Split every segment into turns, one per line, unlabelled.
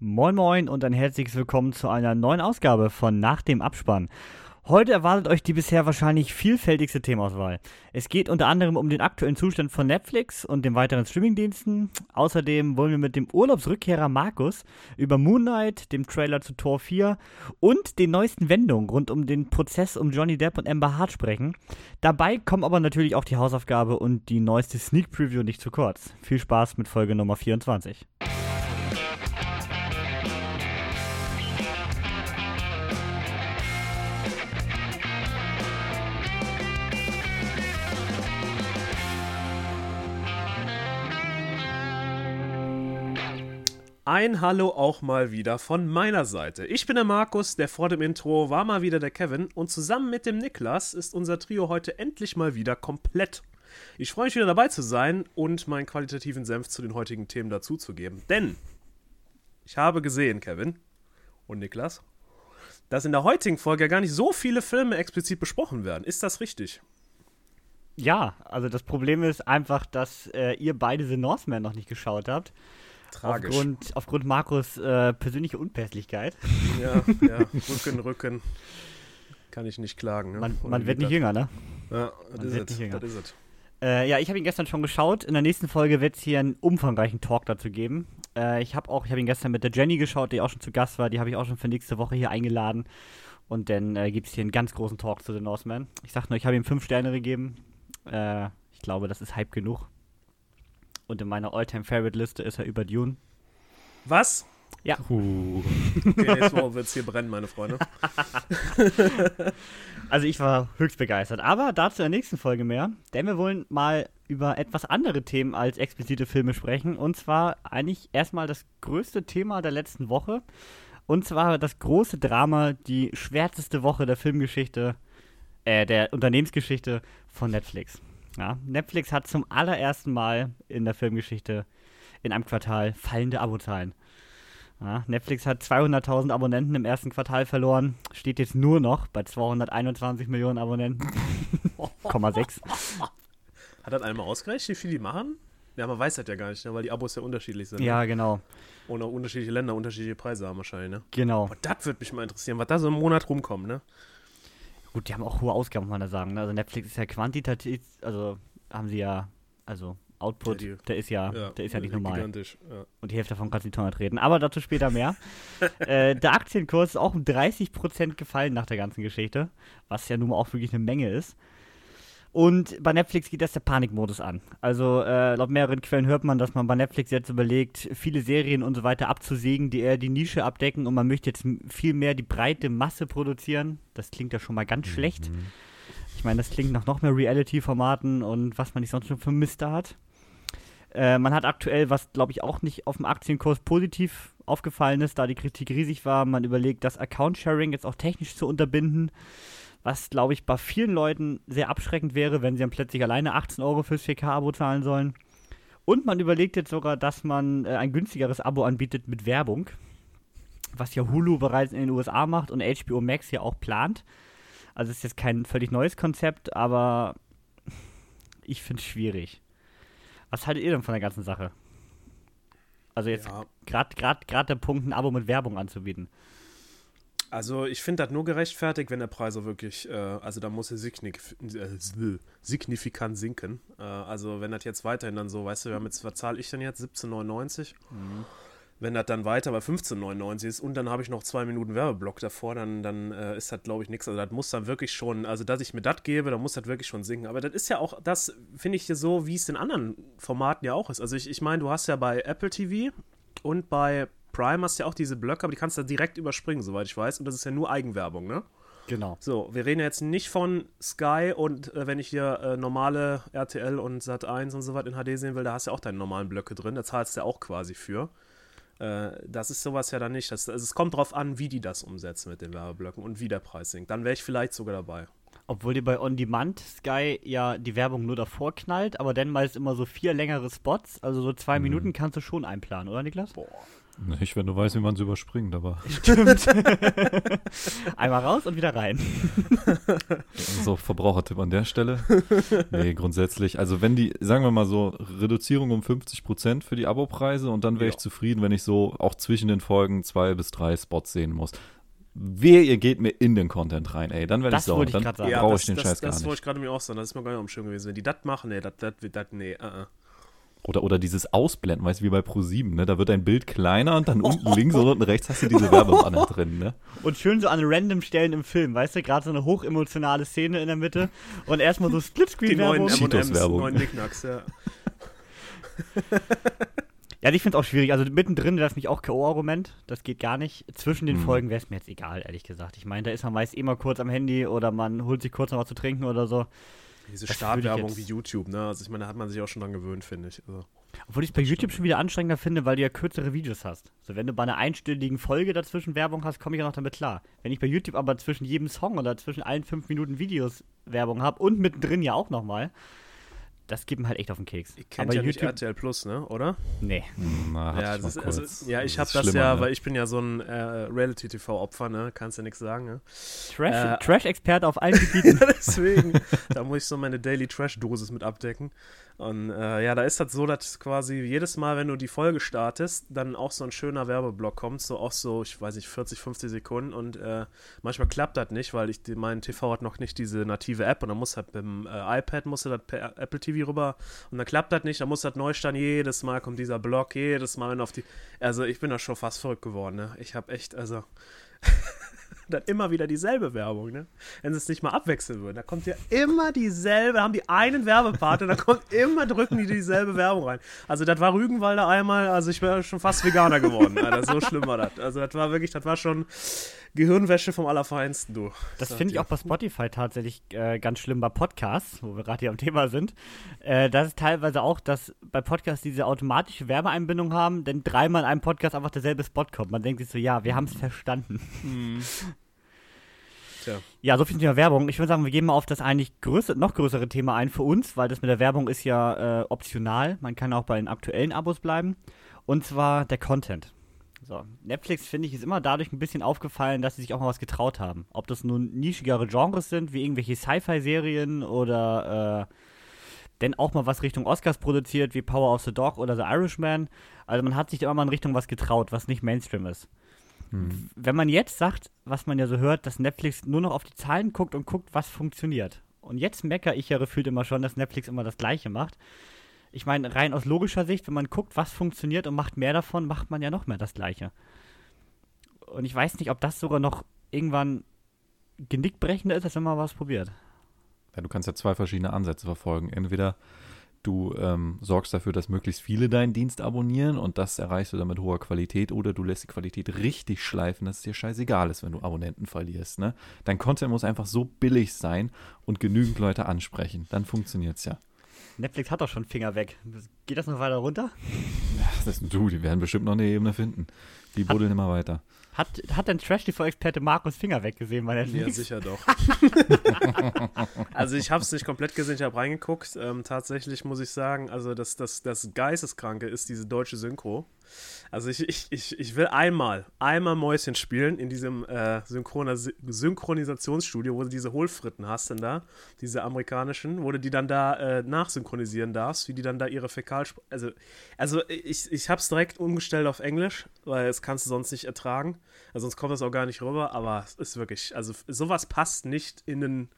Moin Moin und ein herzliches Willkommen zu einer neuen Ausgabe von Nach dem Abspann. Heute erwartet euch die bisher wahrscheinlich vielfältigste Themauswahl. Es geht unter anderem um den aktuellen Zustand von Netflix und den weiteren Streamingdiensten. Außerdem wollen wir mit dem Urlaubsrückkehrer Markus über Moonlight, dem Trailer zu Tor 4 und den neuesten Wendungen rund um den Prozess um Johnny Depp und Amber Hart sprechen. Dabei kommen aber natürlich auch die Hausaufgabe und die neueste Sneak Preview nicht zu kurz. Viel Spaß mit Folge Nummer 24.
Ein Hallo auch mal wieder von meiner Seite. Ich bin der Markus, der vor dem Intro war mal wieder der Kevin und zusammen mit dem Niklas ist unser Trio heute endlich mal wieder komplett. Ich freue mich wieder dabei zu sein und meinen qualitativen Senf zu den heutigen Themen dazuzugeben. Denn ich habe gesehen, Kevin und Niklas, dass in der heutigen Folge gar nicht so viele Filme explizit besprochen werden. Ist das richtig?
Ja, also das Problem ist einfach, dass äh, ihr beide The Northman noch nicht geschaut habt.
Tragisch.
Aufgrund, aufgrund Markus äh, persönliche Unpässlichkeit.
Ja, ja, Rücken, Rücken. Kann ich nicht klagen. Ne?
Man, man wird nicht jünger, ne?
Ja, das ist
wird
es. ist.
Äh, ja, ich habe ihn gestern schon geschaut. In der nächsten Folge wird es hier einen umfangreichen Talk dazu geben. Äh, ich habe auch, ich habe ihn gestern mit der Jenny geschaut, die auch schon zu Gast war. Die habe ich auch schon für nächste Woche hier eingeladen. Und dann äh, gibt es hier einen ganz großen Talk zu The Northman. Ich sag nur, ich habe ihm fünf Sterne gegeben. Äh, ich glaube, das ist Hype genug. Und in meiner All-Time-Favorite-Liste ist er über Dune.
Was?
Ja.
Okay, nächste Woche wird es hier brennen, meine Freunde.
Also ich war höchst begeistert. Aber dazu in der nächsten Folge mehr. Denn wir wollen mal über etwas andere Themen als explizite Filme sprechen. Und zwar eigentlich erstmal das größte Thema der letzten Woche. Und zwar das große Drama, die schwärzeste Woche der Filmgeschichte, äh, der Unternehmensgeschichte von Netflix. Ja, Netflix hat zum allerersten Mal in der Filmgeschichte in einem Quartal fallende Abozahlen. Ja, Netflix hat 200.000 Abonnenten im ersten Quartal verloren, steht jetzt nur noch bei 221 Millionen Abonnenten. 0,6.
Hat das einmal ausgerechnet, wie viel die machen? Ja, man weiß das ja gar nicht, ne, weil die Abos ja unterschiedlich sind.
Ja,
Ne?
genau.
Und auch unterschiedliche Länder unterschiedliche Preise haben wahrscheinlich, ne?
Genau.
Aber das würde mich mal interessieren, was da so im Monat rumkommt, ne?
Gut, die haben auch hohe Ausgaben, muss man da sagen. Ne? Also Netflix ist ja quantitativ, also haben sie ja, also Output,
Ja, die-
der ist ja, der ist ja nicht normal.
Gigantisch, ja.
Und die Hälfte davon kannst du in die Tonne treten. Aber dazu später mehr. äh, der Aktienkurs ist auch um 30% gefallen nach der ganzen Geschichte, was ja nun mal auch wirklich eine Menge ist. Und bei Netflix geht das der Panikmodus an. Also äh, laut mehreren Quellen hört man, dass man bei Netflix jetzt überlegt, viele Serien und so weiter abzusägen, die eher die Nische abdecken und man möchte jetzt viel mehr die breite Masse produzieren. Das klingt ja schon mal ganz schlecht. Ich meine, das klingt nach noch mehr Reality-Formaten und was man nicht sonst schon für Mister hat. Äh, man hat aktuell, was glaube ich auch nicht auf dem Aktienkurs positiv aufgefallen ist, da die Kritik riesig war, man überlegt, das Account-Sharing jetzt auch technisch zu unterbinden, was glaube ich bei vielen Leuten sehr abschreckend wäre, wenn sie dann plötzlich alleine 18 Euro fürs 4K-Abo zahlen sollen. Und man überlegt jetzt sogar, dass man äh, ein günstigeres Abo anbietet mit Werbung, was ja Hulu bereits in den USA macht und HBO Max ja auch plant. Also ist jetzt kein völlig neues Konzept, aber ich finde es schwierig. Was haltet ihr denn von der ganzen Sache? Also jetzt
Ja.
gerade der Punkt, ein Abo mit Werbung anzubieten.
Also ich finde das nur gerechtfertigt, wenn der Preis auch wirklich, äh, also da muss er signif äh, signifikant sinken. Äh, also wenn das jetzt weiterhin dann so, weißt du, wir haben jetzt, was zahle ich denn jetzt? 17,99? Wenn das dann weiter bei 15,99 ist und dann habe ich noch zwei Minuten Werbeblock davor, dann, dann äh, ist das, glaube ich, nichts. Also das muss dann wirklich schon, also dass ich mir das gebe, dann muss das wirklich schon sinken. Aber das ist ja auch, das finde ich ja so, wie es in anderen Formaten ja auch ist. Also ich, ich meine, du hast ja bei Apple TV und bei Prime hast du ja auch diese Blöcke, aber die kannst du direkt überspringen, soweit ich weiß. Und das ist ja nur Eigenwerbung, ne?
Genau.
So, wir reden jetzt nicht von Sky und äh, wenn ich hier äh, normale RTL und Sat1 und so was in HD sehen will, da hast du ja auch deine normalen Blöcke drin, da zahlst du ja auch quasi für. Äh, das ist sowas ja dann nicht. Das, also es kommt drauf an, wie die das umsetzen mit den Werbeblöcken und wie der Preis sinkt. Dann wäre ich vielleicht sogar dabei.
Obwohl dir bei On Demand Sky ja die Werbung nur davor knallt, aber dann meist immer so vier längere Spots, also so zwei Minuten kannst du schon einplanen, oder Niklas?
Boah.
Nicht, wenn du weißt, wie man es überspringt, aber.
Stimmt. Einmal raus und wieder rein.
So, Verbrauchertipp an der Stelle. Nee, grundsätzlich. Also, wenn die, sagen wir mal so, Reduzierung um 50% für die Abopreise und dann wäre
Ja.
ich zufrieden, wenn ich so auch zwischen den Folgen zwei bis drei Spots sehen muss. Wehe, ihr geht mir in den Content rein, ey. Dann werde ich
Das
sauer.
wollte ich
Dann
grad sagen.
Ja,
brauche
das,
ich den
das,
Scheiß
das
gar
wollte
nicht.
ich gerade mir auch sagen. Das ist mir gar nicht am Schirm gewesen. Wenn die das machen, nee, das, das, das, nee, uh -uh.
Oder, oder dieses Ausblenden, weißt du, wie bei Pro7, ne? Da wird dein Bild kleiner und dann unten links und unten rechts hast du diese Werbebanner drin, ne?
Und schön so an random Stellen im Film, weißt du, gerade so eine hochemotionale Szene in der Mitte und erstmal so
Die
Splitscreen-Werbung.
Cheetos-Werbung.
neuen Knickknacks, ja.
Ja, ich finde es auch schwierig. Also mittendrin wäre es mich auch K.O.-Argument. Das geht gar nicht. Zwischen den
Hm.
Folgen wäre es mir jetzt egal, ehrlich gesagt. Ich meine, da ist man meist immer kurz am Handy oder man holt sich kurz noch was zu trinken oder so.
Diese Startwerbung wie YouTube, ne? Also ich meine, da hat man sich auch schon dran gewöhnt, finde ich. Also,
Obwohl ich es bei YouTube schon wieder anstrengender finde, weil du ja kürzere Videos hast. So, wenn du bei einer einstündigen Folge dazwischen Werbung hast, komme ich ja noch damit klar. Wenn ich bei YouTube aber zwischen jedem Song oder zwischen allen fünf Minuten Videos Werbung habe und mittendrin ja auch nochmal, das gibt mir halt echt auf den Keks.
ihr kennt
aber
ja nicht
YouTube,
RTL Plus, ne? Oder?
nee.
Na, hatte
Ja, das ist, also, ja, ich
Das
habe das
schlimmer,
ja,
ne?
weil ich bin ja so ein äh, Reality-TV-Opfer, ne? Kannst ja nichts sagen, ne?
Trash-
Äh,
Trash-Experte auf allen Gebieten.
Deswegen, da muss ich so meine Daily Trash-Dosis mit abdecken. Und äh, ja, da ist das so, dass quasi jedes Mal, wenn du die Folge startest, dann auch so ein schöner Werbeblock kommt, so auch so, ich weiß nicht, 40, 50 Sekunden. Und äh, manchmal klappt das nicht, weil ich mein TV hat noch nicht diese native App und dann muss halt mit dem äh, iPad musst du das per Apple TV rüber und dann klappt das nicht, dann muss das neu starten. Jedes Mal kommt dieser Block, jedes Mal, auf die. Also ich bin da schon fast verrückt geworden, ne? Ich habe echt, also. dann immer wieder dieselbe Werbung, ne? Wenn sie es nicht mal abwechseln würden. Da kommt ja immer dieselbe, haben die einen Werbepart und dann kommt immer, drücken die dieselbe Werbung rein. Also das war Rügenwalder einmal, also ich wäre schon fast Veganer geworden, Alter. So schlimm war das. Also das war wirklich, das war schon Gehirnwäsche vom Allerfeinsten, du.
Das finde ich auch bei Spotify tatsächlich äh, ganz schlimm bei Podcasts, wo wir gerade hier am Thema sind. Äh, das ist teilweise auch, dass bei Podcasts diese automatische Werbeeinbindung haben, denn dreimal in einem Podcast einfach derselbe Spot kommt. Man denkt sich so, ja, wir haben es verstanden.
Tja.
Ja, so viel zum Thema Werbung. Ich würde sagen, wir gehen mal auf das eigentlich größere, noch größere Thema ein für uns, weil das mit der Werbung ist ja äh, optional. Man kann auch bei den aktuellen Abos bleiben. Und zwar der Content. So, Netflix, finde ich, ist immer dadurch ein bisschen aufgefallen, dass sie sich auch mal was getraut haben. Ob das nun nischigere Genres sind, wie irgendwelche Sci-Fi-Serien oder äh, denn auch mal was Richtung Oscars produziert, wie Power of the Dog oder The Irishman. Also man hat sich immer mal in Richtung was getraut, was nicht Mainstream ist.
Hm.
Wenn man jetzt sagt, was man ja so hört, dass Netflix nur noch auf die Zahlen guckt und guckt, was funktioniert. Und jetzt meckere ich ja gefühlt immer schon, dass Netflix immer das Gleiche macht. Ich meine, rein aus logischer Sicht, wenn man guckt, was funktioniert und macht mehr davon, macht man ja noch mehr das Gleiche. Und ich weiß nicht, ob das sogar noch irgendwann genickbrechender ist, als wenn man was probiert.
Ja, du kannst ja zwei verschiedene Ansätze verfolgen. Entweder du ähm, sorgst dafür, dass möglichst viele deinen Dienst abonnieren und das erreichst du dann mit hoher Qualität oder du lässt die Qualität richtig schleifen, dass es dir scheißegal ist, wenn du Abonnenten verlierst. Ne? Dein Content muss einfach so billig sein und genügend Leute ansprechen. Dann funktioniert's ja.
Netflix hat doch schon Finger weg. Geht das noch weiter runter?
Das ist du, die werden bestimmt noch eine Ebene finden. Die buddeln immer weiter.
Hat, hat denn Trash-TV-Experte Markus Finger weggesehen bei
Ja,
Netflix?
sicher doch. also ich habe es nicht komplett gesehen, ich habe reingeguckt. Ähm, tatsächlich muss ich sagen, also das, das, das Geisteskranke ist diese deutsche Synchro. Also ich, ich, ich, ich will einmal, einmal Mäuschen spielen in diesem äh, Synchronis Synchronisationsstudio, wo du diese Hohlfritten hast denn da, diese amerikanischen, wo du die dann da äh, nachsynchronisieren darfst, wie die dann da ihre Fäkal... Also, also ich, ich habe es direkt umgestellt auf Englisch, weil das kannst du sonst nicht ertragen. Also sonst kommt das auch gar nicht rüber, aber es ist wirklich, also sowas passt nicht in ein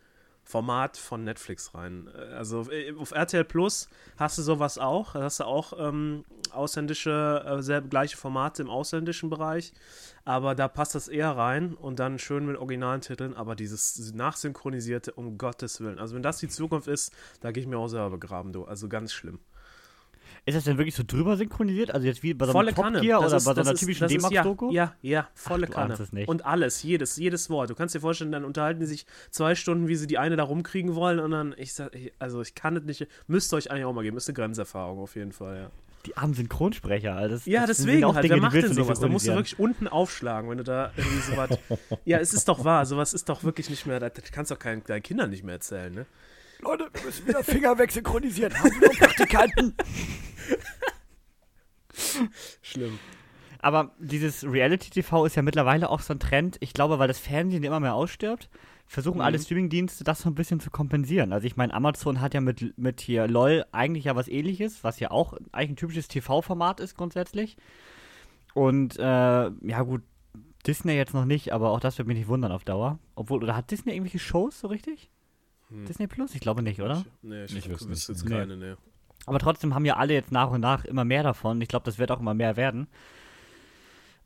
Format von Netflix rein. Äh, Also äh, auf RTL Plus hast du sowas auch, da hast du auch ähm, ausländische, äh, selbe, gleiche Formate im ausländischen Bereich, aber da passt das eher rein und dann schön mit originalen Titeln, aber dieses nachsynchronisierte, um Gottes Willen. Also wenn das die Zukunft ist, da gehe ich mir auch selber begraben, du. Also ganz schlimm.
Ist das denn wirklich so drüber synchronisiert? Also jetzt wie bei so einem
Volle
Top
Kanne.
Gear
Das
oder
ist-
bei so
das
einer typischen
das
D-Max-Doku?
Ja, ja, ja, volle
du
Kanne. Und alles, jedes, jedes Wort. Du kannst dir vorstellen, dann unterhalten die sich zwei Stunden, wie sie die eine da rumkriegen wollen und dann, ich sag, also ich kann es nicht, müsst ihr euch eigentlich auch mal geben, ist eine Grenzerfahrung auf jeden Fall, ja.
Die armen Synchronsprecher. Also das,
Ja,
das
deswegen
auch
halt,
Dinge,
wer macht denn sowas? Da musst du wirklich unten aufschlagen, wenn du da irgendwie sowas. ja, es ist doch wahr, sowas ist doch wirklich nicht mehr, das kannst du doch keinen, deinen Kindern nicht mehr erzählen, ne?
Leute, wir müssen wieder Finger wegsynchronisieren. Haben wir noch Praktikanten?
Schlimm.
Aber dieses Reality-TV ist ja mittlerweile auch so ein Trend. Ich glaube, weil das Fernsehen immer mehr ausstirbt, versuchen
Mhm.
alle Streamingdienste das so ein bisschen zu kompensieren. Also ich meine, Amazon hat ja mit, mit hier LOL eigentlich ja was ähnliches, was ja auch eigentlich ein typisches TV-Format ist grundsätzlich. Und äh, ja gut, Disney jetzt noch nicht, aber auch das wird mich nicht wundern auf Dauer. Obwohl, oder hat Disney irgendwelche Shows so richtig?
Hm.
Disney Plus? Ich glaube nicht, oder?
Nee, ich,
Ich wüsste
wüsste
nicht.
jetzt
Nee.
keine, nee.
Aber trotzdem haben ja alle jetzt nach und nach immer mehr davon. Ich glaube, das wird auch immer mehr werden.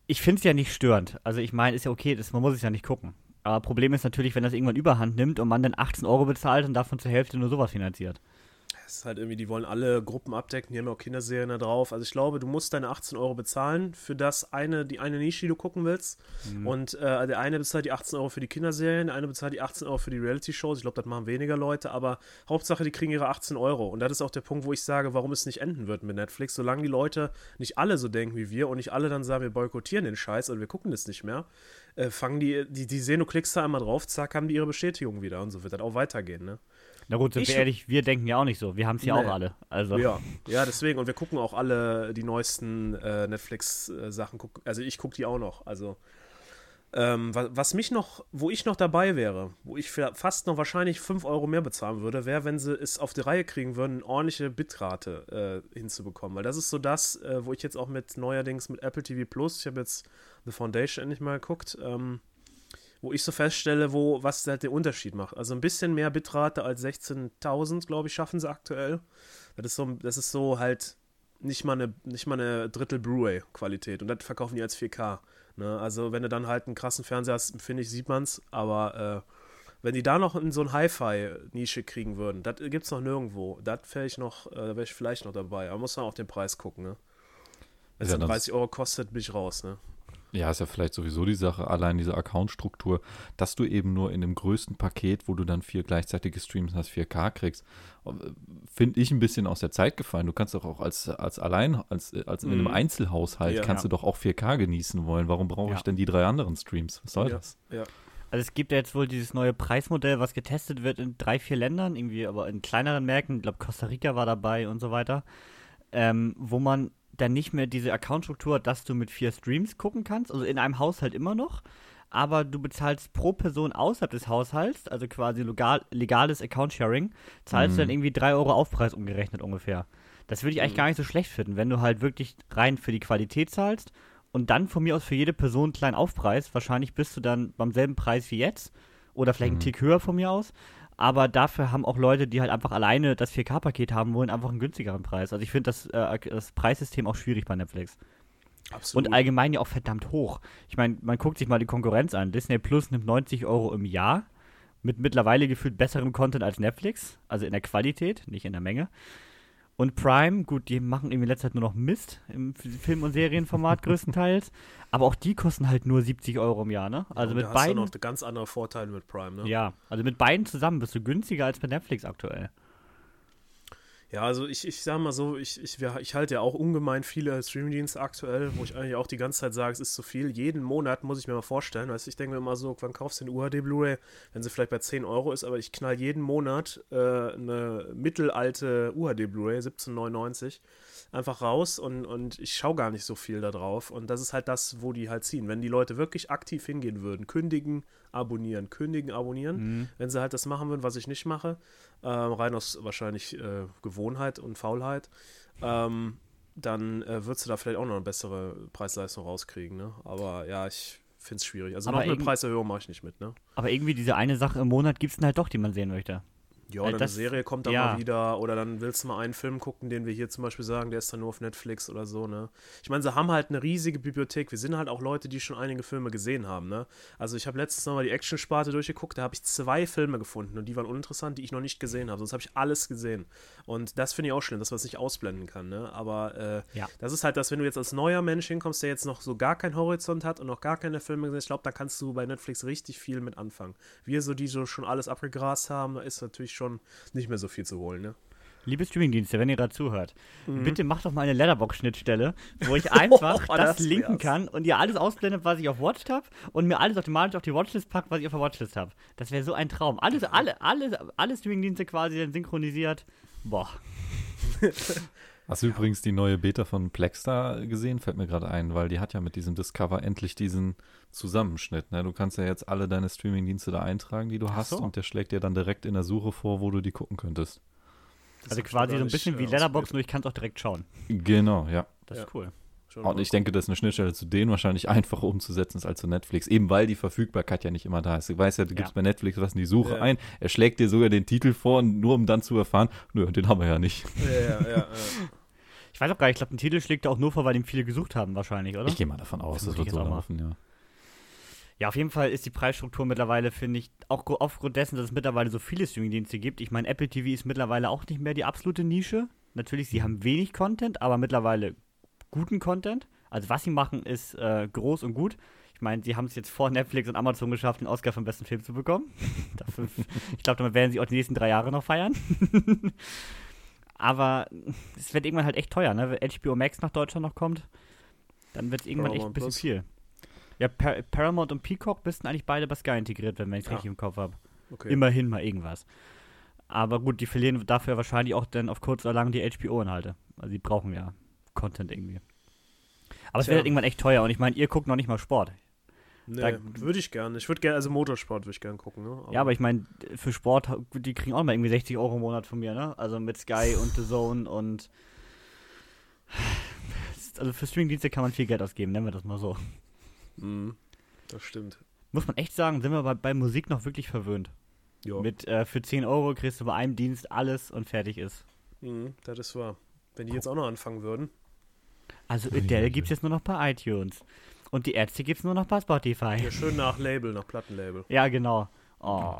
Ich finde es ja nicht störend. Also ich meine, ist ja okay, das, man muss es ja nicht gucken. Aber Problem ist natürlich, wenn das irgendwann überhand nimmt und man dann 18 Euro bezahlt und davon zur Hälfte nur sowas finanziert.
Es ist halt irgendwie, die wollen alle Gruppen abdecken, die haben ja auch Kinderserien da drauf. Also ich glaube, du musst deine 18 Euro bezahlen für das eine, die eine Nische, die du gucken willst. Und äh, der eine bezahlt die 18 Euro für die Kinderserien, der eine bezahlt die 18 Euro für die Reality-Shows. Ich glaube, das machen weniger Leute, aber Hauptsache, die kriegen ihre 18 Euro. Und das ist auch der Punkt, wo ich sage, warum es nicht enden wird mit Netflix. Solange die Leute nicht alle so denken wie wir und nicht alle dann sagen, wir boykottieren den Scheiß und wir gucken das nicht mehr, äh, fangen die, die, die sehen, du klickst da einmal drauf, zack, haben die ihre Bestätigung wieder. Und so wird das auch weitergehen, ne?
Na gut, sind
Ich-
wir ehrlich, wir denken ja auch nicht so. Wir haben es ja
Nee.
auch alle. Also
Ja, ja, deswegen. Und wir gucken auch alle die neuesten äh, Netflix-Sachen. Also ich gucke die auch noch. Also ähm, was, was mich noch, wo ich noch dabei wäre, wo ich für fast noch wahrscheinlich 5 Euro mehr bezahlen würde, wäre, wenn sie es auf die Reihe kriegen würden, eine ordentliche Bitrate äh, hinzubekommen. Weil das ist so das, äh, wo ich jetzt auch mit neuerdings mit Apple TV Plus, ich habe jetzt The Foundation endlich mal geguckt, ähm, wo ich so feststelle, wo, was halt den Unterschied macht. Also ein bisschen mehr Bitrate als 16.000, glaube ich, schaffen sie aktuell. Das ist so, das ist so halt nicht mal eine, nicht mal eine Drittel Blu-ray-Qualität. Und das verkaufen die als 4K. Ne? Also wenn du dann halt einen krassen Fernseher hast, finde ich, sieht man's. Aber äh, wenn die da noch in so ein Hi-Fi-Nische kriegen würden, das gibt's noch nirgendwo. Das wäre ich noch, äh, wäre ich vielleicht noch dabei. Aber muss man auf den Preis gucken, ne? Wenn es
Ja,
dann
das-
30 Euro kostet, bin ich raus, ne?
Ja, ist ja vielleicht sowieso die Sache, allein diese Account-Struktur, dass du eben nur in dem größten Paket, wo du dann vier gleichzeitige Streams hast, 4K kriegst, finde ich ein bisschen aus der Zeit gefallen. Du kannst doch auch als, als allein, als, als in einem
Mhm.
Einzelhaushalt,
Ja.
kannst du doch auch 4K genießen wollen. Warum brauche
Ja.
ich denn die drei anderen Streams? Was soll
ja,
das?
Ja.
Also es gibt ja jetzt wohl dieses neue Preismodell, was getestet wird in drei, vier Ländern, irgendwie aber in kleineren Märkten, ich glaube Costa Rica war dabei und so weiter, ähm, wo man dann nicht mehr diese Accountstruktur dass du mit vier Streams gucken kannst, also in einem Haushalt immer noch, aber du bezahlst pro Person außerhalb des Haushalts, also quasi legal, legales Account-Sharing, zahlst du dann
Mhm.
irgendwie 3 Euro Aufpreis umgerechnet ungefähr. Das würde ich eigentlich
Mhm.
gar nicht so schlecht finden, wenn du halt wirklich rein für die Qualität zahlst und dann von mir aus für jede Person einen kleinen Aufpreis. Wahrscheinlich bist du dann beim selben Preis wie jetzt oder vielleicht einen
Mhm.
Tick höher von mir aus. Aber dafür haben auch Leute, die halt einfach alleine das 4K-Paket haben wollen, einfach einen günstigeren Preis. Also ich finde das, äh, das Preissystem auch schwierig bei Netflix.
Absolut.
Und allgemein ja auch verdammt hoch. Ich meine, man guckt sich mal die Konkurrenz an. Disney Plus nimmt 90 Euro im Jahr mit mittlerweile gefühlt besserem Content als Netflix, also in der Qualität, nicht in der Menge. Und Prime, gut, die machen irgendwie in letzter Zeit nur noch Mist im Film- und Serienformat größtenteils. Aber auch die kosten halt nur 70 Euro im Jahr, ne? Also
Und
mit
da hast du
beiden.
noch ganz andere Vorteile mit Prime, ne?
Ja, also mit beiden zusammen bist du günstiger als bei Netflix aktuell.
Ja, also ich, ich sag mal so, ich, ich, ich halte ja auch ungemein viele Streamingdienste aktuell, wo ich eigentlich auch die ganze Zeit sage, es ist zu viel. Jeden Monat muss ich mir mal vorstellen, weißt ich denke mir immer so, wann kaufst du eine UHD Blu-ray, wenn sie vielleicht bei 10 Euro ist, aber ich knall jeden Monat äh, eine mittelalte UHD Blu-ray, 17,99, einfach raus und, und ich schaue gar nicht so viel da drauf. Und das ist halt das, wo die halt ziehen. Wenn die Leute wirklich aktiv hingehen würden, kündigen, abonnieren, kündigen, abonnieren, wenn sie halt das machen würden, was ich nicht mache, äh, rein aus wahrscheinlich äh, Gewohnheit und Faulheit, ähm, dann äh, würdest du da vielleicht auch noch eine bessere Preis-Leistung rauskriegen. Ne? Aber ja, ich finde es schwierig. Also
Aber
noch eine Preiserhöhung mache ich nicht mit. Ne?
Aber irgendwie diese eine Sache im Monat gibt es dann halt doch, die man sehen möchte.
Ja,
Äh,
oder
das-
eine Serie kommt dann
ja.
mal wieder oder dann willst du mal einen Film gucken, den wir hier zum Beispiel sagen, der ist dann nur auf Netflix oder so, ne? Ich meine, sie haben halt eine riesige Bibliothek. Wir sind halt auch Leute, die schon einige Filme gesehen haben, ne? Also ich habe letztens nochmal die Action-Sparte durchgeguckt, da habe ich zwei Filme gefunden und die waren uninteressant, die ich noch nicht gesehen habe. Sonst habe ich alles gesehen. Und das finde ich auch schlimm, dass man es nicht ausblenden kann, ne? Aber äh,
Ja.
das ist halt das, wenn du jetzt als neuer Mensch hinkommst, der jetzt noch so gar keinen Horizont hat und noch gar keine Filme gesehen hat, ich glaube, da kannst du bei Netflix richtig viel mit anfangen. Wir so, die so schon alles abgegrast haben, da ist natürlich schon nicht mehr so viel zu holen, ne?
Liebe Streamingdienste, wenn ihr gerade zuhört,
Mhm.
bitte macht doch mal eine Letterbox-Schnittstelle, wo ich einfach
Oh,
das,
das
linken kann und ihr alles ausblendet, was ich auf Watched habe und mir alles automatisch auf die Watchlist packt, was ich auf der Watchlist habe. Das wäre so ein Traum. Alles, alle, alle, alle Streamingdienste quasi dann synchronisiert. Boah.
Hast du übrigens die neue Beta von Plexstar gesehen? Fällt mir gerade ein, weil die hat ja mit diesem Discover endlich diesen Zusammenschnitt. Ne? Du kannst ja jetzt alle deine Streaming-Dienste da eintragen, die du
Ach
hast,
so.
und der schlägt dir dann direkt in der Suche vor, wo du die gucken könntest.
Das
Also quasi so ein bisschen wie
äh,
Letterbox, nur ich kann es auch direkt schauen.
Genau, ja.
Das
Ja.
ist cool.
Schon
Und ich denke, das ist eine Schnittstelle zu denen wahrscheinlich einfacher umzusetzen ist als zu Netflix, eben weil die Verfügbarkeit ja nicht immer da ist. Du weißt ja, du gibst
Ja.
bei Netflix was in die Suche
Ja.
ein, er schlägt dir sogar den Titel vor, nur um dann zu erfahren, nö, den haben wir ja nicht.
Ja, ja, ja, ja.
Ich weiß auch gar nicht, ich glaube, den Titel schlägt er auch nur vor, weil ihn viele gesucht haben, wahrscheinlich, oder?
Ich gehe mal davon aus,
Das
das wird so laufen, ja.
Ja, auf jeden Fall ist die Preisstruktur mittlerweile, finde ich, auch aufgrund dessen, dass es mittlerweile so viele Streamingdienste gibt. Ich meine, Apple TV ist mittlerweile auch nicht mehr die absolute Nische. Natürlich, sie haben wenig Content, aber mittlerweile guten Content. Also was sie machen, ist äh, groß und gut. Ich meine, sie haben es jetzt vor Netflix und Amazon geschafft, den Oscar für den besten Film zu bekommen. Dafür, ich glaube, damit werden sie auch die nächsten drei Jahre noch feiern. aber es wird irgendwann halt echt teuer, ne? Wenn HBO Max nach Deutschland noch kommt, dann wird es irgendwann echt ein
Paramount
bisschen
Plus.
viel. Ja, Par Paramount und Peacock müssten eigentlich beide bei Sky integriert werden, wenn ich es
Ah.
richtig im Kopf habe.
Okay.
Immerhin mal irgendwas. Aber gut, die verlieren dafür wahrscheinlich auch dann auf kurz oder lang die HBO-Inhalte. Also die brauchen ja Content irgendwie. Aber es wird halt irgendwann echt teuer und ich meine, ihr guckt noch nicht mal Sport.
Nee, würde ich gerne. Ich würde gerne, also Motorsport würde ich gerne gucken. Ne?
Ja, aber ich meine, für Sport, die kriegen auch mal irgendwie 60 Euro im Monat von mir, ne? Also mit Sky und The Zone und. Also für Streamingdienste kann man viel Geld ausgeben, nennen wir das mal so.
Mhm, das stimmt.
Muss man echt sagen, sind wir bei, bei Musik noch wirklich verwöhnt.
Ja,
Mit äh, für 10 Euro kriegst du bei einem Dienst alles und fertig ist.
mhm, das ist wahr. Wenn die jetzt auch noch anfangen würden.
Also. Adele gibt es jetzt nur noch bei iTunes. Und die Ärzte gibt es nur noch bei Spotify.
Ja, schön nach Label, nach Plattenlabel.
Ja, genau. Oh.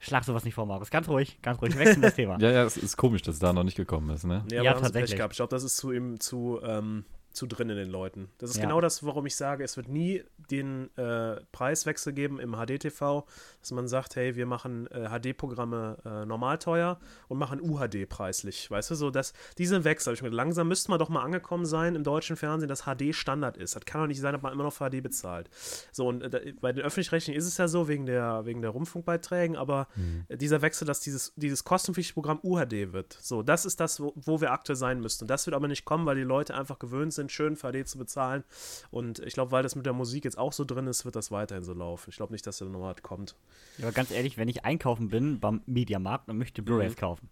Schlag sowas nicht vor, Markus. Ganz ruhig, ganz ruhig. Wechseln das Thema.
Ja, ja, es ist komisch, dass es da noch nicht gekommen ist, ne?
Ja,
Pech
tatsächlich.
gehabt. Ich glaube, das ist zu, ihm, zu, ähm, zu drin in den Leuten. Das ist
Ja.
genau das, warum ich sage, es wird nie den äh, Preiswechsel geben im HD-TV, dass man sagt, hey, wir machen äh, HD-Programme äh, normal teuer und machen UHD preislich. Weißt du, so dass diese Wechsel, ich gedacht, langsam müsste man doch mal angekommen sein im deutschen Fernsehen, dass HD Standard ist. Das kann doch nicht sein, dass man immer noch für HD bezahlt. So, und äh, bei den öffentlich-rechtlichen ist es ja so, wegen der, wegen der Rundfunkbeiträgen, aber äh, dieser Wechsel, dass dieses, dieses kostenpflichtige Programm UHD wird. So, das ist das, wo, wo wir aktuell sein müssten. Und das wird aber nicht kommen, weil die Leute einfach gewöhnt sind, schön für HD zu bezahlen. Und ich glaube, weil das mit der Musik jetzt auch so drin ist, wird das weiterhin so laufen. Ich glaube nicht, dass der nochmal kommt.
Ja, aber ganz ehrlich, wenn ich einkaufen bin beim Mediamarkt und möchte Blu-rays kaufen,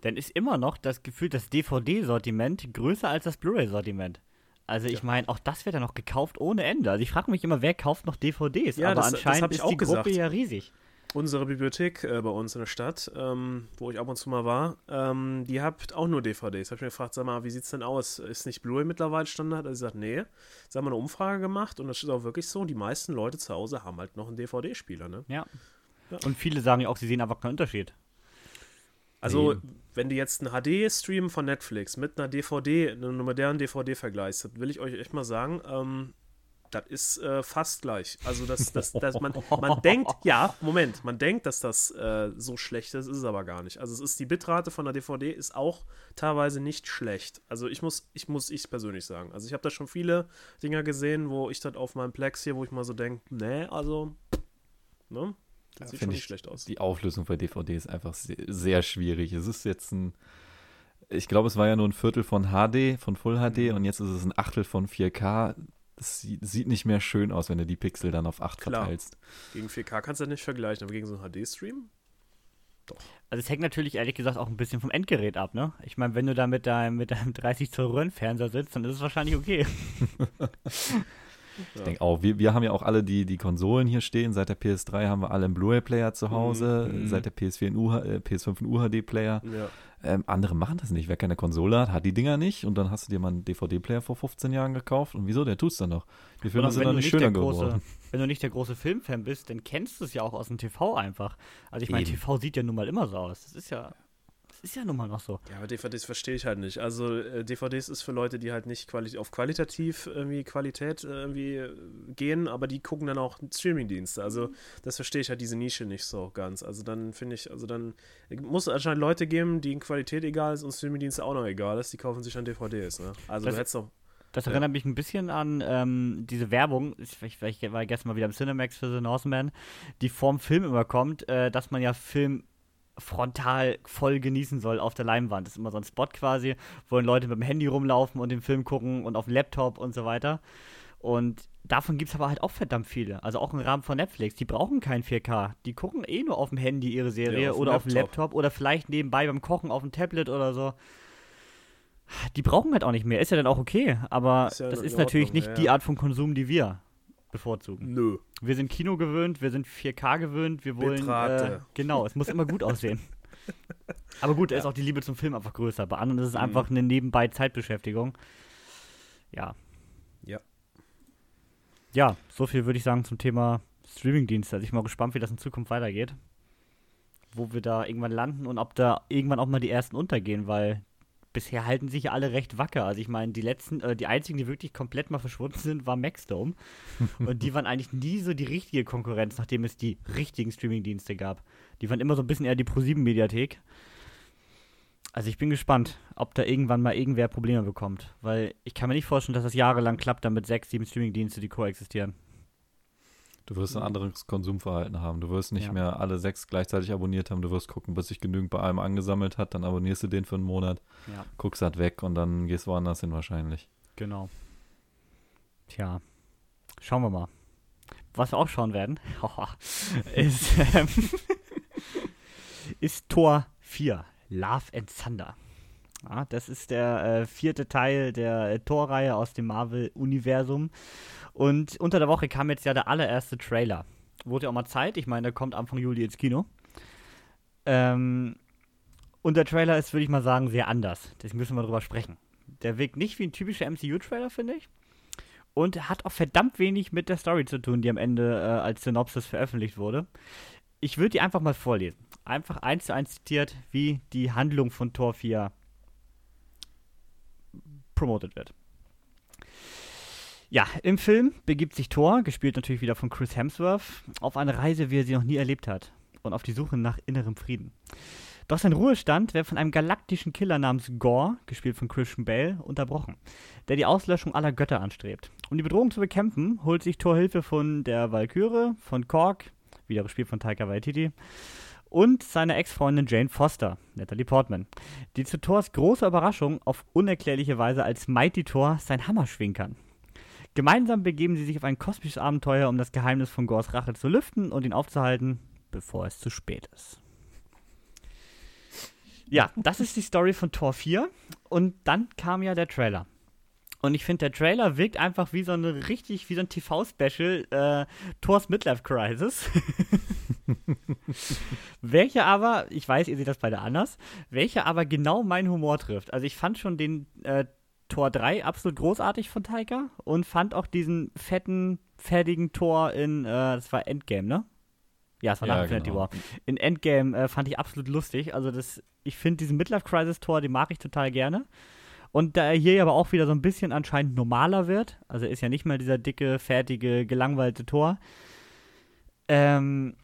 dann ist immer noch das Gefühl, das DVD-Sortiment größer als das Blu-ray-Sortiment. Also ich meine, auch das wird ja noch gekauft ohne Ende. Also ich frage mich immer, wer kauft noch DVDs?
Ja,
aber
das- das
anscheinend
ich
ist
auch
die Gruppe
gesagt.
ja riesig.
Unsere Bibliothek äh, bei uns in der Stadt, ähm, wo ich ab und zu mal war, ähm, die hat auch nur DVDs. Hab ich mir gefragt, sag mal, wie sieht's denn aus? Ist nicht Blu-ray mittlerweile Standard? Also sie sagt, nee. Sie haben eine Umfrage gemacht und das ist auch wirklich so, die meisten Leute zu Hause haben halt noch einen DVD-Spieler, ne?
Ja.
Ja.
Und viele sagen ja auch, sie sehen einfach keinen Unterschied.
Also,
Nee.
wenn du jetzt einen HD-Stream von Netflix mit einer DVD, einer modernen DVD vergleichst, will ich euch echt mal sagen, ähm, das ist äh, fast gleich. Also, das, das, das, man, man denkt, ja, Moment, man denkt, dass das äh, so schlecht ist, ist es aber gar nicht. Also, es ist die Bitrate von der DVD ist auch teilweise nicht schlecht. Also, ich muss, ich muss ich persönlich sagen. Also, ich habe da schon viele Dinger gesehen, wo ich das auf meinem Plex hier, wo ich mal so denke, nee, also, ne? Das sieht schon nicht
ich
schlecht aus.
Die Auflösung bei DVD ist einfach sehr, sehr schwierig. Es ist jetzt ein, ich glaube, es war ja nur ein Viertel von HD, von Full HD
Mhm.
und jetzt ist es ein Achtel von 4K. Das sieht, nicht mehr schön aus, wenn du die Pixel dann auf 8
Klar.
verteilst.
Gegen 4K kannst du das nicht vergleichen, aber gegen so einen HD-Stream?
Also es hängt natürlich ehrlich gesagt auch ein bisschen vom Endgerät ab, ne? Ich meine, wenn du da mit deinem, mit deinem 30 Zoll Röhrenfernseher sitzt, dann ist es wahrscheinlich okay.
Ich denke auch, wir, wir haben ja auch alle die, die Konsolen hier stehen. Seit der PS3 haben wir alle einen Blu-ray-Player zu Hause.
Mhm.
Seit der PS4 einen UH, äh, PS5 einen UHD-Player.
Ja.
Ähm, andere machen das nicht. Wer keine Konsole hat, hat die Dinger nicht. Und dann hast du dir mal einen DVD-Player vor 15 Jahren gekauft. Und wieso? Der tut's dann noch. Die Filme sind
wenn
dann
du
nicht schöner
der große,
geworden.
Wenn du nicht der große Filmfan bist, dann kennst du es ja auch aus dem TV einfach. Also ich meine. TV sieht ja nun mal immer so aus. Das ist ja, das ist ja nun mal noch so.
Ja, aber DVDs verstehe ich halt nicht. Also äh, DVDs ist für Leute, die halt nicht quali auf qualitativ irgendwie Qualität äh, irgendwie äh, gehen, aber die gucken dann auch Streamingdienste. Also das verstehe ich halt diese Nische nicht so ganz. Also dann finde ich, also dann muss es anscheinend Leute geben, denen Qualität egal ist und Streamingdienste auch noch egal ist, die kaufen sich dann DVDs. Ne? Also
Das-
du hättest doch.
Das
Ja.
erinnert mich ein bisschen an ähm, diese Werbung, ich, ich, ich war gestern mal wieder im Cinemax für The Northman, die vorm Film immer kommt, äh, dass man ja Film frontal voll genießen soll auf der Leinwand. Das ist immer so ein Spot quasi, wo Leute mit dem Handy rumlaufen und den Film gucken und auf dem Laptop und so weiter. Und davon gibt es aber halt auch verdammt viele. Also auch im Rahmen von Netflix. Die brauchen kein 4K. Die gucken eh nur auf dem Handy ihre Serie
Ja, auf
oder auf dem
Laptop.
Laptop oder vielleicht nebenbei beim Kochen auf dem Tablet oder so. Die brauchen halt auch nicht mehr. Ist ja dann auch okay. Aber
ja
das ist natürlich
Ordnung,
nicht
ja,
die. Art von Konsum, die wir bevorzugen.
Nö.
Wir sind Kino gewöhnt, wir sind 4K gewöhnt, wir wollen. Äh, genau, es muss immer gut aussehen. Aber gut, da ist auch die Liebe zum Film einfach größer. Bei anderen ist es
Mhm.
einfach eine nebenbei Zeitbeschäftigung. Ja.
Ja.
Ja, so viel würde ich sagen zum Thema Streamingdienste. Also ich bin mal gespannt, wie das in Zukunft weitergeht. Wo wir da irgendwann landen und ob da irgendwann auch mal die ersten untergehen, weil bisher halten sich ja alle recht wacker. Also ich meine, die letzten, äh, die einzigen, die wirklich komplett mal verschwunden sind, war Maxdome. und die waren eigentlich nie so die richtige Konkurrenz, nachdem es die richtigen Streamingdienste gab. Die waren immer so ein bisschen eher die Pro7-Mediathek. Also ich bin gespannt, ob da irgendwann mal irgendwer Probleme bekommt. Weil ich kann mir nicht vorstellen, dass das jahrelang klappt, damit sechs, sieben Streamingdienste, die koexistieren.
Du wirst ein anderes Konsumverhalten haben. Du wirst nicht
Ja.
mehr alle sechs gleichzeitig abonniert haben. Du wirst gucken, bis sich genügend bei einem angesammelt hat. Dann abonnierst du den für einen Monat,
Ja,
guckst halt weg und dann gehst woanders hin wahrscheinlich.
genau. Tja, schauen wir mal. Was wir auch schauen werden, ist, ähm, ist Tor 4, Love and Thunder. Ja, das ist der äh, vierte Teil der äh, Torreihe aus dem Marvel-Universum. Und unter der Woche kam jetzt ja der allererste Trailer. Wurde ja auch mal Zeit. Ich meine, der kommt Anfang Juli ins Kino. Ähm, und der Trailer ist, würde ich mal sagen, sehr anders. Deswegen müssen wir drüber sprechen. Der wirkt nicht wie ein typischer MCU-Trailer, finde ich. Und hat auch verdammt wenig mit der Story zu tun, die am Ende äh, als Synopsis veröffentlicht wurde. Ich würde die einfach mal vorlesen. Einfach eins zu eins zitiert, wie die Handlung von Tor 4 promotet wird. Ja, im Film begibt sich Thor, gespielt natürlich wieder von Chris Hemsworth, auf eine Reise, wie er sie noch nie erlebt hat und auf die Suche nach innerem Frieden. Doch sein Ruhestand wird von einem galaktischen Killer namens Gore, gespielt von Christian Bale, unterbrochen, der die Auslöschung aller Götter anstrebt. Um die Bedrohung zu bekämpfen, holt sich Thor Hilfe von der Valkyrie, von Korg, wieder gespielt von Taika Waititi, und seiner Ex-Freundin Jane Foster, Natalie Portman, die zu Thors großer Überraschung auf unerklärliche Weise als Mighty Thor sein Hammer schwingen kann. Gemeinsam begeben sie sich auf ein kosmisches Abenteuer, um das Geheimnis von Gors Rache zu lüften und ihn aufzuhalten, bevor es zu spät ist. Ja, das ist die Story von Tor 4 und dann kam ja der Trailer. Und ich finde, der Trailer wirkt einfach wie so eine richtig, wie so ein TV-Special, äh, Thors Midlife Crisis. welcher aber, ich weiß, ihr seht das beide anders, welcher aber genau meinen Humor trifft. Also ich fand schon den äh, Tor 3 absolut großartig von Taika und fand auch diesen fetten, fertigen Tor in, äh, das war Endgame, ne? Ja, es war nach
Ja,
Infinity
genau.
War. In Endgame äh, fand ich absolut lustig. Also das, ich finde diesen Midlife Crisis Tor, den mag ich total gerne. Und da er hier aber auch wieder so ein bisschen anscheinend normaler wird, also er ist ja nicht mehr dieser dicke, fertige, gelangweilte Tor, ähm,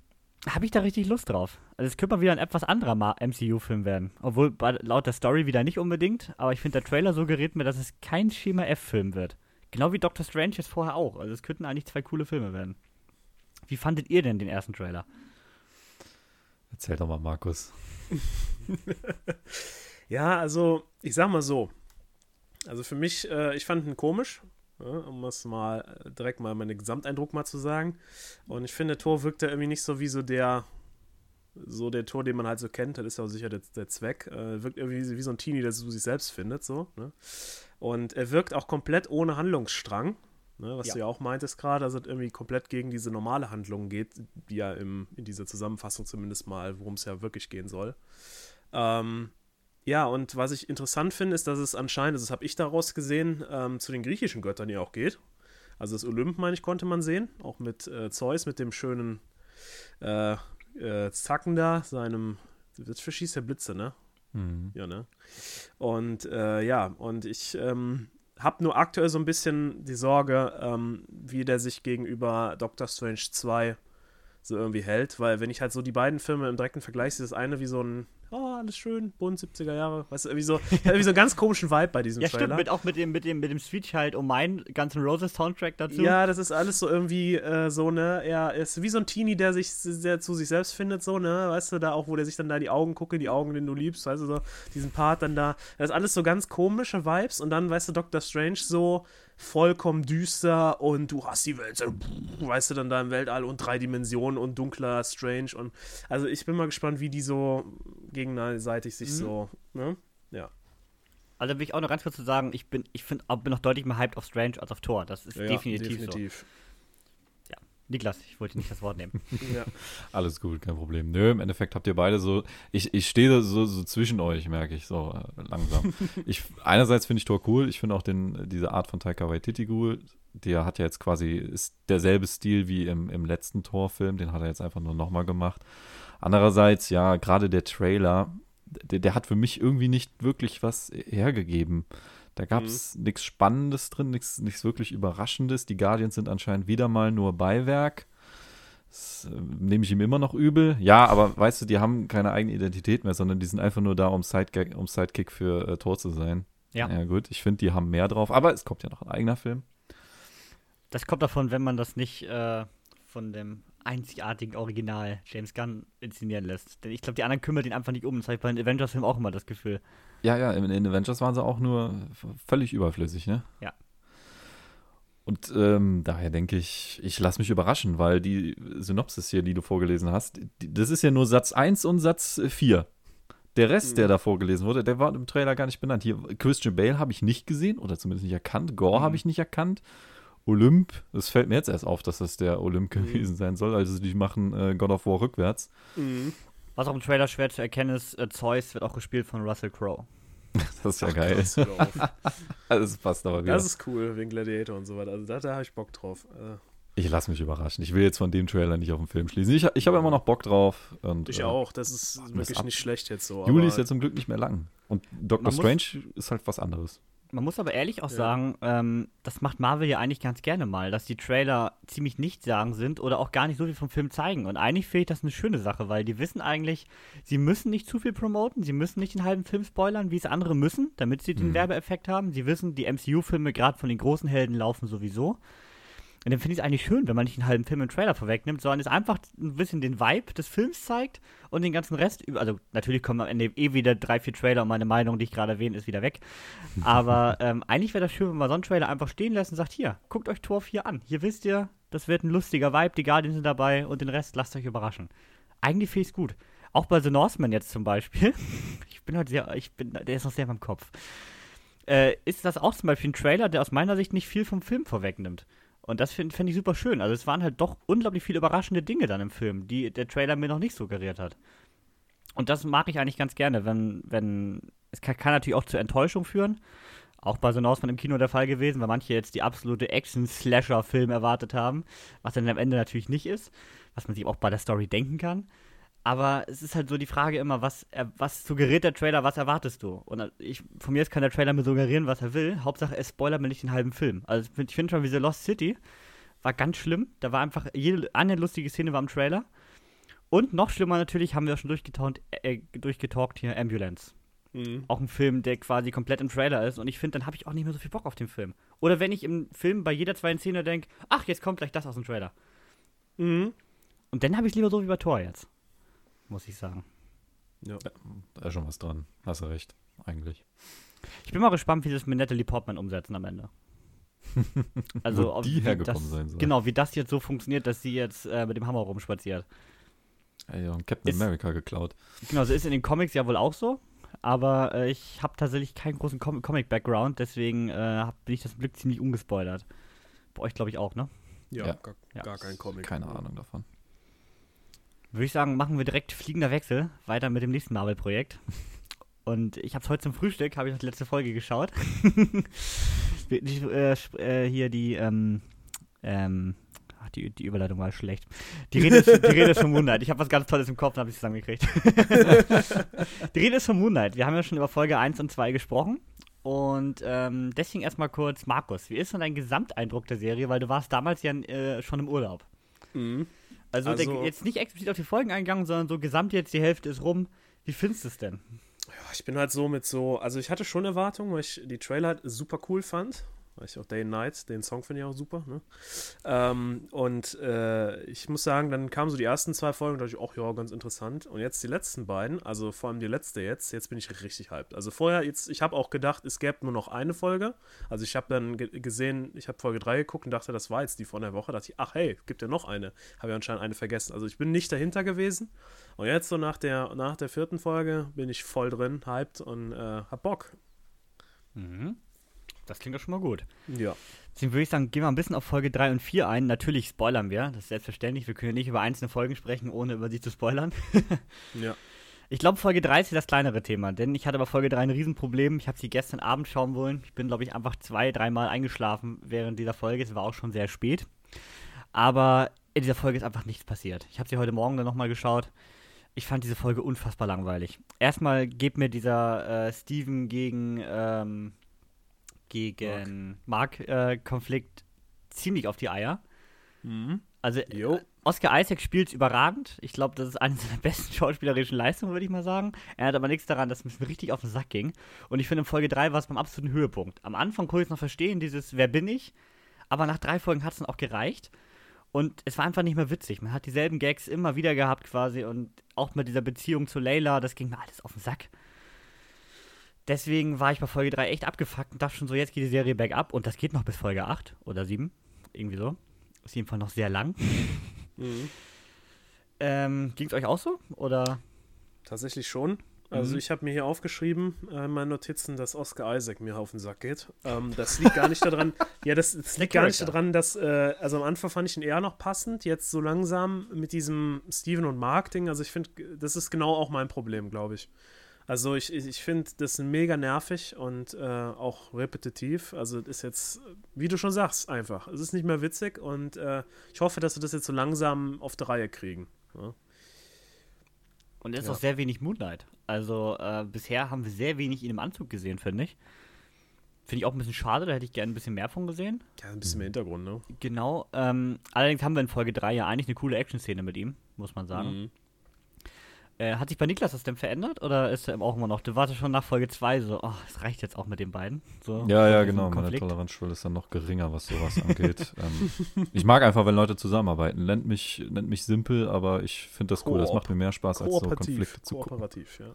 habe ich da richtig Lust drauf. Also es könnte mal wieder ein etwas anderer MCU-Film werden. Obwohl laut der Story wieder nicht unbedingt, aber ich finde, der Trailer suggeriert mir, dass es kein Schema F-Film wird. Genau wie Doctor Strange jetzt vorher auch. Also es könnten eigentlich zwei coole Filme werden. Wie fandet ihr denn den ersten Trailer?
Erzähl doch mal, Markus.
Ja, also, ich sag mal so. Also für mich, äh, ich fand ihn komisch, um es mal äh, direkt mal meinen Gesamteindruck mal zu sagen. Und ich finde, Tor wirkt ja irgendwie nicht so wie so der, so der Tor, den man halt so kennt. Das ist ja auch sicher der, der Zweck. Äh, wirkt irgendwie wie so ein Teenie, der so sich selbst findet, so. Ne? Und er wirkt auch komplett ohne Handlungsstrang. Ne, was
Ja.
du ja auch meintest gerade, dass es irgendwie komplett gegen diese normale Handlung geht, die ja im, in dieser Zusammenfassung zumindest mal, worum es ja wirklich gehen soll. Ähm, ja, und was ich interessant finde, ist, dass es anscheinend, das habe ich daraus gesehen, ähm, zu den griechischen Göttern ja auch geht. Also das Olymp, meine ich, konnte man sehen. Auch mit äh, Zeus, mit dem schönen äh, äh, Zacken da, seinem. Das verschießt ja Blitze, ne?
Mhm.
Ja, ne? Und äh, ja, und ich ähm, habe nur aktuell so ein bisschen die Sorge, ähm, wie der sich gegenüber Doctor Strange 2 so irgendwie hält, weil wenn ich halt so die beiden Filme im direkten Vergleich sehe, das eine wie so ein, oh, alles schön, bunt, 70er Jahre. Weißt du, irgendwie so, irgendwie so einen ganz komischen Vibe bei diesem
Ja,
Trailer.
stimmt, mit, auch mit dem, mit dem, mit dem Switch halt um meinen ganzen Roses-Soundtrack dazu.
Ja, das ist alles so irgendwie äh, so, ne? Er ist wie so ein Teenie, der sich sehr zu sich selbst findet, so, ne? Weißt du, da auch, wo der sich dann da die Augen guckt, in die Augen, den du liebst, weißt du, so, diesen Part dann da. Das ist alles so ganz komische Vibes und dann, weißt du, Doctor Strange so vollkommen düster und du hast die Welt so, weißt du, dann da im Weltall und drei Dimensionen und dunkler Strange und also ich bin mal gespannt, wie die so gegenseitig sich
Mhm.
so, ne? Ja.
Also will ich auch noch ganz kurz zu sagen, ich bin, ich find, bin noch deutlich mehr hyped auf Strange als auf Thor. Das ist
ja,
definitiv,
definitiv.
so. Niklas, ich wollte nicht das Wort nehmen.
Ja.
Alles gut, kein Problem. Nö, im Endeffekt habt ihr beide so, ich, ich stehe da so, so zwischen euch, merke ich, so äh, langsam. ich, einerseits finde ich Thor cool, ich finde auch den, diese Art von Taika Waititi cool. Der hat ja jetzt quasi, ist derselbe Stil wie im, im letzten Thor-Film, den hat er jetzt einfach nur nochmal gemacht. Andererseits, ja, gerade der Trailer, der, der hat für mich irgendwie nicht wirklich was hergegeben. Da gab es nichts Spannendes drin, nichts wirklich Überraschendes. Die Guardians sind anscheinend wieder mal nur Beiwerk. Das äh, nehme ich ihm immer noch übel. Ja, aber weißt du, die haben keine eigene Identität mehr, sondern die sind einfach nur da, um Sidekick, um Sidekick für äh, Thor zu sein.
Ja.
Ja, gut, ich finde, die haben mehr drauf. Aber es kommt ja noch ein eigener Film.
Das kommt davon, wenn man das nicht äh, von dem einzigartigen Original James Gunn inszenieren lässt. Denn ich glaube, die anderen kümmern ihn einfach nicht um. Das habe ich bei den Avengers-Filmen auch immer das Gefühl.
Ja, ja, in, in Avengers waren sie auch nur völlig überflüssig, ne?
Ja.
Und ähm, daher denke ich, ich lasse mich überraschen, weil die Synopsis hier, die du vorgelesen hast, die, das ist ja nur Satz 1 und Satz 4. Der Rest, der da vorgelesen wurde, der war im Trailer gar nicht benannt. Hier, Christian Bale habe ich nicht gesehen oder zumindest nicht erkannt. Gore habe ich nicht erkannt. Olymp, das fällt mir jetzt erst auf, dass das der Olymp gewesen sein soll. Also die machen äh, God of War rückwärts.
Mhm.
Was auch im Trailer schwer zu erkennen ist, äh, Zeus wird auch gespielt von Russell Crowe.
Das ist ja
Ach,
geil.
krass.
Das passt aber wieder.
Das ist cool, wegen Gladiator und so weiter. Also da, da habe ich Bock drauf. Äh,
Ich lasse mich überraschen. Ich will jetzt von dem Trailer nicht auf den Film schließen. Ich, ich habe immer noch Bock drauf. Und,
ich
äh,
auch. Das ist wirklich nicht schlecht jetzt so.
Juli
aber
ist ja zum Glück nicht mehr lang. Und Doctor Strange ist halt was anderes.
Man muss aber ehrlich auch
Ja.
sagen, ähm, das macht Marvel ja eigentlich ganz gerne mal, dass die Trailer ziemlich nichtssagend sind oder auch gar nicht so viel vom Film zeigen. Und eigentlich finde ich das eine schöne Sache, weil die wissen eigentlich, sie müssen nicht zu viel promoten, sie müssen nicht den halben Film spoilern, wie es andere müssen, damit sie den
Mhm.
Werbeeffekt haben. Sie wissen, die MCU-Filme gerade von den großen Helden laufen sowieso. Und dann finde ich es eigentlich schön, wenn man nicht einen halben Film im Trailer vorwegnimmt, sondern es einfach ein bisschen den Vibe des Films zeigt und den ganzen Rest. Also, natürlich kommen am Ende eh wieder drei, vier Trailer und meine Meinung, die ich gerade erwähne, ist wieder weg. Aber ähm, eigentlich wäre das schön, wenn man so einen Trailer einfach stehen lässt und sagt: Hier, guckt euch Tor 4 an. Hier wisst ihr, das wird ein lustiger Vibe, die Guardians sind dabei und den Rest lasst euch überraschen. Eigentlich finde ich es gut. Auch bei The Northman jetzt zum Beispiel. ich bin heute sehr, ich bin, der ist noch sehr in meinem Kopf. Äh, ist das auch zum Beispiel ein Trailer, der aus meiner Sicht nicht viel vom Film vorwegnimmt. Und das finde find ich super schön. Also es waren halt doch unglaublich viele überraschende Dinge dann im Film, die der Trailer mir noch nicht suggeriert hat. Und das mag ich eigentlich ganz gerne, wenn, wenn, es kann, kann natürlich auch zur Enttäuschung führen. Auch bei so Ausmann im Kino der Fall gewesen, weil manche jetzt die absolute Action-Slasher-Film erwartet haben, was dann am Ende natürlich nicht ist, was man sich auch bei der Story denken kann. Aber es ist halt so die Frage immer, was, er- was suggeriert der Trailer, was erwartest du? Und äh, ich, von mir aus kann der Trailer mir suggerieren, was er will. Hauptsache, es spoilert mir nicht den halben Film. Also ich find- ich finde schon, wie The Lost City war ganz schlimm. Da war einfach, jede eine lustige Szene war im Trailer. Und noch schlimmer natürlich, haben wir schon durchgetalkt, äh, durchgetalkt hier, Ambulance.
Mhm.
Auch ein Film, der quasi komplett im Trailer ist. Und ich finde, dann habe ich auch nicht mehr so viel Bock auf den Film. Oder wenn ich im Film bei jeder zweiten Szene denke, ach, jetzt kommt gleich das aus dem Trailer.
Mhm.
Und dann habe ich lieber so wie bei Thor jetzt. Muss ich sagen.
Ja.
Da ist schon was dran. Hast du recht, eigentlich.
Ich bin mal gespannt, wie sie das mit Natalie Portman umsetzen am Ende. Also,
Wo
ob-
die
wie
hergekommen
das,
sein soll.
Genau, wie das jetzt so funktioniert, dass sie jetzt äh, mit dem Hammer rumspaziert.
Ey, und Captain
Ist-
America geklaut.
Genau, so ist in den Comics ja wohl auch so. Aber äh, ich habe tatsächlich keinen großen Com Comic-Background, deswegen äh, hab, bin ich das Glück ziemlich ungespoilert. Bei euch, glaube ich, auch, ne?
Ja,
Ja.
Gar,
Ja.
gar kein Comic.
Keine Ahnung davon.
Würde ich sagen, machen wir direkt fliegender Wechsel weiter mit dem nächsten Marvel-Projekt. Und ich habe es heute zum Frühstück, habe ich die letzte Folge geschaut. die, äh, äh, hier die, ähm, ähm, ach, die, die Überleitung war schlecht. Die Rede ist, die Rede ist von Moonlight. Ich habe was ganz Tolles im Kopf, dann habe ich es zusammengekriegt. die Rede ist von Moonlight. Wir haben ja schon über Folge 1 und 2 gesprochen. Und ähm, deswegen erstmal kurz, Markus, wie ist denn dein Gesamteindruck der Serie? Weil du warst damals ja äh, schon im Urlaub.
Mhm.
Also,
Also-
der, jetzt nicht explizit auf die Folgen eingegangen, sondern so gesamt jetzt die Hälfte ist rum. Wie findest du es denn?
Ja, ich bin halt so mit so, also ich hatte schon Erwartungen, weil ich die Trailer halt super cool fand. Weil ich auch Day and Night, den Song finde ich auch super. Ne? Ähm, und äh, ich muss sagen, dann kamen so die ersten zwei Folgen, da dachte ich, ach ja, ganz interessant. Und jetzt die letzten beiden, also vor allem die letzte jetzt, jetzt bin ich richtig hyped. Also vorher, jetzt, ich habe auch gedacht, es gäbe nur noch eine Folge. Also ich habe dann gesehen, ich habe Folge 3 geguckt und dachte, das war jetzt die von der Woche. Da dachte ich, ach hey, gibt ja noch eine. Habe ja anscheinend eine vergessen. Also ich bin nicht dahinter gewesen. Und jetzt so nach der, nach der vierten Folge bin ich voll drin, hyped und äh, hab Bock.
Mhm. Das klingt doch schon mal gut.
Ja.
Deswegen würde ich sagen, gehen wir ein bisschen auf Folge 3 und 4 ein. Natürlich spoilern wir, das ist selbstverständlich. Wir können nicht über einzelne Folgen sprechen, ohne über sie zu spoilern.
ja.
Ich glaube, Folge 3 ist hier das kleinere Thema, denn ich hatte bei Folge 3 ein Riesenproblem. Ich habe sie gestern Abend schauen wollen. Ich bin, glaube ich, einfach zwei, dreimal eingeschlafen während dieser Folge. Es war auch schon sehr spät. Aber in dieser Folge ist einfach nichts passiert. Ich habe sie heute Morgen dann nochmal geschaut. Ich fand diese Folge unfassbar langweilig. Erstmal geht mir dieser äh, Steven gegen ähm, gegen Mark-Konflikt äh, ziemlich auf die Eier.
Mhm.
Also
jo.
Oscar Isaac spielt überragend. Ich glaube, das ist eine seiner besten schauspielerischen Leistungen, würde ich mal sagen. Er hat aber nichts daran, dass es mir richtig auf den Sack ging. Und ich finde, in Folge 3 war es beim absoluten Höhepunkt. Am Anfang konnte ich es noch verstehen, dieses Wer bin ich? Aber nach drei Folgen hat es dann auch gereicht. Und es war einfach nicht mehr witzig. Man hat dieselben Gags immer wieder gehabt quasi. Und auch mit dieser Beziehung zu Layla, das ging mir alles auf den Sack. Deswegen war ich bei Folge 3 echt abgefuckt und dachte schon so, jetzt geht die Serie bergab und das geht noch bis Folge 8 oder 7. Irgendwie so. Ist jedenfalls noch sehr lang. Mhm. Ähm, Ging es euch auch so? Oder?
Tatsächlich schon. Also mhm. ich habe mir hier aufgeschrieben, äh, meine Notizen, dass Oscar Isaac mir auf den Sack geht. Ähm, das liegt gar nicht daran, ja, das, das liegt gar nicht daran, dass, äh, also am Anfang fand ich ihn eher noch passend, jetzt so langsam mit diesem Steven und Mark Ding, also ich finde, das ist genau auch mein Problem, glaube ich. Also ich, ich finde das mega nervig und äh, auch repetitiv. Also ist jetzt, wie du schon sagst, einfach. Es ist nicht mehr witzig und äh, ich hoffe, dass wir das jetzt so langsam auf die Reihe kriegen. Ja.
Und es ist ja. auch sehr wenig Moonlight. Also äh, bisher haben wir sehr wenig in dem Anzug gesehen, finde ich. Finde ich auch ein bisschen schade, da hätte ich gerne ein bisschen mehr von gesehen.
Ja, ein bisschen mehr Hintergrund, ne?
Genau. Ähm, allerdings haben wir in Folge 3 ja eigentlich eine coole Action-Szene mit ihm, muss man sagen. Mhm. Äh, hat sich bei Niklas das denn verändert oder ist er auch immer noch? Du wartest schon nach Folge 2 so, oh, es reicht jetzt auch mit den beiden. So,
ja, ja, genau. Meine Toleranzschwelle ist dann noch geringer, was sowas angeht. ähm, ich mag einfach, wenn Leute zusammenarbeiten. Nennt mich, nennt mich simpel, aber ich finde das cool. Das macht mir mehr Spaß, als so Konflikte zu gucken. Kooperativ, ja.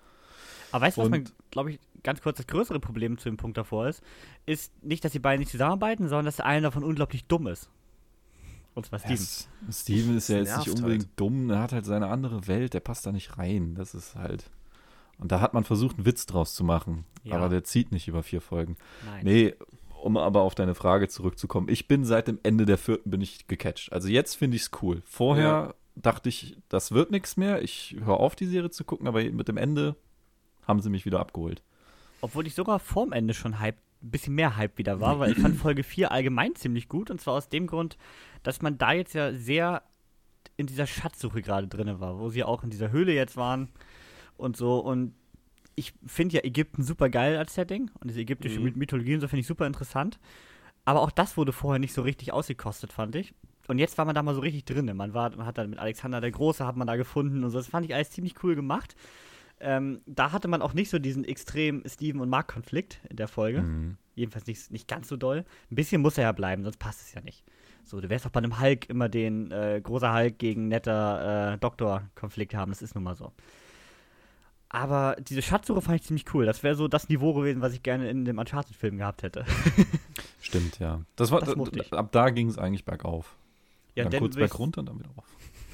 Aber weißt du, was man, glaube ich, ganz kurz das größere Problem zu dem Punkt davor ist? Ist nicht, dass die beiden nicht zusammenarbeiten, sondern dass einer davon unglaublich dumm ist. Und zwar Steven.
Ja, Steven ist ja jetzt nicht unbedingt halt. dumm, er hat halt seine andere Welt, der passt da nicht rein. Das ist halt. Und da hat man versucht, einen Witz draus zu machen. Ja. Aber der zieht nicht über vier Folgen. Nein. Nee, um aber auf deine Frage zurückzukommen. Ich bin seit dem Ende der vierten bin ich gecatcht. Also jetzt finde ich es cool. Vorher ja. dachte ich, das wird nichts mehr. Ich höre auf, die Serie zu gucken, aber mit dem Ende haben sie mich wieder abgeholt.
Obwohl ich sogar vorm Ende schon hype, ein bisschen mehr Hype wieder war, weil ich fand Folge 4 allgemein ziemlich gut. Und zwar aus dem Grund, dass man da jetzt ja sehr in dieser Schatzsuche gerade drin war, wo sie auch in dieser Höhle jetzt waren und so. Und ich finde ja Ägypten super geil als Setting und diese ägyptische mhm. Mythologie und so finde ich super interessant. Aber auch das wurde vorher nicht so richtig ausgekostet, fand ich. Und jetzt war man da mal so richtig drin. Man, war, man hat dann mit Alexander der Große, hat man da gefunden und so. Das fand ich alles ziemlich cool gemacht. Ähm, da hatte man auch nicht so diesen extremen Steven- und Mark-Konflikt in der Folge. Mhm. Jedenfalls nicht, nicht ganz so doll. Ein bisschen muss er ja bleiben, sonst passt es ja nicht. So, du wirst auch bei einem Hulk immer den äh, großer Hulk gegen netter äh, Doktor-Konflikt haben. Das ist nun mal so. Aber diese Schatzsuche fand ich ziemlich cool. Das wäre so das Niveau gewesen, was ich gerne in dem Uncharted-Film gehabt hätte.
Stimmt, ja. Das war, das ab da ging es eigentlich bergauf. Ja, dann, kurz bergunter und dann wieder auf.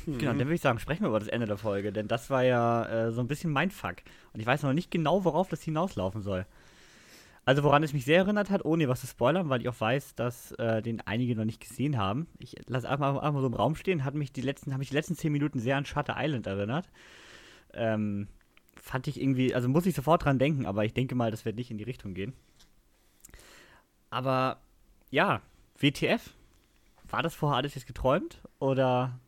Genau, dann würde ich sagen, sprechen wir über das Ende der Folge, denn das war ja äh, so ein bisschen mein Fuck. Und ich weiß noch nicht genau, worauf das hinauslaufen soll. Also woran es mich sehr erinnert hat, ohne was zu spoilern, weil ich auch weiß, dass äh, den einige noch nicht gesehen haben. Ich lasse einfach, einfach so im Raum stehen, hat mich die letzten, haben mich die letzten zehn Minuten sehr an Shutter Island erinnert. Ähm, fand ich irgendwie, also muss ich sofort dran denken, aber ich denke mal, das wird nicht in die Richtung gehen. Aber ja, WTF? War das vorher alles jetzt geträumt? Oder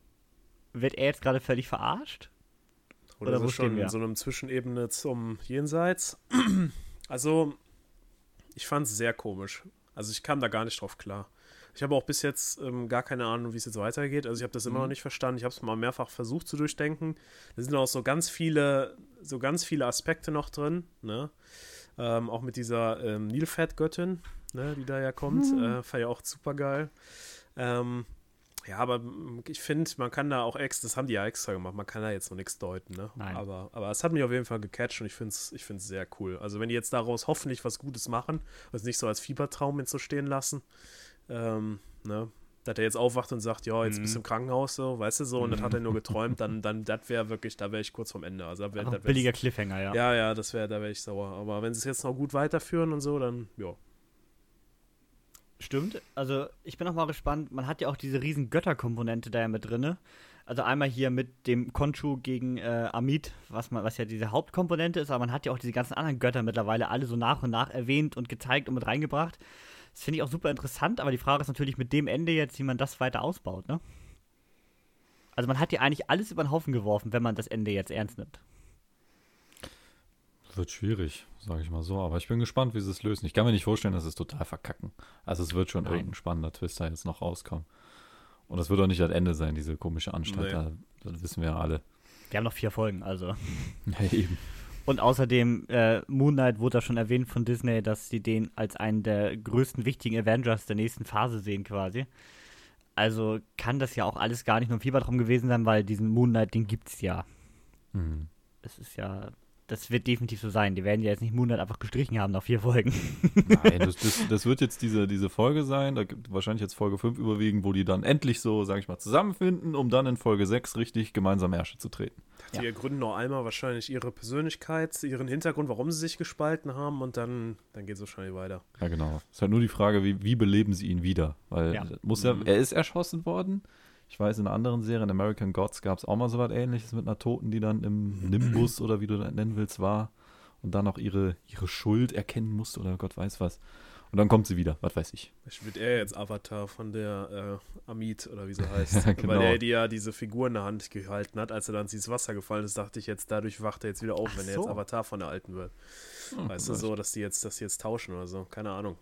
wird er jetzt gerade völlig verarscht?
Oder, Oder wo schon wir? in so einem Zwischenebene zum Jenseits? Also, ich fand es sehr komisch. Also ich kam da gar nicht drauf klar. Ich habe auch bis jetzt ähm, gar keine Ahnung, wie es jetzt weitergeht. Also ich habe das immer
Mhm.
noch nicht verstanden. Ich habe es mal mehrfach versucht zu durchdenken. Da sind auch so ganz viele, so ganz viele Aspekte noch drin. Ne? Ähm, auch mit dieser ähm, Nilpferdgöttin, ne, die da ja kommt. Äh, fand ich auch super geil. Ähm, ja, aber ich finde, man kann da auch extra, das haben die ja extra gemacht, man kann da jetzt noch nichts deuten, ne?
Nein.
Aber, aber es hat mich auf jeden Fall gecatcht und ich finde es ich find's sehr cool. Also wenn die jetzt daraus hoffentlich was Gutes machen und es nicht so als Fiebertraum mit so stehen lassen, ähm, ne? Dass er jetzt aufwacht und sagt, ja, jetzt bist du im Krankenhaus, so, weißt du so, und das hat er nur geträumt, dann, dann das wäre wirklich, da wäre ich kurz vorm Ende. Also, wär,
billiger Cliffhanger, ja.
ja, ja, das wäre, da wäre ich sauer. Aber wenn sie es jetzt noch gut weiterführen und so, dann, ja.
Stimmt. Also ich bin auch mal gespannt. Man hat ja auch diese riesen Götterkomponente da ja mit drinne. Also einmal hier mit dem Konchu gegen äh, Amit, was, man, was ja diese Hauptkomponente ist, aber man hat ja auch diese ganzen anderen Götter mittlerweile alle so nach und nach erwähnt und gezeigt und mit reingebracht. Das finde ich auch super interessant, aber die Frage ist natürlich mit dem Ende jetzt, wie man das weiter ausbaut, ne? Also man hat ja eigentlich alles über den Haufen geworfen, wenn man das Ende jetzt ernst nimmt.
Wird schwierig, sage ich mal so. Aber ich bin gespannt, wie sie es lösen. Ich kann mir nicht vorstellen, dass sie es total verkacken. Also es wird schon
Nein.
irgendein spannender Twist da jetzt noch rauskommen. Und das wird auch nicht das Ende sein, diese komische Anstalt.
Nee.
Da, das wissen wir ja alle.
Wir haben noch vier Folgen, also.
Ja, eben.
Und außerdem, äh, Moon Knight wurde da schon erwähnt von Disney, dass sie den als einen der größten wichtigen Avengers der nächsten Phase sehen quasi. Also kann das ja auch alles gar nicht nur ein Fiebertraum gewesen sein, weil diesen Moon Knight, den gibt's ja.
Hm.
Das ist ja, das wird definitiv so sein. Die werden ja jetzt nicht Moon Knight einfach gestrichen haben nach vier Folgen.
Nein, das, das, das wird jetzt diese, diese Folge sein. Da gibt wahrscheinlich jetzt Folge 5 überwiegend, wo die dann endlich so, sage ich mal, zusammenfinden, um dann in Folge 6 richtig gemeinsam Ärsche zu treten.
Ja.
Die ergründen noch einmal wahrscheinlich ihre Persönlichkeit, ihren Hintergrund, warum sie sich gespalten haben und dann, dann geht es wahrscheinlich weiter.
Ja, genau. Ist halt nur die Frage, wie, wie beleben sie ihn wieder? Weil
Ja.
muss er, er ist erschossen worden. Ich weiß, in einer anderen Serie, in American Gods, gab es auch mal so was ähnliches mit einer Toten, die dann im Nimbus oder wie du das nennen willst, war und dann auch ihre, ihre Schuld erkennen musste oder Gott weiß was. Und dann kommt sie wieder, was weiß ich.
Ich wird er jetzt Avatar von der äh, Amit oder wie sie heißt.
Ja, genau.
Weil er die ja diese Figur in der Hand gehalten hat, als er dann ins Wasser gefallen ist, dachte ich jetzt, dadurch wacht er jetzt wieder auf,
Ach
wenn er
so.
jetzt Avatar von der alten wird.
Hm,
weißt du,
vielleicht.
so, dass die jetzt, dass die jetzt tauschen oder so. Keine Ahnung.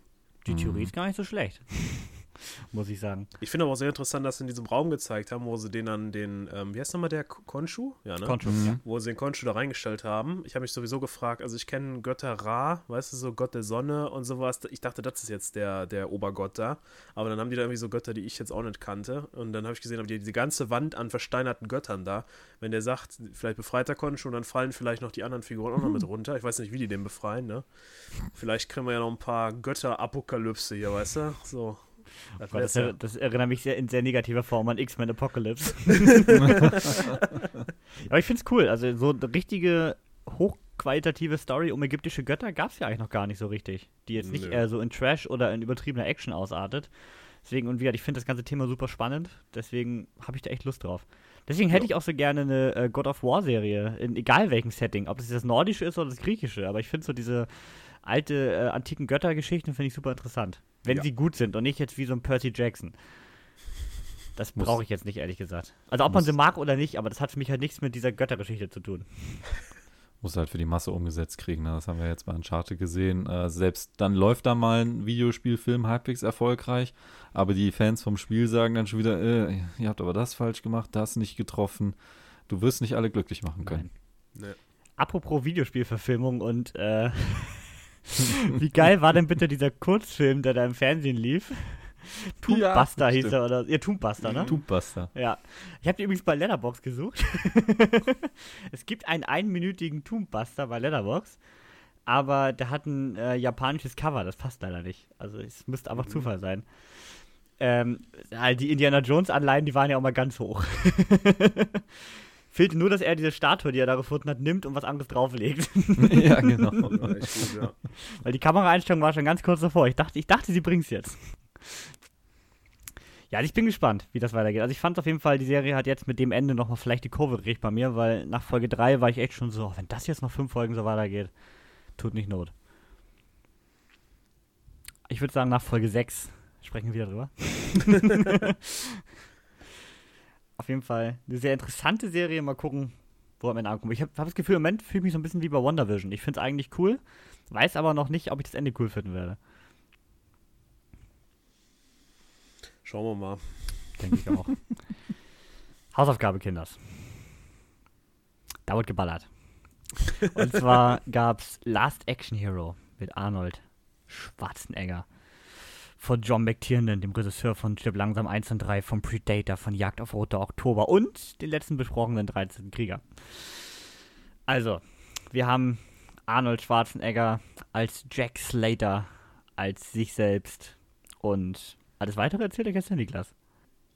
Die Theorie
Mhm.
ist gar nicht so schlecht. Muss ich sagen.
Ich finde aber auch sehr interessant, dass sie in diesem Raum gezeigt haben, wo sie den dann den, ähm, wie heißt nochmal der Konshu? Ja, ne?
Koncho,
Mhm.
ja.
wo sie den Konshu da reingestellt haben. Ich habe mich sowieso gefragt, also ich kenne Götter Ra, weißt du, so Gott der Sonne und sowas. Ich dachte, das ist jetzt der, der Obergott da. Aber dann haben die da irgendwie so Götter, die ich jetzt auch nicht kannte. Und dann habe ich gesehen, haben die diese ganze Wand an versteinerten Göttern da. Wenn der sagt, vielleicht befreit der Konshu, dann fallen vielleicht noch die anderen Figuren auch noch mit runter. Ich weiß nicht, wie die den befreien, ne? Vielleicht kriegen wir ja noch ein paar Götter-Apokalypse hier, weißt du? So. Das
Gott,
wär's
das,
ja.
das erinnert mich sehr in sehr negativer Form an X-Men Apocalypse. Aber ich finde es cool. Also so eine richtige hochqualitative Story um ägyptische Götter gab es ja eigentlich noch gar nicht so richtig. Die jetzt nicht
Nö.
eher so in Trash oder in übertriebener Action ausartet. Deswegen, und wie gesagt, ich finde das ganze Thema super spannend. Deswegen habe ich da echt Lust drauf. Deswegen hätte
Ja.
ich auch so gerne eine äh, God of War Serie, in egal welchem Setting, ob es das nordische ist oder das griechische. Aber ich finde so diese alte, äh, antiken Göttergeschichten finde ich super interessant. Wenn
Ja.
sie gut sind und nicht jetzt wie so ein Percy Jackson. Das brauche ich jetzt nicht, ehrlich gesagt. Also ob man sie mag oder nicht, aber das hat für mich halt nichts mit dieser Göttergeschichte zu tun.
Muss halt für die Masse umgesetzt kriegen. Ne? Das haben wir jetzt bei Uncharted gesehen. Äh, selbst dann läuft da mal ein Videospielfilm halbwegs erfolgreich, aber die Fans vom Spiel sagen dann schon wieder, äh, ihr habt aber das falsch gemacht, das nicht getroffen. Du wirst nicht alle glücklich machen können.
Nee.
Apropos Videospielverfilmung und äh, wie geil war denn bitte dieser Kurzfilm, der da im Fernsehen lief? Tombbuster hieß
stimmt.
er, oder? Ja, Tombbuster, ne?
Tombbuster.
Ja. Ich habe die übrigens bei Letterbox gesucht. es gibt einen einminütigen Tombbuster bei Letterbox, aber der hat ein äh, japanisches Cover, das passt leider nicht. Also es müsste einfach
Mhm.
Zufall sein. Ähm, halt die Indiana Jones Anleihen, die waren ja auch mal ganz hoch. Fehlte nur, dass er diese Statue, die er da gefunden hat, nimmt und was anderes drauflegt.
ja, genau.
Echt gut, ja.
Weil die Kameraeinstellung war schon ganz kurz davor. Ich dachte, ich dachte, sie bringt's jetzt. Ja, also ich bin gespannt, wie das weitergeht. Also ich fand auf jeden Fall, die Serie hat jetzt mit dem Ende nochmal vielleicht die Kurve gekriegt bei mir, weil nach Folge 3 war ich echt schon so, oh, wenn das jetzt noch fünf Folgen so weitergeht, tut nicht Not. Ich würde sagen, nach Folge 6 sprechen wir wieder drüber. auf jeden Fall eine sehr interessante Serie. Mal gucken, wo am Ende ankommt. Ich habe hab das Gefühl, im Moment fühle ich mich so ein bisschen wie bei WandaVision. Ich finde es eigentlich cool, weiß aber noch nicht, ob ich das Ende cool finden werde.
Schauen wir mal.
Denke ich auch. Hausaufgabe, Kinders. Da wird geballert. Und zwar gab's Last Action Hero mit Arnold Schwarzenegger. Von John McTiernan, dem Regisseur von Stirb langsam 1 und 3, von Predator, von Jagd auf Roter Oktober und den letzten besprochenen 13. Krieger. Also, wir haben Arnold Schwarzenegger als Jack Slater, als sich selbst und alles weitere erzählt er gestern Niklas.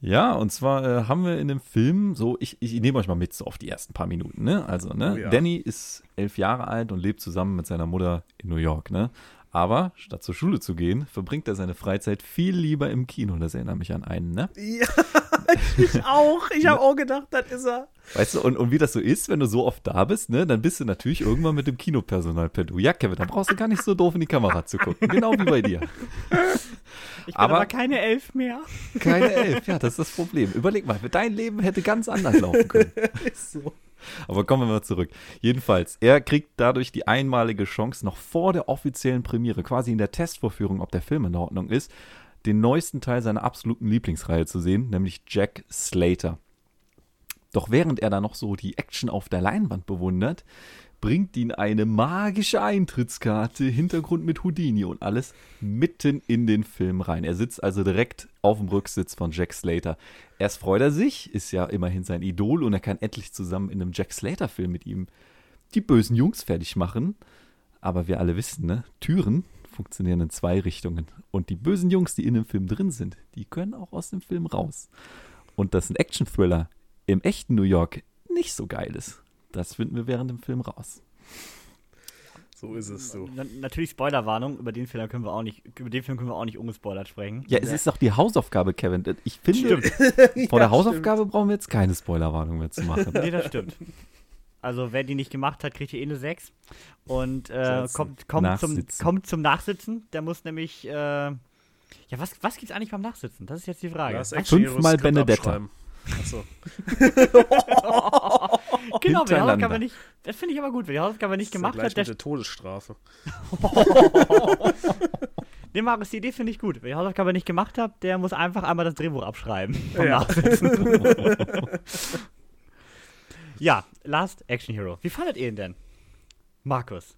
Ja, und zwar äh, haben wir in dem Film so, ich, ich nehme euch mal mit so auf die ersten paar Minuten, ne? Also, ne?
Oh ja.
Danny ist elf Jahre alt und lebt zusammen mit seiner Mutter in New York, ne? Aber statt zur Schule zu gehen, verbringt er seine Freizeit viel lieber im Kino. Das erinnert mich an einen, ne?
Ja, ich auch. Ich habe auch gedacht, das ist er.
Weißt du, und, und wie das so ist, wenn du so oft da bist, ne, dann bist du natürlich irgendwann mit dem Kinopersonal per Du. Ja, Kevin, da brauchst du gar nicht so doof in die Kamera zu gucken. Genau wie bei dir.
Ich bin
Aber-
aber, keine Elf mehr.
Keine Elf, ja, das ist das Problem. Überleg mal, dein Leben hätte ganz anders laufen können.
Ist so.
Aber kommen wir mal zurück. Jedenfalls, er kriegt dadurch die einmalige Chance, noch vor der offiziellen Premiere, quasi in der Testvorführung, ob der Film in Ordnung ist, den neuesten Teil seiner absoluten Lieblingsreihe zu sehen, nämlich Jack Slater. Doch während er da noch so die Action auf der Leinwand bewundert, bringt ihn eine magische Eintrittskarte, Hintergrund mit Houdini und alles mitten in den Film rein. Er sitzt also direkt auf dem Rücksitz von Jack Slater. Erst freut er sich, ist ja immerhin sein Idol und er kann endlich zusammen in einem Jack Slater-Film mit ihm die bösen Jungs fertig machen. Aber wir alle wissen, ne? Türen funktionieren in zwei Richtungen. Und die bösen Jungs, die in dem Film drin sind, die können auch aus dem Film raus. Und dass ein Action-Thriller im echten New York nicht so geil ist, das finden wir während dem Film raus.
So ist es so.
Na, natürlich Spoilerwarnung, über den Film können wir auch nicht, über den Film können wir auch nicht ungespoilert sprechen.
Ja, es ist doch die Hausaufgabe, Kevin. Ich finde,
Stimmt.
vor der Hausaufgabe brauchen wir jetzt keine Spoilerwarnung mehr zu machen.
Nee, das stimmt. Also, wer die nicht gemacht hat, kriegt hier eh eine 6. Und äh, kommt, kommt, zum,
Nachsitzen.
kommt zum Nachsitzen. Der muss nämlich. Äh, ja, was, was gibt's eigentlich beim Nachsitzen? Das ist jetzt die Frage.
Fünfmal Benedetta.
Achso.
genau, wer die. Hausaufgabe nicht. Das finde ich aber gut. Wer die Hausaufgabe nicht gemacht
gleich
hat, der.
mit der Todesstrafe.
Nee, Marius, die Idee finde ich gut. Wer die Hausaufgabe nicht gemacht hat, der muss einfach einmal das Drehbuch abschreiben. Vom
Ja.
Ja, Last Action Hero. Wie fandet ihr ihn denn? Markus.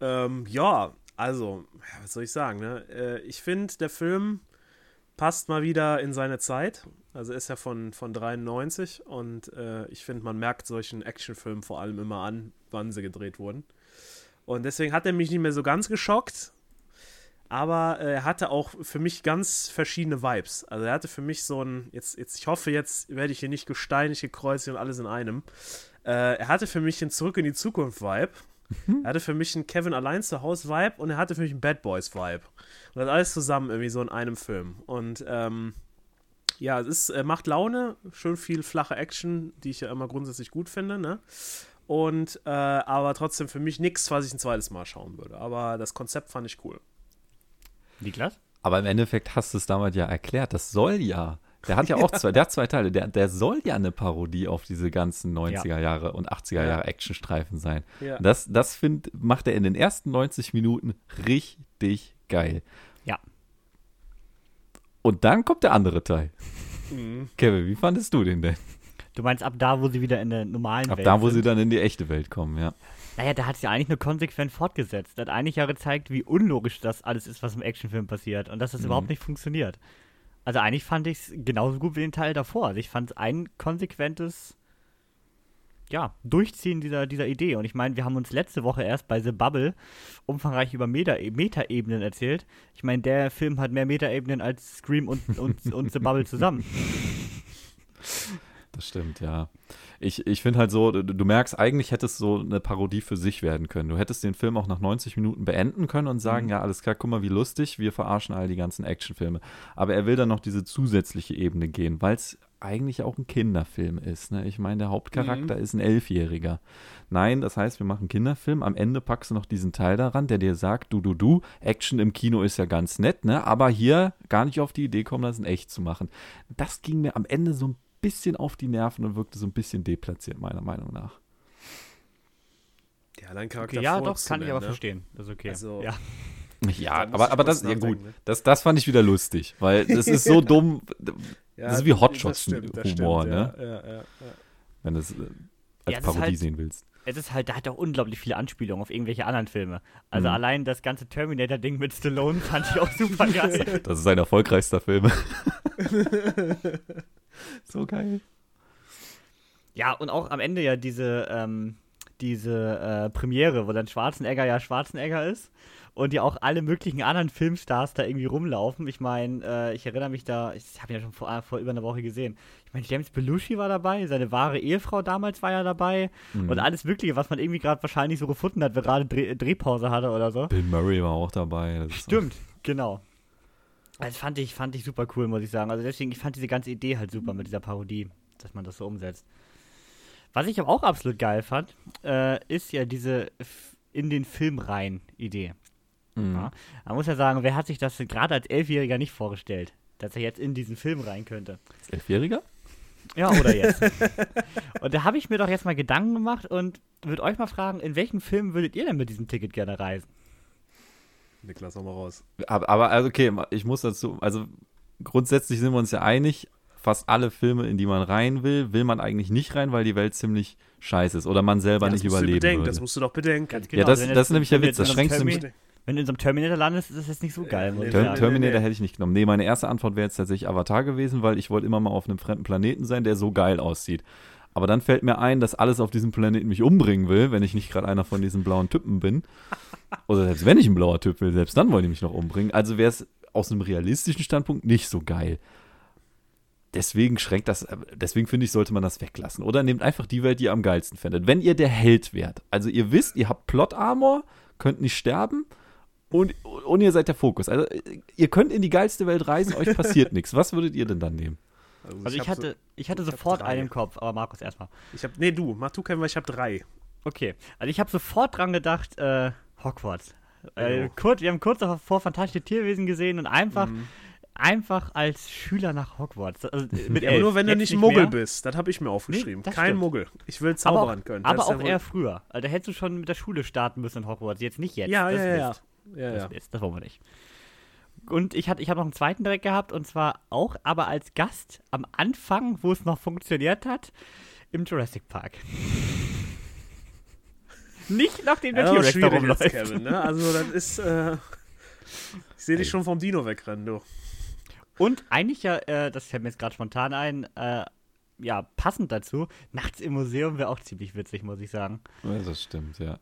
Ähm, ja, also, ja, was soll ich sagen, ne? Äh, ich finde, der Film passt mal wieder in seine Zeit. Also ist ja von, von 93 und äh, ich finde, man merkt solchen Actionfilmen vor allem immer an, wann sie gedreht wurden. Und deswegen hat er mich nicht mehr so ganz geschockt, aber äh, er hatte auch für mich ganz verschiedene Vibes. Also er hatte für mich so ein, jetzt, jetzt ich hoffe, jetzt werde ich hier nicht gesteinigt, gekreuzigt und alles in einem. Äh, er hatte für mich einen Zurück in die Zukunft-Vibe. Er hatte für mich einen Kevin allein zu Hause Vibe und er hatte für mich einen Bad Boys Vibe. Und das alles zusammen irgendwie so in einem Film. Und ähm, ja, es ist, äh, macht Laune, schön viel flache Action, die ich ja immer grundsätzlich gut finde, ne? Und äh, aber trotzdem für mich nichts, was ich ein zweites Mal schauen würde. Aber das Konzept fand ich cool.
Niklas?
Aber im Endeffekt hast du es damals ja erklärt. Das soll ja. Der hat ja auch zwei, der hat zwei Teile. Der, der soll ja eine Parodie auf diese ganzen 90er Jahre und 80er Jahre Actionstreifen sein.
Ja.
Das, das find, macht er in den ersten 90 Minuten richtig geil. Und dann kommt der andere Teil.
Mhm.
Kevin, wie fandest du den denn?
Du meinst ab da, wo sie wieder in der normalen
Ab
Welt
da, wo
sind?
sie dann in die echte Welt kommen, ja.
Naja, da hat es ja eigentlich nur konsequent fortgesetzt. Er hat eigentlich ja gezeigt, wie unlogisch das alles ist, was im Actionfilm passiert. Und dass das
Mhm.
überhaupt nicht funktioniert. Also eigentlich fand ich es genauso gut wie den Teil davor. Also ich fand es ein konsequentes ja, Durchziehen dieser, dieser Idee. Und ich meine, wir haben uns letzte Woche erst bei The Bubble umfangreich über Meta- Meta-Ebenen erzählt. Ich meine, der Film hat mehr Meta-Ebenen als Scream und, und, und The Bubble zusammen.
Das stimmt, ja. Ich, ich finde halt so, du, du merkst, eigentlich hätte es so eine Parodie für sich werden können. Du hättest den Film auch nach 90 Minuten beenden können und sagen,
Mhm.
ja, alles klar, guck mal, wie lustig, wir verarschen all die ganzen Actionfilme. Aber er will dann noch diese zusätzliche Ebene gehen, weil es eigentlich auch ein Kinderfilm ist. Ne? Ich meine, der Hauptcharakter ist ein Elfjähriger. Nein, das heißt, wir machen einen Kinderfilm. Am Ende packst du noch diesen Teil daran, der dir sagt, du, du, du, Action im Kino ist ja ganz nett, ne? aber hier gar nicht auf die Idee kommen, das in echt zu machen. Das ging mir am Ende so ein bisschen auf die Nerven und wirkte so ein bisschen deplatziert, meiner Meinung nach.
Ja, dein Charakter
Okay, ja, doch, kann ich aber
ne?
verstehen. Das ist okay.
Also-
ja.
Ja, aber, aber das, ja gut,
ne?
das, das fand ich wieder lustig, weil das ist so dumm,
Ja,
das ist wie Hotshots-Humor, ne?
Ja, ja, ja, ja.
wenn du es äh, als
Ja, das ist
Parodie
halt-
sehen willst.
Es ist halt, da hat auch unglaublich viele Anspielungen auf irgendwelche anderen Filme. Also
Mhm.
allein das ganze Terminator-Ding mit Stallone fand ich auch super geil.
Das ist sein erfolgreichster Film. so geil.
ja, und auch am Ende ja diese, ähm, diese äh, Premiere, wo dann Schwarzenegger ja Schwarzenegger ist und ja auch alle möglichen anderen Filmstars da irgendwie rumlaufen. Ich meine, äh, ich erinnere mich da, ich habe ja schon vor, äh, vor über einer Woche gesehen. Ich meine, James Belushi war dabei, seine wahre Ehefrau damals war ja dabei
Mhm.
und alles Mögliche, was man irgendwie gerade wahrscheinlich so gefunden hat, wer gerade Dreh Drehpause hatte oder so.
Bill Murray war auch dabei.
Stimmt, genau. Das fand ich, fand ich super cool, muss ich sagen. Also deswegen, ich fand diese ganze Idee halt super mit dieser Parodie, dass man das so umsetzt. Was ich aber auch absolut geil fand, äh, ist ja diese in den Film rein Idee.
Mhm.
Ja. Man muss ja sagen, wer hat sich das gerade als Elfjähriger nicht vorgestellt, dass er jetzt in diesen Film rein könnte?
Als Elfjähriger?
Ja, oder jetzt. und da habe ich mir doch jetzt mal Gedanken gemacht und würde euch mal fragen, in welchen Film würdet ihr denn mit diesem Ticket gerne reisen?
Niklas, hau mal raus.
Aber, aber also okay, ich muss dazu, also grundsätzlich sind wir uns ja einig, fast alle Filme, in die man rein will, will man eigentlich nicht rein, weil die Welt ziemlich scheiße ist oder man selber
Ja,
nicht überleben
bedenken,
würde.
Das musst du doch bedenken.
Ganz
Ja, das- das ist nämlich der Witz, das schränkst du
Termi- Wenn du in so einem Terminator landest, ist das jetzt nicht so geil.
nee,
ich
Term Terminator
nee.
hätte ich nicht genommen. Nee, meine erste Antwort wäre jetzt tatsächlich Avatar gewesen, weil ich wollte immer mal auf einem fremden Planeten sein, der so geil aussieht. Aber dann fällt mir ein, dass alles auf diesem Planeten mich umbringen will, wenn ich nicht gerade einer von diesen blauen Typen bin. Oder selbst wenn ich ein blauer Typ will, selbst dann wollen die mich noch umbringen. Also wäre es aus einem realistischen Standpunkt nicht so geil. Deswegen schränkt das, deswegen finde ich, sollte man das weglassen. Oder nehmt einfach die Welt, die ihr am geilsten findet. Wenn ihr der Held wärt, also ihr wisst, ihr habt Plot-Armor, könnt nicht sterben und, und ihr seid der Fokus. Also ihr könnt in die geilste Welt reisen, euch passiert nichts. Was würdet ihr denn dann nehmen?
Also ich
hab
hatte, ich hatte
ich
sofort
drei.
einen im Kopf, aber Markus erstmal.
So, ich hab, nee, du, mach du keinen, weil ich habe drei.
Okay, also ich habe sofort dran gedacht, äh, Hogwarts. Äh, kurz, wir haben kurz davor Fantastische Tierwesen gesehen und einfach,
Mhm.
Einfach als Schüler nach Hogwarts. Also, mit
Ja, aber
elf.
nur wenn du nicht Muggel
mehr.
bist. Das habe ich mir aufgeschrieben.
Nee,
Kein
stimmt.
Muggel. Ich will
Aber
zaubern
auch,
können. Das
aber
ja
auch eher früher. Also, da hättest du schon mit der Schule starten müssen in Hogwarts. Jetzt nicht jetzt.
Ja,
das
ja,
ist
ja,
Mist.
ja.
Das
ja.
ist. Das wollen wir nicht. Und ich, hatte, ich habe noch einen zweiten direkt gehabt und zwar auch, aber als Gast am Anfang, wo es noch funktioniert hat, im Jurassic Park. Nicht nachdem der
Ja, aber
T-Rex da rumläuft.
jetzt, Kevin, ne? Also, das ist. Äh, ich sehe dich schon vom Dino wegrennen, du.
Und eigentlich ja, äh, das fällt mir jetzt gerade spontan ein, äh, ja, passend dazu, nachts im Museum wäre auch ziemlich witzig, muss ich sagen.
Ja, das stimmt, ja.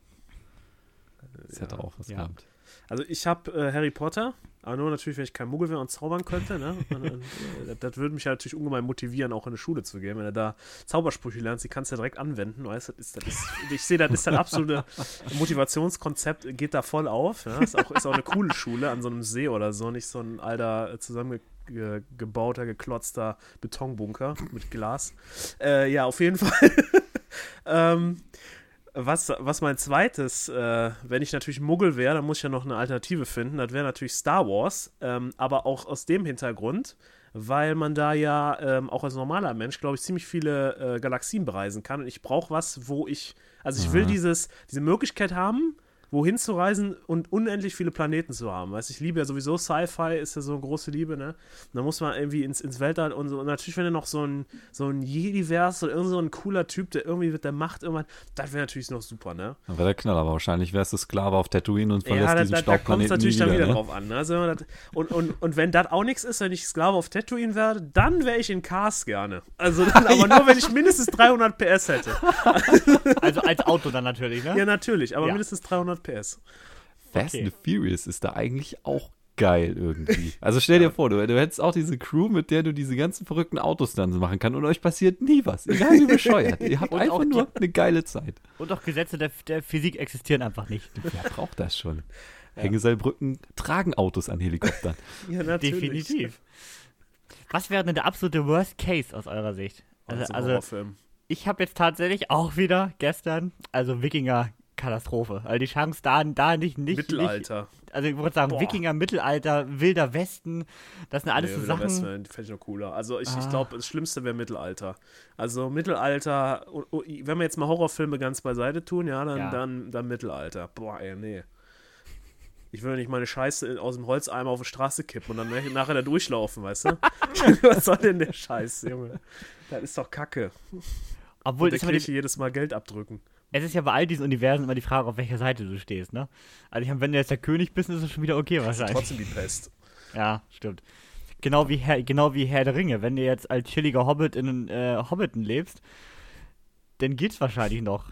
Das hätte auch was
Ja.
gehabt.
Also, ich habe äh, Harry Potter. Aber nur natürlich, wenn ich kein Muggel wäre und zaubern könnte. Ne? Und, äh, das, das würde mich ja natürlich ungemein motivieren, auch in die Schule zu gehen. Wenn du da Zaubersprüche lernst, die kannst du ja direkt anwenden. Weißt, das ist, das ist, ich sehe, das ist ein absolutes Motivationskonzept, geht da voll auf. Ja? Ist, auch, ist auch eine coole Schule an so einem See oder so. Nicht so ein alter, äh, zusammengebauter, geklotzter Betonbunker mit Glas. Äh, ja, auf jeden Fall. ähm, was, was mein zweites, äh, wenn ich natürlich Muggel wäre, dann muss ich ja noch eine Alternative finden. Das wäre natürlich Star Wars, ähm, aber auch aus dem Hintergrund, weil man da ja ähm, auch als normaler Mensch, glaube ich, ziemlich viele äh, Galaxien bereisen kann. Und ich brauche was, wo ich, also ich will
Aha.
dieses, diese Möglichkeit haben, wohin zu reisen und unendlich viele Planeten zu haben. Weißt, ich liebe ja sowieso Sci-Fi, ist ja so eine große Liebe, ne? Und da muss man irgendwie ins, ins Weltall und so. Und natürlich, wenn du noch so ein, so ein Jedi-Vers oder irgend so ein cooler Typ, der irgendwie mit der Macht irgendwann, das wäre natürlich noch super, ne?
Dann wäre der Knall, aber wahrscheinlich wärst du Sklave auf Tatooine und verlässt
Ja, da,
diesen
da, da kommt es natürlich
nie
dann
wieder,
wieder
ne?
drauf an. Ne? Also, das, und, und, und wenn das auch nichts ist, wenn ich Sklave auf Tatooine werde, dann wäre ich in Cars gerne. Also, dann, aber nur, wenn ich mindestens 300 PS hätte.
Also als Auto dann natürlich, ne?
Ja, natürlich, aber
Ja.
mindestens 300 PS.
Fast
Okay.
and the Furious ist da eigentlich auch geil irgendwie. Also stell dir vor, du, du hättest auch diese Crew, mit der du diese ganzen verrückten Autos dann machen kannst und euch passiert nie was. Egal wie bescheuert. Ihr habt
Und
einfach nur eine geile Zeit.
Und auch Gesetze der, der Physik existieren einfach nicht.
Wer braucht das schon? Hängeseilbrücken tragen Autos an Helikoptern.
Ja, natürlich.
Definitiv. Was wäre denn der absolute Worst Case aus eurer Sicht? Also,
Also,
also ich habe jetzt tatsächlich auch wieder gestern, also Wikinger-Katastrophe. Also die Chance da, da nicht, nicht.
Mittelalter.
Nicht, also ich würde sagen,
Boah.
Wikinger, Mittelalter, Wilder Westen, das sind alles
Nee,
so
Wilder
Sachen.
Westen fände ich noch cooler. Also ich, ich
Ah.
glaube, das Schlimmste wäre Mittelalter. Also Mittelalter, wenn wir jetzt mal Horrorfilme ganz beiseite tun, ja, dann,
Ja.
Dann, dann Mittelalter. Boah, ey, nee. Ich will nicht meine Scheiße aus dem Holzeimer auf die Straße kippen und dann nachher da durchlaufen, weißt du? Was soll denn der Scheiß, Junge? Das ist doch Kacke.
Obwohl,
Und der Kirche jedes Mal Geld abdrücken.
Es ist ja bei all diesen Universen immer die Frage, auf welcher Seite du stehst, ne? Also ich meine, wenn du jetzt der König bist, ist es schon wieder okay wahrscheinlich.
Trotzdem die Pest.
Ja, stimmt. Genau wie, Herr, genau wie Herr der Ringe. Wenn du jetzt als chilliger Hobbit in äh, Hobbiton lebst, dann geht's wahrscheinlich noch.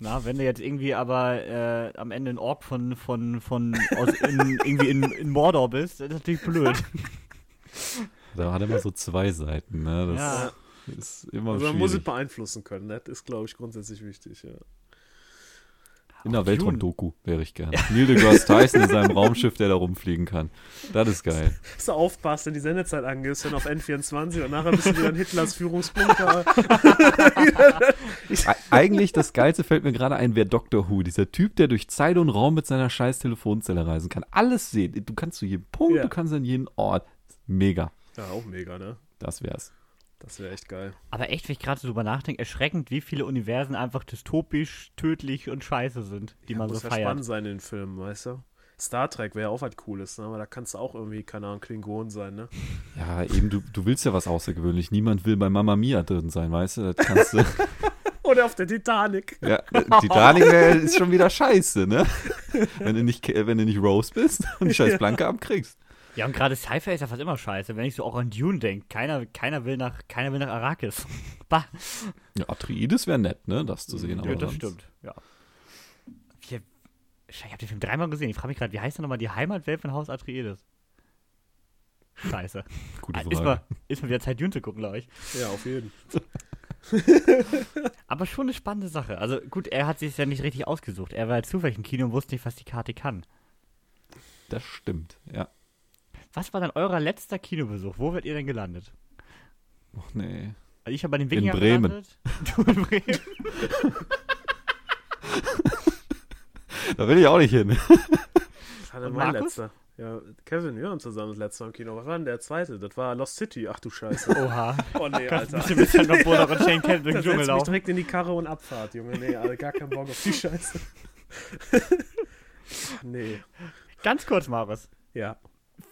Na, wenn du jetzt irgendwie aber äh, am Ende ein Ork von, von, von aus in, irgendwie in, in Mordor bist, das ist natürlich blöd.
Da hat er immer so zwei Seiten, ne? Das
Ja.
ist immer
Also man muss es beeinflussen können. Das ist, glaube ich, grundsätzlich wichtig, ja.
In der
Dune.
Weltraum-Doku wäre ich gern. Neil deGrasse Tyson in seinem Raumschiff, der da rumfliegen kann. Das ist geil.
Dass du aufpasst, wenn die Sendezeit angehst, dann auf N24 und nachher bist du wieder in Hitlers Führungsbunker.
Eigentlich das Geilste fällt mir gerade ein, wäre Doctor Who. Dieser Typ, der durch Zeit und Raum mit seiner scheiß Telefonzelle reisen kann. Alles sehen. Du kannst zu jedem Punkt,
Ja.
du kannst an jeden Ort. Mega.
ja, auch mega, ne?
Das wär's.
Das wäre echt geil.
Aber echt, wenn ich gerade so drüber nachdenke, erschreckend, wie viele Universen einfach dystopisch, tödlich und scheiße sind, die
ja,
man
muss
so
ja
feiert.
spannend sein in den Filmen, weißt du? Star Trek wäre auch was Cooles, ne? aber da kannst du auch irgendwie, keine Ahnung, Klingon sein, ne?
Ja, eben, du, du willst ja was außergewöhnlich. Niemand will bei Mama Mia drin sein, weißt du? Das kannst du.
Oder auf der Titanic.
ja, Titanic wär, ist schon wieder scheiße, ne? Wenn du nicht, wenn du nicht Rose bist und die scheiß Planke abkriegst.
Ja, und gerade Sci-Fi ist ja fast immer scheiße, wenn ich so auch an Dune denke. Keiner, keiner, will nach, keiner will nach Arrakis. bah.
Ja, Atreides wäre nett, ne? Das zu sehen.
Ja,
aber
das
sonst-
stimmt. Ja. Ich, ich habe den Film dreimal gesehen. Ich frage mich gerade, wie heißt denn nochmal die Heimatwelt von Haus Atreides? Scheiße.
Gute
Ah,
Frage.
Ist mal, ist mal wieder Zeit, Dune zu gucken, glaube ich.
Ja, auf jeden.
Aber schon eine spannende Sache. Also gut, er hat sich ja nicht richtig ausgesucht. Er war zufällig im Kino und wusste nicht, was die Karte kann.
Das stimmt, ja.
Was war dann euer letzter Kinobesuch? Wo werdet ihr denn gelandet?
Och, nee.
Also ich habe bei den Wikinger
Bremen.
gelandet. Du in Bremen.
Da will ich auch nicht hin.
Was war
Und
mein
Markus?
letzter? Ja, Kevin, wir haben zusammen das letzte Mal im Kino. Was war denn der zweite? Das war Lost City. Ach du Scheiße.
Oha.
Oh nee, Alter.
ein bisschen mit Sandra Bullock und Shane Kent durch
Da
den Dschungel laufen.
direkt in die Karre und Abfahrt, Junge. Nee, Alter, gar keinen Bock auf die Scheiße. nee.
Ganz kurz, Marius.
Ja.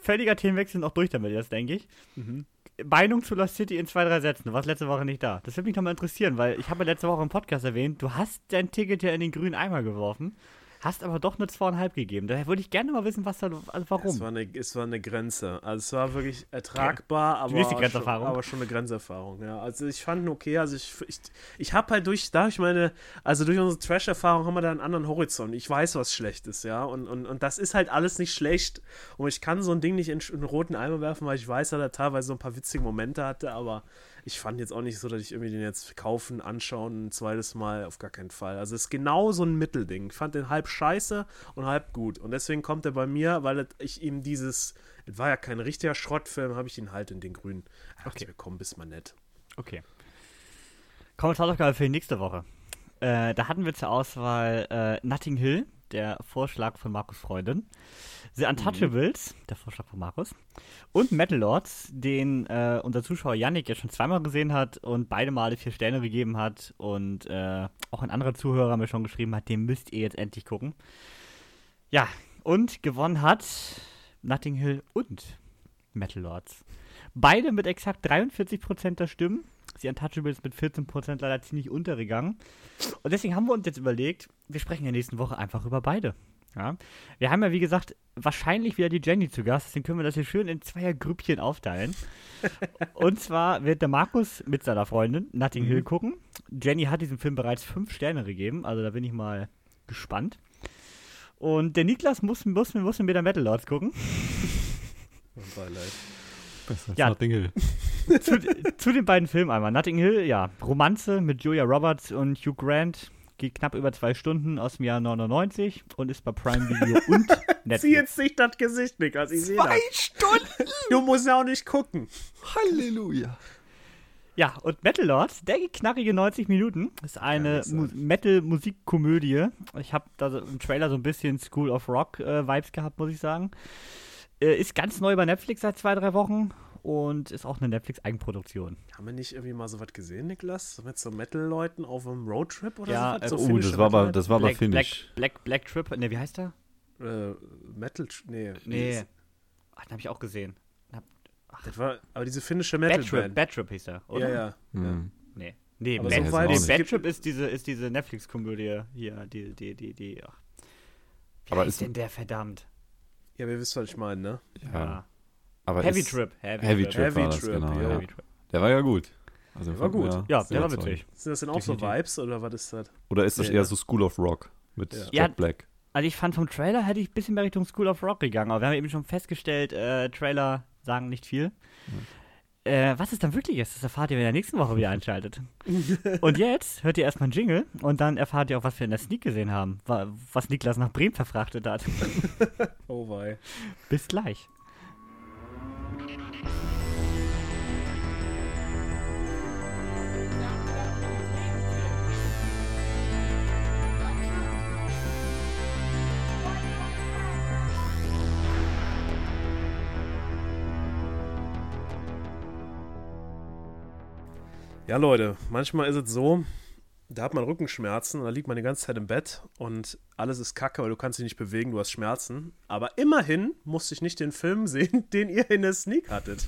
Völliger Themenwechsel noch durch damit jetzt, denke ich.
Mhm.
Meinung zu Lost City in zwei, drei Sätzen. Du warst letzte Woche nicht da. Das würde mich nochmal interessieren, weil ich habe letzte Woche im Podcast erwähnt, du hast dein Ticket ja in den grünen Eimer geworfen, hast aber doch nur zweieinhalb gegeben. Daher würde ich gerne mal wissen, was da, also
Es
warum.
war, eine, es war eine Grenze. Also es war wirklich ertragbar, aber, schon, aber schon eine Grenzerfahrung. Ja. Also ich fand ihn okay. Also ich, ich, ich habe halt durch, dadurch meine, also durch unsere Trash-Erfahrung haben wir da einen anderen Horizont. Ich weiß, was schlecht ist, ja. Und, und, und das ist halt alles nicht schlecht. Und ich kann so ein Ding nicht in, in einen roten Eimer werfen, weil ich weiß, dass er teilweise so ein paar witzige Momente hatte, aber ich fand jetzt auch nicht so, dass ich irgendwie den jetzt kaufen, anschauen, ein zweites Mal, auf gar keinen Fall. Also es ist genau so ein Mittelding. Ich fand den halb scheiße und halb gut. Und deswegen kommt er bei mir, weil ich ihm dieses, es war ja kein richtiger Schrottfilm, habe ich ihn halt in den grünen. Ach, okay. komm, bist mal nett.
Okay. Kommen wir zur Hausaufgabe für die nächste Woche. Äh, da hatten wir zur Auswahl äh, Notting Hill, der Vorschlag von Markus Freundin, The Untouchables, der Vorschlag von Markus, und Metal Lords, den äh, unser Zuschauer Yannick ja schon zweimal gesehen hat und beide Male vier Sterne gegeben hat und äh, auch ein anderer Zuhörer mir schon geschrieben hat, den müsst ihr jetzt endlich gucken. Ja, und gewonnen hat Notting Hill und Metal Lords. Beide mit exakt 43% der Stimmen. Die Untouchables mit 14% leider ziemlich untergegangen. Und deswegen haben wir uns jetzt überlegt, wir sprechen in der nächsten Woche einfach über beide. Ja? Wir haben ja, wie gesagt, wahrscheinlich wieder die Jenny zu Gast, deswegen können wir das hier schön in zweier Grüppchen aufteilen. Und zwar wird der Markus mit seiner Freundin Notting Hill gucken. Jenny hat diesem Film bereits fünf Sterne gegeben, also da bin ich mal gespannt. Und der Niklas muss, muss, muss mit der Metal Lords gucken.
Beileid.
Besser als
Ja.
Notting Hill.
zu, zu den beiden Filmen einmal. Notting Hill, ja, Romanze mit Julia Roberts und Hugh Grant. Geht knapp über zwei Stunden aus dem Jahr 99 und ist bei Prime Video und
Zieh
Netflix.
jetzt nicht das Gesicht, Niklas. Ich sehe das.
Stunden!
Du musst ja auch nicht gucken.
Halleluja.
Ja, und Metal Lords, der geht knackige 90 Minuten. Ist eine Mu Metal-Musikkomödie. Ich habe da so im Trailer so ein bisschen School of Rock-Vibes gehabt, muss ich sagen. Äh, ist ganz neu bei Netflix seit zwei, drei Wochen und ist auch eine Netflix-Eigenproduktion.
Haben wir nicht irgendwie mal so was gesehen, Niklas? Mit so Metal-Leuten auf einem Roadtrip oder
Ja,
so? was?
äh,
so
Oh,
finnische
das war aber, das war aber
Black, Black,
Finnisch.
Black, Black Trip, ne, wie heißt der?
äh, Metal. Nee.
Nee. Ach, den habe ich auch gesehen.
Das war, aber diese finnische
Bad Trip. Bad Trip hieß er, oder?
Ja, ja. ja.
Hm.
Nee. Nee,
Aber
Bad,
so weit
nee,
ist-
Bad Trip ist diese, ist diese Netflix-Komödie hier, die, die, die, die, ach. Wie
Aber
heißt
ist-
denn der verdammt?
Ja, wir wissen, was ich meine, ne?
Ja. Aber
Heavy
ist,
Trip. Heavy,
Heavy
Trip.
Trip
Heavy
war das,
Trip,
genau.
ja.
Ja.
Heavy Trip.
Der war ja gut. Also
Der war gut.
Ja,
sehr
der war witzig.
Sind das denn auch so
Definitiv.
Vibes oder was ist das?
Oder ist das eher
ne?
so School of Rock mit
Ja.
Jack
Ja.
Black?
Also ich fand vom Trailer hätte ich ein bisschen mehr Richtung School of Rock gegangen, aber wir haben eben schon festgestellt, äh, Trailer sagen nicht viel. Äh, was es dann wirklich ist, das erfahrt ihr, wenn ihr nächste Woche wieder einschaltet. und jetzt hört ihr erstmal einen Jingle und dann erfahrt ihr auch, was wir in der Sneak gesehen haben, wa- was Niklas nach Bremen verfrachtet hat.
Oh wei.
Bis gleich.
Ja, Leute, manchmal ist es so, da hat man Rückenschmerzen und da liegt man die ganze Zeit im Bett und alles ist kacke, weil du kannst dich nicht bewegen, du hast Schmerzen. Aber immerhin musste ich nicht den Film sehen, den ihr in der Sneak hattet.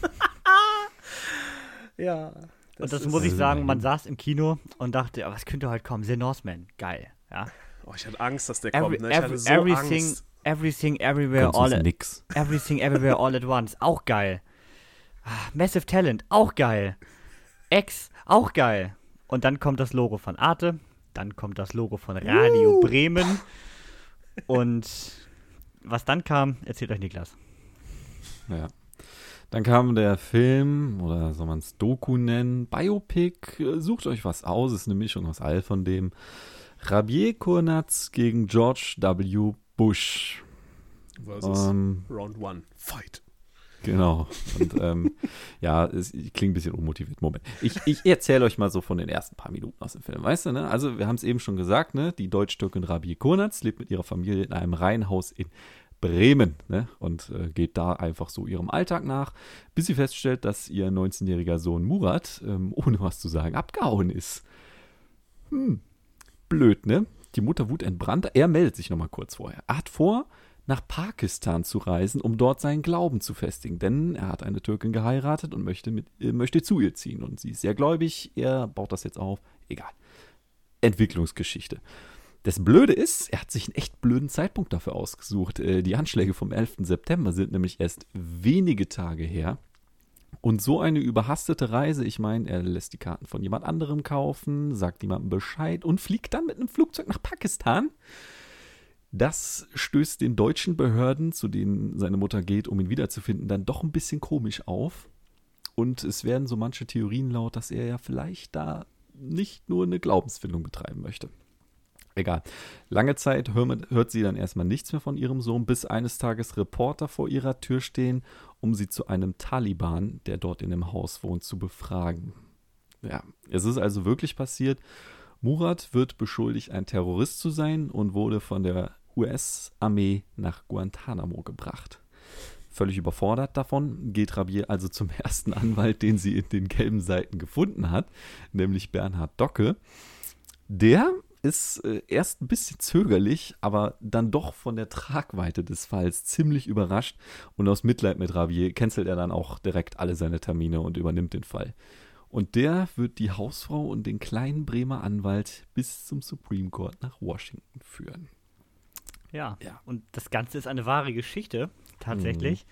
ja.
und das muss ich sagen, man
immerhin.
saß im Kino und dachte, aber was könnte heute kommen? The Northman. Geil. Ja.
Oh, ich hatte Angst, dass der
Every,
kommt. Ne? Ich
every,
hatte so
everything,
Angst.
everything, everywhere,
Ganz
all at,
nix.
everything, everywhere, all at once. Auch geil. Ah, Massive Talent. Auch geil. X. Auch geil. Und dann kommt das Logo von Arte. Dann kommt das Logo von Radio Bremen. Und was dann kam, erzählt euch Niklas.
Ja. Dann kam der Film, oder soll man es Doku nennen, Biopic, äh, sucht euch was aus, ist eine Mischung aus all von dem. Rabier Kurnatz gegen George W. Bush.
Versus
Ähm,
Round One. Fight.
Genau. Und ähm, ja, es klingt ein bisschen unmotiviert. Moment. Ich, ich erzähle euch mal so von den ersten paar Minuten aus dem Film. Weißt du, ne? Also, wir haben es eben schon gesagt, ne? Die Deutsch-Türkin Rabie Kurnatz lebt mit ihrer Familie in einem Reihenhaus in Bremen, ne? Und äh, geht da einfach so ihrem Alltag nach, bis sie feststellt, dass ihr 19-jähriger Sohn Murat, ähm, ohne was zu sagen, abgehauen ist. Hm. Blöd, ne? Die Mutter wutentbrannt. Er meldet sich nochmal kurz vorher. Er hat vor, nach Pakistan zu reisen, um dort seinen Glauben zu festigen. Denn er hat eine Türkin geheiratet und möchte, mit, äh, möchte zu ihr ziehen. Und sie ist sehr gläubig. Er baut das jetzt auf. Egal. Entwicklungsgeschichte. Das Blöde ist, er hat sich einen echt blöden Zeitpunkt dafür ausgesucht. Äh, Die Anschläge vom 11. September sind nämlich erst wenige Tage her. Und so eine überhastete Reise, ich meine, er lässt die Karten von jemand anderem kaufen, sagt jemandem Bescheid und fliegt dann mit einem Flugzeug nach Pakistan. Das stößt den deutschen Behörden, zu denen seine Mutter geht, um ihn wiederzufinden, dann doch ein bisschen komisch auf. Und es werden so manche Theorien laut, dass er ja vielleicht da nicht nur eine Glaubensfindung betreiben möchte. Egal. Lange Zeit hör- hört sie dann erstmal nichts mehr von ihrem Sohn, bis eines Tages Reporter vor ihrer Tür stehen, um sie zu einem Taliban, der dort in dem Haus wohnt, zu befragen. Ja, es ist also wirklich passiert. Murat wird beschuldigt, ein Terrorist zu sein und wurde von der US-Armee nach Guantanamo gebracht. Völlig überfordert davon geht Rabier also zum ersten Anwalt, den sie in den gelben Seiten gefunden hat, nämlich Bernhard Docke. Der ist äh, erst ein bisschen zögerlich, aber dann doch von der Tragweite des Falls ziemlich überrascht und aus Mitleid mit Ravier cancelt er dann auch direkt alle seine Termine und übernimmt den Fall. Und der wird die Hausfrau und den kleinen Bremer Anwalt bis zum Supreme Court nach Washington führen.
Ja.
Ja.
Und das Ganze ist eine wahre Geschichte, tatsächlich.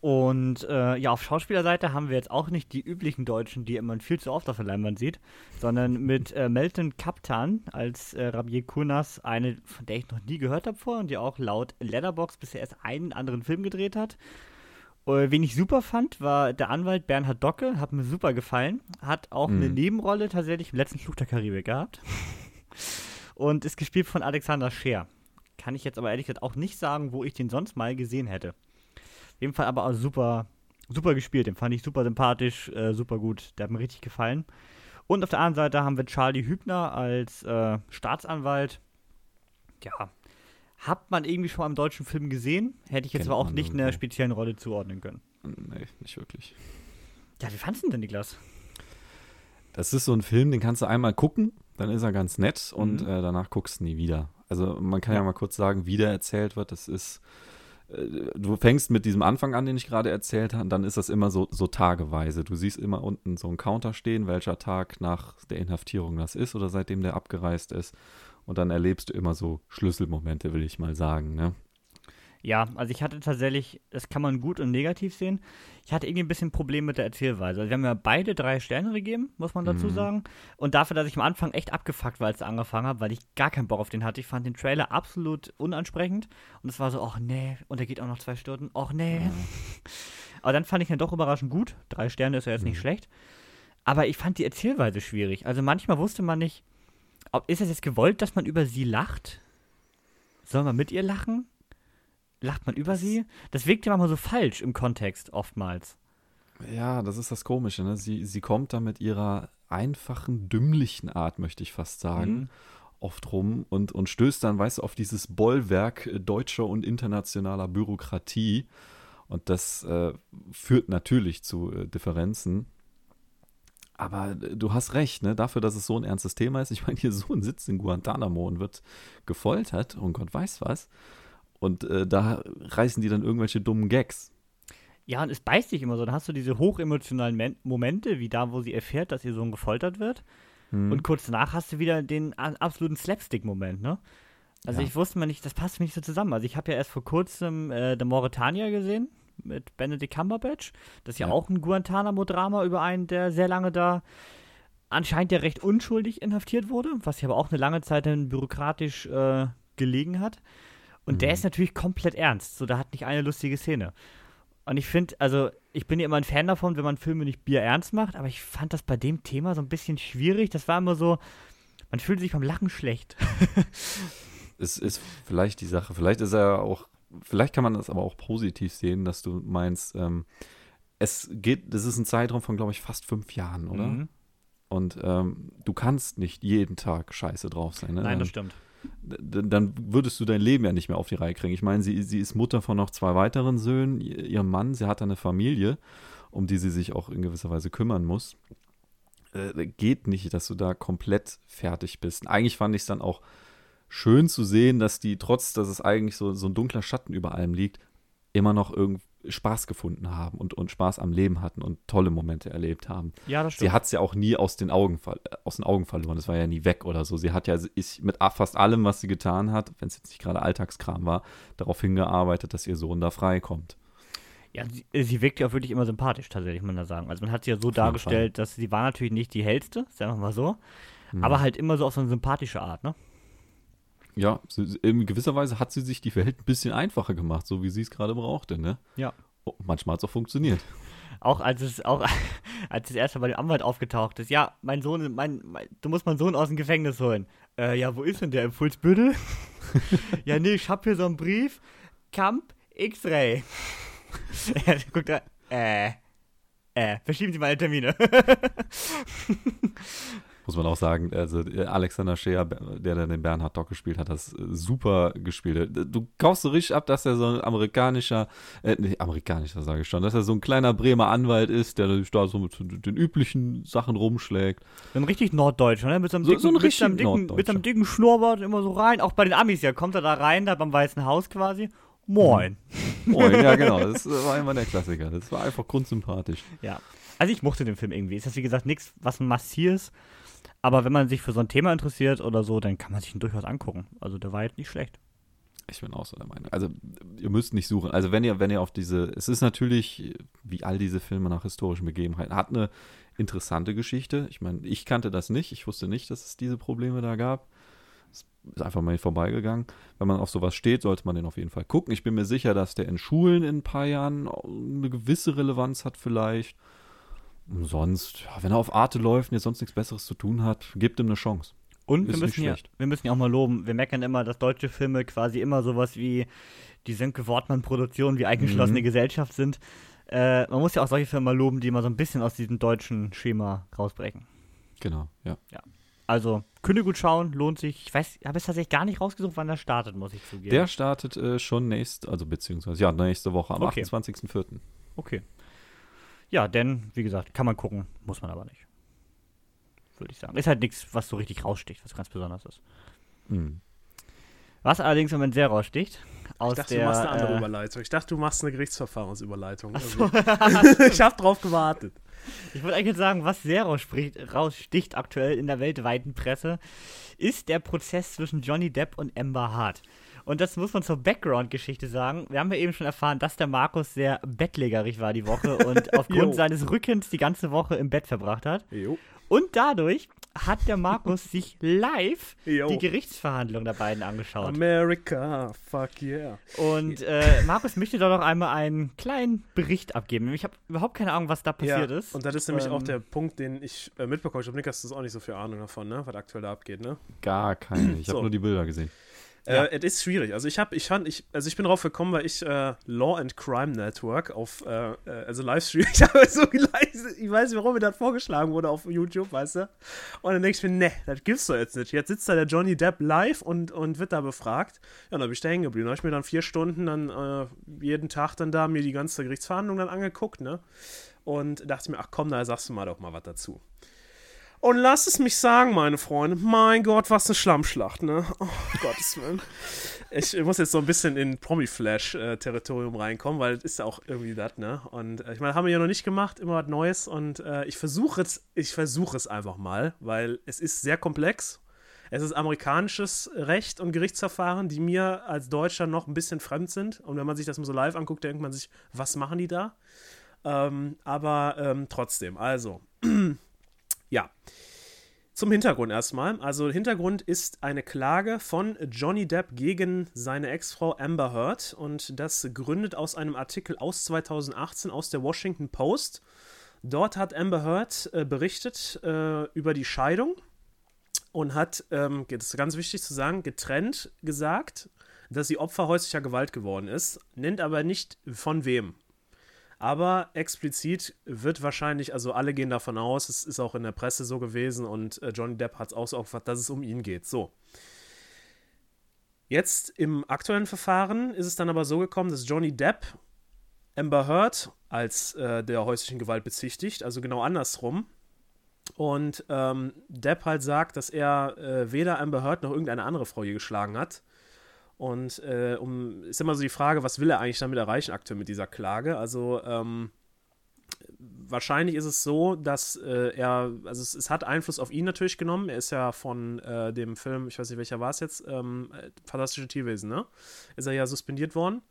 Und äh, ja, auf Schauspielerseite haben wir jetzt auch nicht die üblichen Deutschen, die man viel zu oft auf der Leinwand sieht, sondern mit äh, Melton Kaptan als äh, Rabier Kurnas, eine, von der ich noch nie gehört habe vorher und die auch laut Letterbox bisher erst einen anderen Film gedreht hat. Äh, wen ich super fand, war der Anwalt Bernhard Docke, hat mir super gefallen, hat auch eine
Mhm.
Nebenrolle tatsächlich im letzten Flug der Karibik gehabt und ist gespielt von Alexander Scheer. Kann ich jetzt aber ehrlich gesagt auch nicht sagen, wo ich den sonst mal gesehen hätte. Auf jeden Fall aber auch super, super gespielt. Den fand ich super sympathisch, äh, super gut. Der hat mir richtig gefallen. Und auf der anderen Seite haben wir Charlie Hübner als äh, Staatsanwalt. Ja, hat man irgendwie schon mal im deutschen Film gesehen. Hätte ich jetzt
Kennt
aber auch nicht einer speziellen Rolle zuordnen können.
Nee, nicht wirklich.
Ja, wie fandest du denn, Niklas?
Das ist so ein Film, den kannst du einmal gucken, dann ist er ganz nett und
Mhm.
äh, danach guckst du nie wieder. Also man kann ja mal kurz sagen, wie der erzählt wird. Das ist, äh, du fängst mit diesem Anfang an, den ich gerade erzählt habe, und dann ist das immer so, so tageweise. Du siehst immer unten so einen Counter stehen, welcher Tag nach der Inhaftierung das ist oder seitdem der abgereist ist. Und dann erlebst du immer so Schlüsselmomente, will ich mal sagen. Ne?
Ja, also ich hatte tatsächlich, das kann man gut und negativ sehen. Ich hatte irgendwie ein bisschen Problem mit der Erzählweise. Also wir haben ja beide drei Sterne gegeben, muss man dazu
Mhm.
sagen. Und dafür, dass ich am Anfang echt abgefuckt war, als ich angefangen habe, weil ich gar keinen Bock auf den hatte. Ich fand den Trailer absolut unansprechend. Und es war so, ach nee, und der geht auch noch zwei Stunden, ach nee. Aber dann fand ich ihn doch überraschend gut. Drei Sterne ist ja jetzt nicht
Mhm.
schlecht. Aber ich fand die Erzählweise schwierig. Also manchmal wusste man nicht, ob, ist es jetzt gewollt, dass man über sie lacht? Soll man mit ihr lachen? Lacht man über sie? Das wirkt ja manchmal so falsch im Kontext, oftmals.
Ja, das ist das Komische. Ne? Sie, sie kommt da mit ihrer einfachen, dümmlichen Art, möchte ich fast sagen,
Mhm.
oft rum und, und stößt dann, weißt du, auf dieses Bollwerk deutscher und internationaler Bürokratie. Und das äh, führt natürlich zu äh, Differenzen. Aber äh, du hast recht, ne? Dafür, dass es so ein ernstes Thema ist. Ich meine, hier so ein Sitz in Guantanamo und wird gefoltert und Gott weiß was. Und äh, da reißen die dann irgendwelche dummen Gags.
Ja, und es beißt sich immer so. Dann hast du diese hochemotionalen Men Momente, wie da, wo sie erfährt, dass ihr Sohn gefoltert wird.
Hm.
Und kurz danach hast du wieder den absoluten Slapstick-Moment, ne? Also
Ja.
ich wusste mal nicht, das passt mir nicht so zusammen. Also ich habe ja erst vor kurzem äh, The Mauretania gesehen mit Benedict Cumberbatch. Das ist ja,
Ja.
auch ein Guantanamo-Drama über einen, der sehr lange da anscheinend ja recht unschuldig inhaftiert wurde, was ja aber auch eine lange Zeit dann bürokratisch äh, gelegen hat. Und der
Mhm.
ist natürlich komplett ernst. So, da hat nicht eine lustige Szene. Und ich finde, also, ich bin ja immer ein Fan davon, wenn man Filme nicht bierernst macht, aber ich fand das bei dem Thema so ein bisschen schwierig. Das war immer so, man fühlt sich beim Lachen schlecht.
es ist vielleicht die Sache, vielleicht ist er auch, vielleicht kann man das aber auch positiv sehen, dass du meinst, ähm, es geht, das ist ein Zeitraum von, glaube ich, fast fünf Jahren, oder?
Mhm.
Und ähm, du kannst nicht jeden Tag scheiße drauf sein. Ne?
Nein, das
dann,
stimmt.
Dann würdest du dein Leben ja nicht mehr auf die Reihe kriegen. Ich meine, sie, sie ist Mutter von noch zwei weiteren Söhnen, ihr- ihrem Mann, sie hat eine Familie, um die sie sich auch in gewisser Weise kümmern muss. Äh, geht nicht, dass du da komplett fertig bist. Eigentlich fand ich es dann auch schön zu sehen, dass die, trotz dass es eigentlich so, so ein dunkler Schatten über allem liegt, immer noch irgendwie Spaß gefunden haben und, und Spaß am Leben hatten und tolle Momente erlebt haben.
Ja, das
Sie
stimmt.
hat es ja auch nie aus den Augen äh, aus den Augen verloren. Das war ja nie weg oder so. Sie hat ja ist mit fast allem, was sie getan hat, wenn es jetzt nicht gerade Alltagskram war, darauf hingearbeitet, dass ihr Sohn da freikommt.
Ja, sie, äh, sie wirkt ja auch wirklich immer sympathisch, tatsächlich, muss man da sagen. Also man hat sie ja so
jeden
dargestellt, dass sie war natürlich nicht die hellste, sagen wir mal so, aber halt immer so auf so eine sympathische Art, ne?
Ja, in gewisser Weise hat sie sich die Welt ein bisschen einfacher gemacht, so wie sie es gerade brauchte, ne?
Ja.
Oh, manchmal hat es auch funktioniert.
Auch als es auch als es erst mal bei dem Anwalt aufgetaucht ist, ja, mein Sohn, mein, mein du musst meinen Sohn aus dem Gefängnis holen. Äh, ja, wo ist denn der? Im Fulzbüttel? ja, nee, ich hab hier so einen Brief. Camp X-Ray. er guckt da, äh, äh, verschieben Sie meine Termine.
Muss man auch sagen, also äh, Alexander Scheer, der dann den Bernhard Dock gespielt hat, das äh, super gespielt. Du kaufst so richtig ab, dass er so ein amerikanischer, äh, nicht amerikanischer sage ich schon, dass er so ein kleiner Bremer Anwalt ist, der da so mit den üblichen Sachen rumschlägt.
So ein richtig Norddeutscher, ne? Mit so einem
So-
dicken,
so ein
mit so einem dicken, mit so einem dicken Schnurrbart immer so rein. Auch bei den Amis ja, kommt er da rein, da beim Weißen Haus quasi. Moin.
Moin, ja genau, das war immer der Klassiker. Das war einfach grundsympathisch.
Ja. Also ich mochte den Film irgendwie. Ist das wie gesagt nichts, was massives. Aber wenn man sich für so ein Thema interessiert oder so, dann kann man sich ihn durchaus angucken. Also der war jetzt nicht schlecht.
Ich bin auch so der Meinung. Also, ihr müsst nicht suchen. Also, wenn ihr, wenn ihr auf diese, es ist natürlich, wie all diese Filme nach historischen Begebenheiten, hat eine interessante Geschichte. Ich meine, ich kannte das nicht. Ich wusste nicht, dass es diese Probleme da gab. Es ist einfach mal vorbeigegangen. Wenn man auf sowas steht, sollte man den auf jeden Fall gucken. Ich bin mir sicher, dass der in Schulen in ein paar Jahren eine gewisse Relevanz hat, vielleicht. Und sonst, ja, wenn er auf Arte läuft und jetzt sonst nichts Besseres zu tun hat, gebt ihm eine Chance.
Und
Ist
wir müssen, ja, wir müssen ja auch mal loben. Wir meckern immer, dass deutsche Filme quasi immer sowas wie die Sönke Wortmann-Produktion, wie eingeschlossene
Mhm.
Gesellschaft sind. Äh, man muss ja auch solche Filme mal loben, die mal so ein bisschen aus diesem deutschen Schema rausbrechen.
Genau, ja.
Also, könnt ihr gut schauen, lohnt sich. Ich weiß, ich habe es tatsächlich gar nicht rausgesucht, wann der startet, muss ich zugeben.
Der startet äh, schon nächst, also beziehungsweise ja, nächste Woche am
Okay.
28.04.
Okay. Ja, denn, wie gesagt, kann man gucken, muss man aber nicht. Würde ich sagen. Ist halt nichts, was so richtig raussticht, was ganz besonders ist.
Mhm.
Was allerdings im Moment sehr raussticht. Aus
Ich dachte,
der,
du machst eine andere
äh,
Überleitung. Ich dachte, du machst eine Gerichtsverfahrensüberleitung.
so.
irgendwie. ich habe drauf gewartet.
Ich wollte eigentlich sagen, was sehr rausspricht, raussticht aktuell in der weltweiten Presse, ist der Prozess zwischen Johnny Depp und Amber Hart. Und das muss man zur Background-Geschichte sagen. Wir haben ja eben schon erfahren, dass der Markus sehr bettlägerig war die Woche und aufgrund
Jo.
seines Rückens die ganze Woche im Bett verbracht hat.
Jo.
Und dadurch hat der Markus sich live
Jo.
die Gerichtsverhandlung der beiden angeschaut.
America, fuck yeah.
Und äh, Markus möchte doch noch einmal einen kleinen Bericht abgeben. Ich habe überhaupt keine Ahnung, was da passiert
ja,
ist.
Und das ist nämlich auch
Ähm,
der Punkt, den ich äh, mitbekomme. Ich glaube, Nick, hast du auch nicht so viel Ahnung davon, ne? was aktuell da abgeht, ne?
Gar keine. Ich habe
So.
nur die Bilder gesehen.
Ja.
Äh, es ist schwierig. Also ich habe, ich fand, ich, also ich bin drauf gekommen, weil ich äh, Law and Crime Network auf, äh, äh, also Livestream, ich habe so leise, ich weiß nicht, warum mir das vorgeschlagen wurde auf YouTube, weißt du? Und dann denke ich mir, ne, das gibt's doch jetzt nicht. Jetzt sitzt da der Johnny Depp live und, und wird da befragt. Ja, und da bin ich da hängen geblieben. Da habe ich mir dann vier Stunden dann äh, jeden Tag dann da mir die ganze Gerichtsverhandlung dann angeguckt, ne? Und dachte mir, ach komm, da sagst du mal doch mal was dazu. Und lasst es mich sagen, meine Freunde, mein Gott, was eine Schlammschlacht, ne? Oh, Gottes Willen. Ich muss jetzt so ein bisschen in Promi-Flash-Territorium reinkommen, weil das ist ja auch irgendwie das, ne? Und äh, ich meine, haben wir ja noch nicht gemacht, immer was Neues. Und äh, ich versuche es, ich versuche es einfach mal, weil es ist sehr komplex. Es ist amerikanisches Recht und Gerichtsverfahren, die mir als Deutscher noch ein bisschen fremd sind. Und wenn man sich das mal so live anguckt, denkt man sich, was machen die da? Ähm, aber ähm, trotzdem, also, ja. Zum Hintergrund erstmal. Also Hintergrund ist eine Klage von Johnny Depp gegen seine Ex-Frau Amber Heard und das gründet aus einem Artikel aus 2018 aus der Washington Post. Dort hat Amber Heard äh, berichtet äh, über die Scheidung und hat, ähm, das ist ganz wichtig zu sagen, getrennt gesagt, dass sie Opfer häuslicher Gewalt geworden ist, nennt aber nicht von wem. Aber explizit wird wahrscheinlich, also alle gehen davon aus, es ist auch in der Presse so gewesen und äh, Johnny Depp hat es auch so aufgefasst, dass es um ihn geht. So. Jetzt im aktuellen Verfahren ist es dann aber so gekommen, dass Johnny Depp Amber Heard als äh, der häuslichen Gewalt bezichtigt, also genau andersrum. Und ähm, Depp halt sagt, dass er äh, weder Amber Heard noch irgendeine andere Frau je geschlagen hat. Und äh, um, ist immer so die Frage, was will er eigentlich damit erreichen aktuell mit dieser Klage? Also ähm, wahrscheinlich ist es so, dass äh, er, also es, es, hat Einfluss auf ihn natürlich genommen. Er ist ja von äh, dem Film, ich weiß nicht welcher war es jetzt, ähm, Fantastische Tierwesen, ne? Ist er ja suspendiert worden.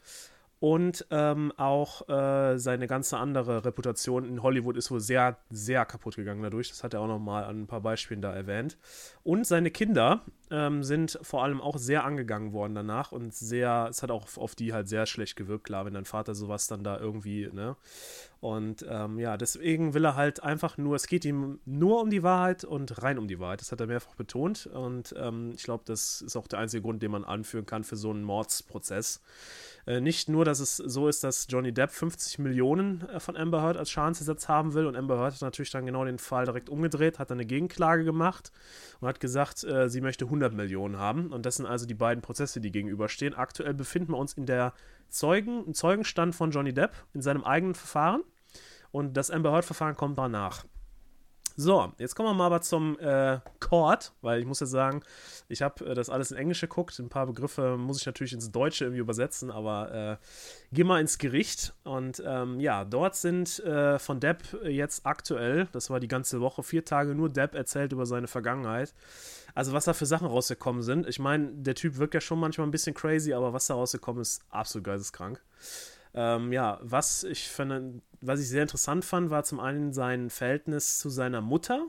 Und ähm, auch äh, seine ganze andere Reputation in Hollywood ist wohl sehr, sehr kaputt gegangen dadurch. Das hat er auch nochmal an ein paar Beispielen da erwähnt. Und seine Kinder ähm, sind vor allem auch sehr angegangen worden danach und sehr, es hat auch auf die halt sehr schlecht gewirkt, klar, wenn dein Vater sowas dann da irgendwie, ne? Und ähm, ja, deswegen will er halt einfach nur, es geht ihm nur um die Wahrheit und rein um die Wahrheit. Das hat er mehrfach betont. Und ähm, ich glaube, das ist auch der einzige Grund, den man anführen kann für so einen Mordsprozess. Äh, nicht nur, dass es so ist, dass Johnny Depp 50 Millionen äh, von Amber Heard als Schadensersatz haben will und Amber Heard hat natürlich dann genau den Fall direkt umgedreht, hat dann eine Gegenklage gemacht und hat gesagt, äh, sie möchte 100 Millionen haben. Und das sind also die beiden Prozesse, die gegenüberstehen. Aktuell befinden wir uns in der Zeugen, im Zeugenstand von Johnny Depp in seinem eigenen Verfahren und das Amber Heard-Verfahren kommt danach. So, jetzt kommen wir mal aber zum äh, Court, weil ich muss ja sagen, ich habe äh, das alles in Englisch geguckt. Ein paar Begriffe muss ich natürlich ins Deutsche irgendwie übersetzen, aber äh, geh mal ins Gericht. Und ähm, ja, dort sind äh, von Depp jetzt aktuell, das war die ganze Woche, vier Tage nur Depp erzählt über seine Vergangenheit. Also, was da für Sachen rausgekommen sind. Ich meine, der Typ wirkt ja schon manchmal ein bisschen crazy, aber was da rausgekommen ist, absolut geisteskrank. Ähm, ja, was ich finde, was ich sehr interessant fand, war zum einen sein Verhältnis zu seiner Mutter,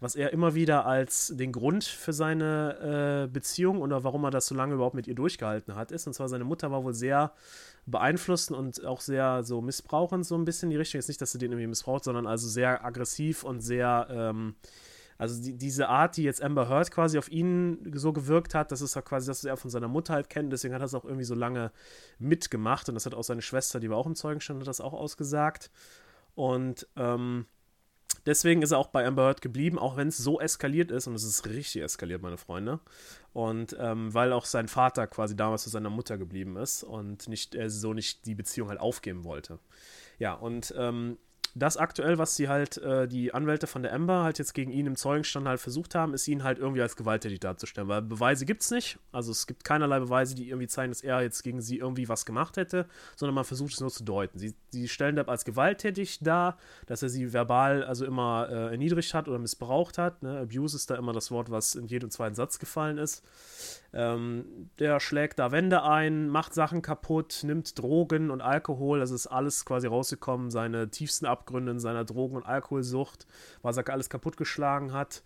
was er immer wieder als den Grund für seine äh, Beziehung oder warum er das so lange überhaupt mit ihr durchgehalten hat, ist. Und zwar seine Mutter war wohl sehr beeinflussend und auch sehr so missbrauchend, so ein bisschen in die Richtung. Jetzt nicht, dass sie den irgendwie missbraucht, sondern also sehr aggressiv und sehr, ähm, also die, diese Art, die jetzt Amber Heard quasi auf ihn so gewirkt hat, das ist ja quasi das, was er von seiner Mutter halt kennt. Deswegen hat er es auch irgendwie so lange mitgemacht. Und das hat auch seine Schwester, die war auch im Zeugenstand, hat das auch ausgesagt. Und ähm, deswegen ist er auch bei Amber Heard geblieben, auch wenn es so eskaliert ist. Und es ist richtig eskaliert, meine Freunde. Und ähm, weil auch sein Vater quasi damals zu seiner Mutter geblieben ist und nicht, er so nicht die Beziehung halt aufgeben wollte. Ja, und ähm, das aktuell, was sie halt, äh, die Anwälte von der Amber halt jetzt gegen ihn im Zeugenstand halt versucht haben, ist ihn halt irgendwie als gewalttätig darzustellen, weil Beweise gibt es nicht. Also es gibt keinerlei Beweise, die irgendwie zeigen, dass er jetzt gegen sie irgendwie was gemacht hätte, sondern man versucht es nur zu deuten. Sie, sie stellen das als gewalttätig dar, dass er sie verbal also immer äh, erniedrigt hat oder missbraucht hat. Ne? Abuse ist da immer das Wort, was in jedem zweiten Satz gefallen ist. Ähm, der schlägt da Wände ein, macht Sachen kaputt, nimmt Drogen und Alkohol. Das ist alles quasi rausgekommen, seine tiefsten Abgründe in seiner Drogen- und Alkoholsucht, was er alles kaputtgeschlagen hat,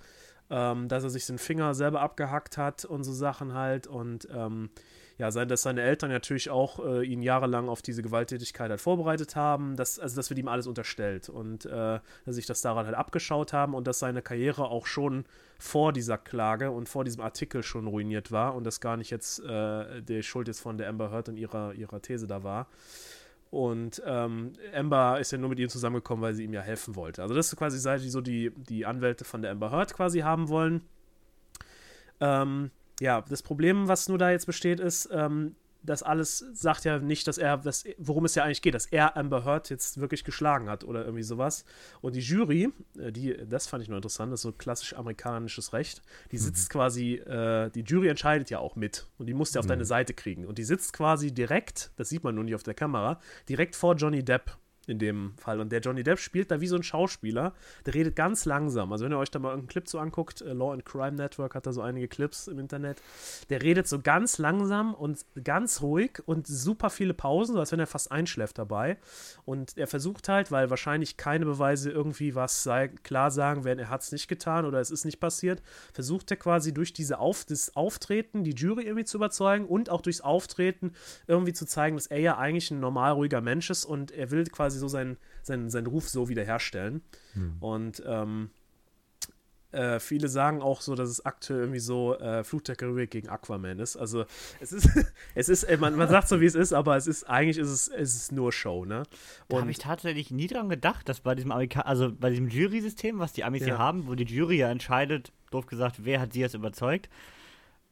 ähm, dass er sich den Finger selber abgehackt hat und so Sachen halt. Und ähm, ja, sein, dass seine Eltern natürlich auch äh, ihn jahrelang auf diese Gewalttätigkeit halt vorbereitet haben, dass, also das wird ihm alles unterstellt und äh, dass sich das daran halt abgeschaut haben und dass seine Karriere auch schon vor dieser Klage und vor diesem Artikel schon ruiniert war und das gar nicht jetzt äh, die Schuld jetzt von der Amber Heard und ihrer, ihrer These da war. Und ähm, Amber ist ja nur mit ihm zusammengekommen, weil sie ihm ja helfen wollte. Also das ist quasi Seite, die so die, die Anwälte von der Amber Heard quasi haben wollen. Ähm, ja, das Problem, was nur da jetzt besteht, ist, ähm, das alles sagt ja nicht, dass er, dass, worum es ja eigentlich geht, dass er Amber Heard jetzt wirklich geschlagen hat oder irgendwie sowas. Und die Jury, äh, die, das fand ich nur interessant, das ist so klassisch amerikanisches Recht, die sitzt mhm. quasi, äh, die Jury entscheidet ja auch mit und die musst du auf mhm. deine Seite kriegen. Und die sitzt quasi direkt, das sieht man nur nicht auf der Kamera, direkt vor Johnny Depp in dem Fall. Und der Johnny Depp spielt da wie so ein Schauspieler. Der redet ganz langsam. Also wenn ihr euch da mal irgendeinen Clip so anguckt, äh, Law and Crime Network hat da so einige Clips im Internet. Der redet so ganz langsam und ganz ruhig und super viele Pausen, so als wenn er fast einschläft dabei. Und er versucht halt, weil wahrscheinlich keine Beweise irgendwie was sei, klar sagen werden, er hat es nicht getan oder es ist nicht passiert, versucht er quasi durch diese Auf das Auftreten die Jury irgendwie zu überzeugen und auch durchs Auftreten irgendwie zu zeigen, dass er ja eigentlich ein normal ruhiger Mensch ist und er will quasi quasi so seinen, seinen, seinen Ruf so wiederherstellen. Hm. Und ähm, äh, viele sagen auch so, dass es aktuell irgendwie so äh, Fluch der Karibik gegen Aquaman ist. Also es ist, es ist, äh, man, man sagt so, wie es ist, aber es ist, eigentlich ist es, es ist nur Show, ne?
Und da habe ich tatsächlich nie dran gedacht, dass bei diesem Amerika also bei diesem Jury-System, was die Amis ja. hier haben, wo die Jury ja entscheidet, doof gesagt, wer hat sie jetzt überzeugt,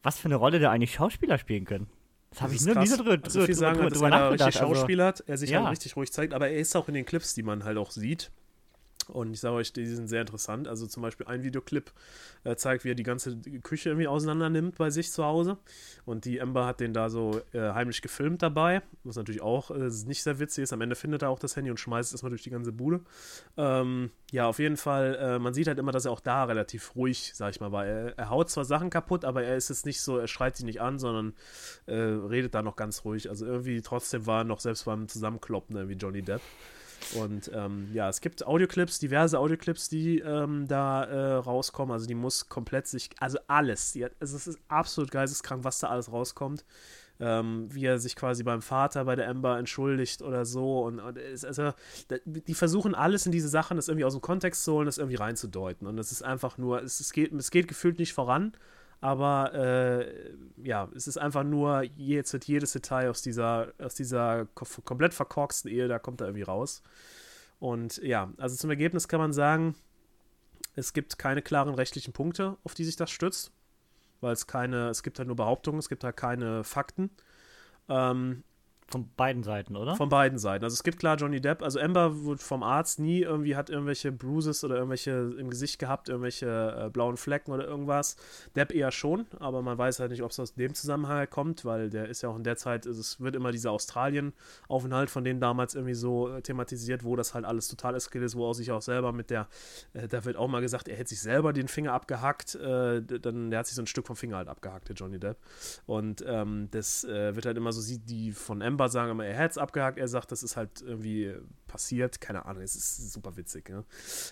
was für eine Rolle da eigentlich Schauspieler spielen können.
Das habe ich nur nie so drüber, also viel sagen, drüber, drüber dass er richtig Schauspieler hat, er sich ja. halt richtig ruhig zeigt, aber er ist auch in den Clips, die man halt auch sieht, und ich sage euch, die sind sehr interessant. Also zum Beispiel ein Videoclip äh, zeigt, wie er die ganze Küche irgendwie auseinander nimmt bei sich zu Hause. Und die Ember hat den da so äh, heimlich gefilmt dabei, was natürlich auch äh, nicht sehr witzig ist. Am Ende findet er auch das Handy und schmeißt es erstmal durch die ganze Bude. Ähm, ja, auf jeden Fall, äh, man sieht halt immer, dass er auch da relativ ruhig, sag ich mal, war. Er, er, haut zwar Sachen kaputt, aber er ist jetzt nicht so, er schreit sie nicht an, sondern äh, redet da noch ganz ruhig. Also irgendwie trotzdem war er noch selbst beim Zusammenkloppen irgendwie Johnny Depp. Und ähm, ja, es gibt Audioclips, diverse Audioclips, die ähm, da äh, rauskommen. Also die muss komplett sich, also alles. Die, also es ist absolut geisteskrank, was da alles rauskommt. Ähm, wie er sich quasi beim Vater bei der Ember entschuldigt oder so. Und, und also, die versuchen alles in diese Sachen, das irgendwie aus dem Kontext zu holen, das irgendwie reinzudeuten. Und es ist einfach nur, es, es, geht, es geht gefühlt nicht voran. Aber äh, ja, es ist einfach nur, jetzt jedes Detail aus dieser, aus dieser komplett verkorksten Ehe, da kommt da irgendwie raus. Und ja, also zum Ergebnis kann man sagen, es gibt keine klaren rechtlichen Punkte, auf die sich das stützt, weil es keine, es gibt halt nur Behauptungen, es gibt halt keine Fakten. Ähm,
von beiden Seiten, oder?
Von beiden Seiten. Also es gibt klar Johnny Depp, also Amber wurde vom Arzt nie irgendwie hat irgendwelche Bruises oder irgendwelche im Gesicht gehabt, irgendwelche äh, blauen Flecken oder irgendwas. Depp eher schon, aber man weiß halt nicht, ob es aus dem Zusammenhang kommt, weil der ist ja auch in der Zeit, also es wird immer dieser Australien-Aufenthalt von denen damals irgendwie so äh, thematisiert, wo das halt alles total eskaliert ist, wo er sich auch selber mit der, äh, da wird auch mal gesagt, er hätte sich selber den Finger abgehackt, äh, dann, der hat sich so ein Stück vom Finger halt abgehackt, der Johnny Depp. Und ähm, das äh, wird halt immer so, die von Amber Amber sagen immer, er hätte es abgehakt. Er sagt, das ist halt irgendwie passiert. Keine Ahnung, es ist super witzig. Ne?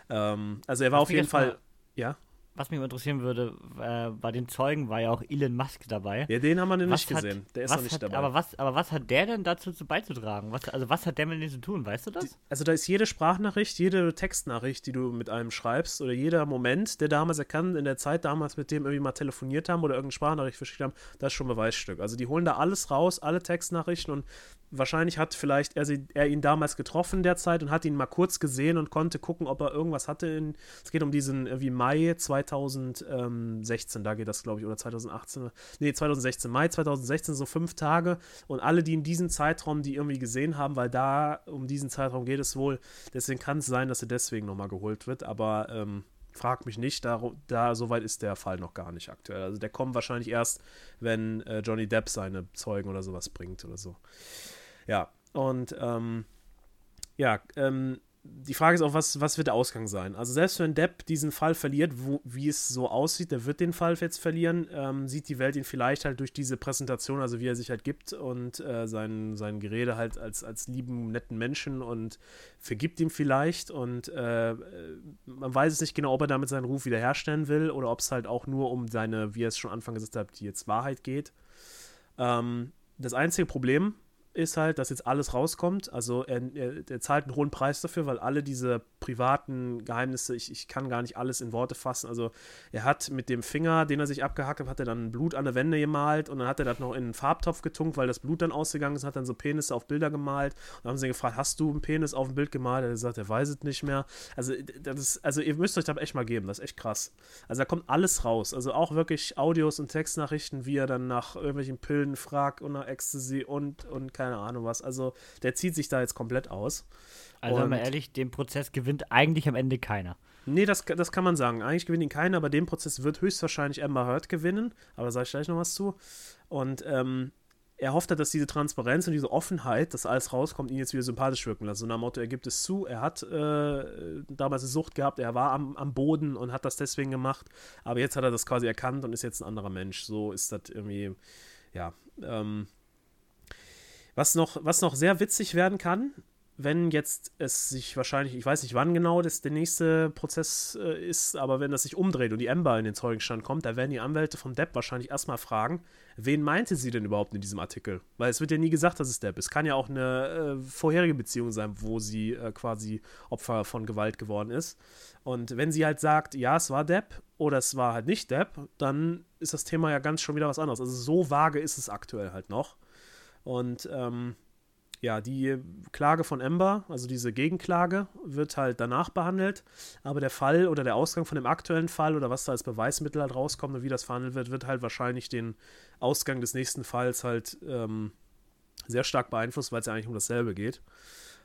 Ähm, also er war auf jeden Fall. Ja
was mich interessieren würde, äh, bei den Zeugen war ja auch Elon Musk dabei.
Ja, den haben wir nicht gesehen.
der ist noch nicht hat, dabei. Aber was, aber was hat der denn dazu zu beizutragen? Was, also was hat der mit dem zu tun? Weißt du das? Die,
also da ist jede Sprachnachricht, jede Textnachricht, die du mit einem schreibst oder jeder Moment, der damals, er kann in der Zeit damals mit dem irgendwie mal telefoniert haben oder irgendeine Sprachnachricht verschickt haben, das ist schon ein Beweisstück. Also die holen da alles raus, alle Textnachrichten und wahrscheinlich hat vielleicht er, sie, er ihn damals getroffen derzeit und hat ihn mal kurz gesehen und konnte gucken, ob er irgendwas hatte. In, es geht um diesen wie Mai 2000 2016, da geht das, glaube ich, oder 2018, nee, 2016, Mai 2016, so fünf Tage. Und alle, die in diesem Zeitraum die irgendwie gesehen haben, weil da um diesen Zeitraum geht es wohl, deswegen kann es sein, dass er deswegen nochmal geholt wird, aber ähm, frag mich nicht, da, da soweit ist der Fall noch gar nicht aktuell. Also der kommt wahrscheinlich erst, wenn äh, Johnny Depp seine Zeugen oder sowas bringt oder so. Ja, und ähm, ja, ähm, die Frage ist auch, was, was wird der Ausgang sein? Also selbst wenn Depp diesen Fall verliert, wo, wie es so aussieht, der wird den Fall jetzt verlieren, ähm, sieht die Welt ihn vielleicht halt durch diese Präsentation, also wie er sich halt gibt und äh, sein, sein Gerede halt als, als lieben, netten Menschen und vergibt ihm vielleicht und äh, man weiß es nicht genau, ob er damit seinen Ruf wiederherstellen will oder ob es halt auch nur um seine, wie er es schon Anfang gesagt hat, die jetzt Wahrheit geht. Ähm, das einzige Problem ist halt, dass jetzt alles rauskommt. Also er, er, er, zahlt einen hohen Preis dafür, weil alle diese privaten Geheimnisse, ich, ich kann gar nicht alles in Worte fassen. Also er hat mit dem Finger, den er sich abgehackt hat, hat er dann Blut an der Wände gemalt und dann hat er das noch in einen Farbtopf getunkt, weil das Blut dann ausgegangen ist, hat dann so Penisse auf Bilder gemalt. Und dann haben sie ihn gefragt, hast du einen Penis auf ein Bild gemalt? Er hat gesagt, er weiß es nicht mehr. Also, das ist, also ihr müsst euch das echt mal geben, das ist echt krass. Also da kommt alles raus. Also auch wirklich Audios und Textnachrichten, wie er dann nach irgendwelchen Pillen fragt und nach Ecstasy und, und keine Ahnung was. Also der zieht sich da jetzt komplett aus.
Also, und, mal ehrlich, den Prozess gewinnt eigentlich am Ende keiner.
Nee, das, das kann man sagen. Eigentlich gewinnt ihn keiner, aber den Prozess wird höchstwahrscheinlich Amber Heard gewinnen. Aber da sage ich gleich noch was zu. Und ähm, er hofft halt, dass diese Transparenz und diese Offenheit, dass alles rauskommt, ihn jetzt wieder sympathisch wirken lässt. So nach dem Motto, er gibt es zu, er hat äh, damals eine Sucht gehabt, er war am, am Boden und hat das deswegen gemacht. Aber jetzt hat er das quasi erkannt und ist jetzt ein anderer Mensch. So ist das irgendwie, ja. Ähm, was noch, was noch sehr witzig werden kann, wenn jetzt es sich wahrscheinlich, ich weiß nicht wann genau das der nächste Prozess äh, ist, aber wenn das sich umdreht und die Amber in den Zeugenstand kommt, da werden die Anwälte vom Depp wahrscheinlich erstmal fragen, wen meinte sie denn überhaupt in diesem Artikel? Weil es wird ja nie gesagt, dass es Depp ist. Kann ja auch eine äh, vorherige Beziehung sein, wo sie äh, quasi Opfer von Gewalt geworden ist. Und wenn sie halt sagt, ja, es war Depp oder es war halt nicht Depp, dann ist das Thema ja ganz schon wieder was anderes. Also so vage ist es aktuell halt noch. Und ähm, ja, die Klage von Ember, also diese Gegenklage, wird halt danach behandelt. Aber der Fall oder der Ausgang von dem aktuellen Fall oder was da als Beweismittel halt rauskommt und wie das verhandelt wird, wird halt wahrscheinlich den Ausgang des nächsten Falls halt ähm, sehr stark beeinflusst, weil es ja eigentlich um dasselbe geht.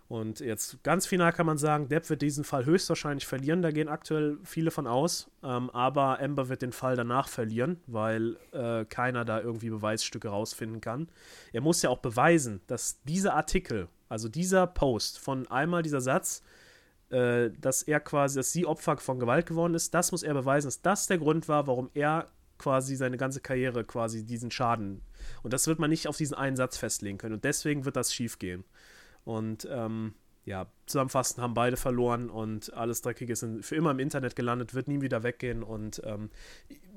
Und jetzt ganz final kann man sagen, Depp wird diesen Fall höchstwahrscheinlich verlieren, da gehen aktuell viele von aus. Ähm, aber Amber wird den Fall danach verlieren, weil äh, keiner da irgendwie Beweisstücke rausfinden kann. Er muss ja auch beweisen, dass dieser Artikel, also dieser Post von einmal dieser Satz, äh, dass er quasi, dass sie Opfer von Gewalt geworden ist, das muss er beweisen, dass das der Grund war, warum er quasi seine ganze Karriere quasi diesen Schaden. Und das wird man nicht auf diesen einen Satz festlegen können. Und deswegen wird das schief gehen. Und ähm, ja, zusammenfassend haben beide verloren und alles Dreckige ist für immer im Internet gelandet, wird nie wieder weggehen. Und ähm,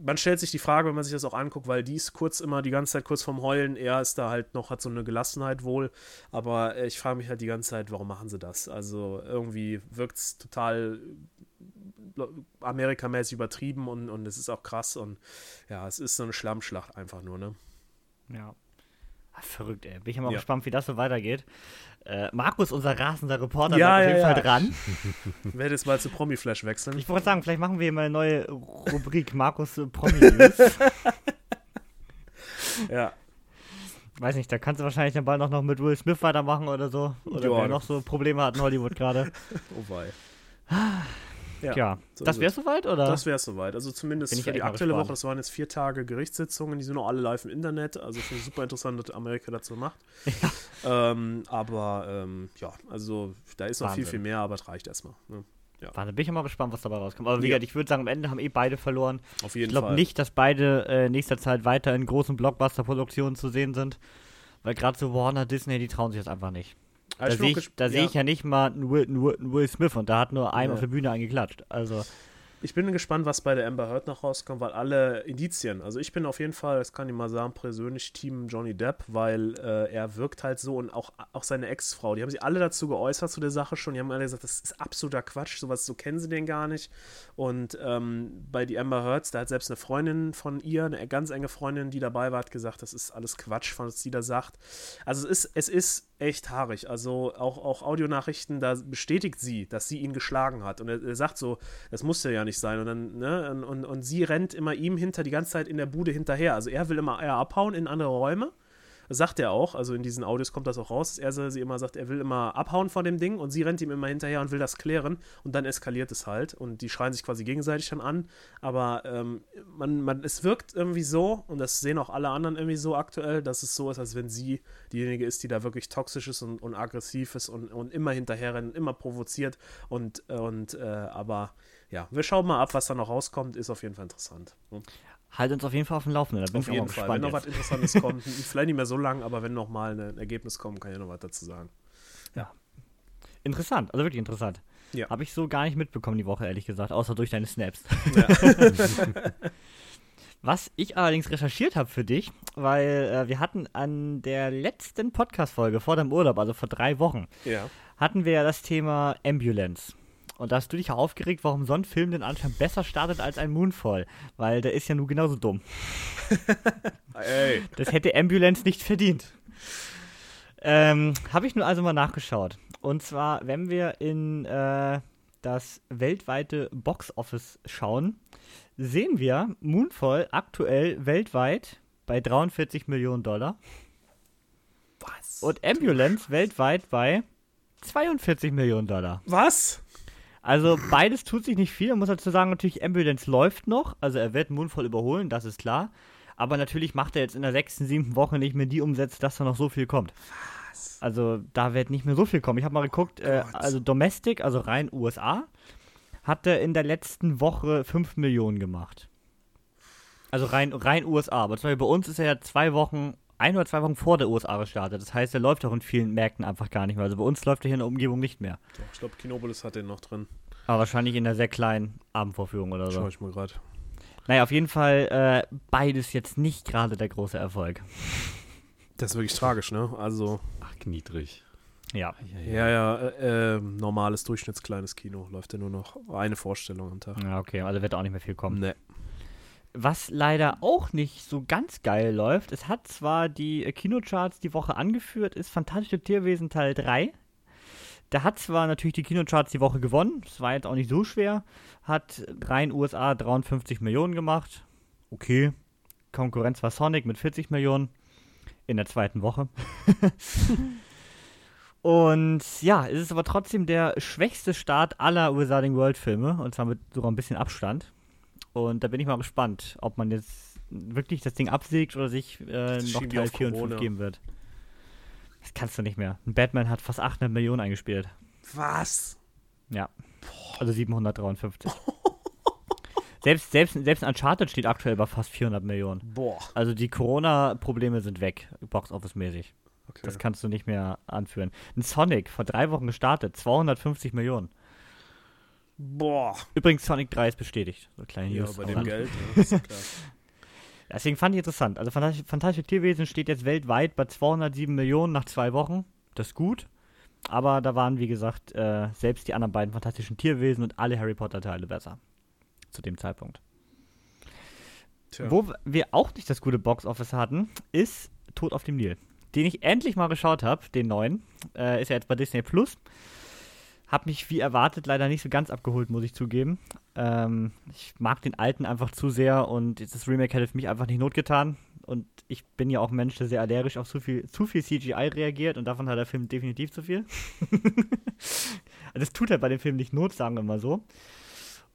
man stellt sich die Frage, wenn man sich das auch anguckt, weil die ist kurz immer die ganze Zeit kurz vorm Heulen. Er ist da halt noch, hat so eine Gelassenheit wohl. Aber ich frage mich halt die ganze Zeit, warum machen sie das? Also irgendwie wirkt es total amerikamäßig übertrieben und, und es ist auch krass. Und ja, es ist so eine Schlammschlacht einfach nur, ne?
Ja. Verrückt, ey. Bin ich mal ja. gespannt, wie das so weitergeht. Äh, Markus, unser rasender Reporter,
ja, ist auf jeden
ja. Fall dran.
Werde jetzt mal zu Promi-Flash wechseln.
Ich wollte sagen, vielleicht machen wir mal eine neue Rubrik Markus äh, Promi-News.
ja.
Weiß nicht, da kannst du wahrscheinlich dann bald noch mit Will Smith weitermachen oder so. Oder wer noch so Probleme hat in Hollywood gerade.
oh wei.
Ja, ja. So das wäre soweit, oder?
Das wäre soweit. Also zumindest für die aktuelle Woche, das waren jetzt vier Tage Gerichtssitzungen, die sind auch alle live im Internet. Also finde ich super interessant, was Amerika dazu macht. Ja. Ähm, aber ähm, ja, also da ist noch Wahnsinn. viel, viel mehr, aber es reicht erstmal. Ne?
Ja. Warte, bin ich mal gespannt, was dabei rauskommt. Aber wie gesagt, ich würde sagen, am Ende haben eh beide verloren.
Auf jeden
ich glaube nicht, dass beide äh, in nächster Zeit weiter in großen Blockbuster-Produktionen zu sehen sind. Weil gerade so Warner, Disney, die trauen sich das einfach nicht. Da sehe ich, ja. seh ich ja nicht mal einen Will, einen Will, Smith und da hat nur einem ja. auf der Bühne eingeklatscht. Also.
Ich bin gespannt, was bei der Amber Heard noch rauskommt, weil alle Indizien, also ich bin auf jeden Fall, das kann ich mal sagen, persönlich Team Johnny Depp, weil äh, er wirkt halt so und auch, auch seine Ex-Frau, die haben sich alle dazu geäußert zu der Sache schon, die haben alle gesagt, das ist absoluter Quatsch, sowas, so kennen sie den gar nicht. Und ähm, bei die Amber Heards, da hat selbst eine Freundin von ihr, eine ganz enge Freundin, die dabei war, hat gesagt, das ist alles Quatsch, was sie da sagt. Also es ist, es ist echt haarig. Also auch, auch Audionachrichten, da bestätigt sie, dass sie ihn geschlagen hat. Und er, er sagt so, das musste ja nicht sein. Und dann, ne, und, und, und sie rennt immer ihm hinter die ganze Zeit in der Bude hinterher. Also er will immer eher abhauen in andere Räume sagt er auch, also in diesen Audios kommt das auch raus, dass er sie immer sagt, er will immer abhauen von dem Ding und sie rennt ihm immer hinterher und will das klären und dann eskaliert es halt und die schreien sich quasi gegenseitig dann an, aber ähm, man, man, es wirkt irgendwie so und das sehen auch alle anderen irgendwie so aktuell, dass es so ist, als wenn sie diejenige ist, die da wirklich toxisch ist und, und aggressiv ist und, und immer hinterher rennt, immer provoziert und, und äh, aber ja, wir schauen mal ab, was da noch rauskommt, ist auf jeden Fall interessant. Hm?
Halt uns auf jeden Fall auf dem Laufenden. Da bin
auf jeden Fall. Wenn noch was Interessantes kommt, vielleicht nicht mehr so lang, aber wenn noch mal ein Ergebnis kommt, kann ich noch was dazu sagen.
Ja. Interessant, also wirklich interessant. Ja. Habe ich so gar nicht mitbekommen die Woche, ehrlich gesagt, außer durch deine Snaps. Ja. Was ich allerdings recherchiert habe für dich, weil äh, wir hatten an der letzten Podcast-Folge vor deinem Urlaub, also vor drei Wochen,
ja.
hatten wir ja das Thema Ambulance. Und da hast du dich aufgeregt, warum so ein Film denn anscheinend besser startet als ein Moonfall. Weil der ist ja nur genauso dumm.
Ey.
Das hätte Ambulance nicht verdient. Ähm, Habe ich nur also mal nachgeschaut. Und zwar, wenn wir in äh, das weltweite Box-Office schauen, sehen wir Moonfall aktuell weltweit bei 43 Millionen Dollar.
Was?
Und Ambulance weltweit bei 42 Millionen Dollar.
Was?
Also beides tut sich nicht viel. Man muss dazu sagen, natürlich, Ambulance läuft noch. Also er wird Moonfall überholen, das ist klar. Aber natürlich macht er jetzt in der sechsten, siebten Woche nicht mehr die Umsätze, dass da noch so viel kommt. Was? Also da wird nicht mehr so viel kommen. Ich habe mal geguckt, äh, also Domestic, also rein USA, hat er in der letzten Woche 5 Millionen gemacht. Also rein, rein USA. Aber zum Beispiel bei uns ist er ja zwei Wochen, ein oder zwei Wochen vor der USA gestartet. Das heißt, er läuft auch in vielen Märkten einfach gar nicht mehr. Also bei uns läuft er hier in der Umgebung nicht mehr.
Doch, ich glaube, Kinopolis hat den noch drin.
Aber wahrscheinlich in einer sehr kleinen Abendvorführung oder so.
Schau ich mal gerade.
Naja, auf jeden Fall äh, beides jetzt nicht gerade der große Erfolg.
Das ist wirklich tragisch, ne? Also.
Ach, niedrig.
Ja.
Ja, ja, äh, äh, normales, durchschnittskleines Kino. Läuft ja nur noch eine Vorstellung am Tag.
Ja, okay, also wird auch nicht mehr viel kommen.
Nee.
Was leider auch nicht so ganz geil läuft, es hat zwar die Kinocharts die Woche angeführt, ist Fantastische Tierwesen Teil 3. Der hat zwar natürlich die Kinocharts die Woche gewonnen, das war jetzt auch nicht so schwer, hat rein USA 53 Millionen gemacht. Okay. Konkurrenz war Sonic mit 40 Millionen in der zweiten Woche. und ja, es ist aber trotzdem der schwächste Start aller Wizarding World Filme und zwar mit sogar ein bisschen Abstand. Und da bin ich mal gespannt, ob man jetzt wirklich das Ding absägt oder sich äh, noch Teil 4 und 5 geben wird. Das kannst du nicht mehr. Ein Batman hat fast 800 Millionen eingespielt.
Was?
Ja. Boah. Also 753. selbst, selbst, selbst Uncharted steht aktuell bei fast 400 Millionen.
Boah.
Also die Corona-Probleme sind weg, Box-Office-mäßig. Okay. Das kannst du nicht mehr anführen. Ein Sonic, vor drei Wochen gestartet, 250 Millionen.
Boah.
Übrigens, Sonic 3 ist bestätigt. So kleine
ja, News bei dem Geld, ja, ist klar.
Deswegen fand ich interessant. Also Fantastische Tierwesen steht jetzt weltweit bei 207 Millionen nach zwei Wochen. Das ist gut. Aber da waren, wie gesagt, äh, selbst die anderen beiden Fantastischen Tierwesen und alle Harry Potter-Teile besser. Zu dem Zeitpunkt. Tja. Wo wir auch nicht das gute Box-Office hatten, ist Tod auf dem Nil. Den ich endlich mal geschaut habe, den neuen. Äh, ist ja jetzt bei Disney Plus. Hab mich wie erwartet leider nicht so ganz abgeholt, muss ich zugeben. Ähm, ich mag den alten einfach zu sehr und das Remake hätte für mich einfach nicht notgetan. Und ich bin ja auch ein Mensch, der sehr allergisch auf zu viel, zu viel CGI reagiert und davon hat der Film definitiv zu viel. das tut halt bei dem Film nicht Not, sagen wir mal so.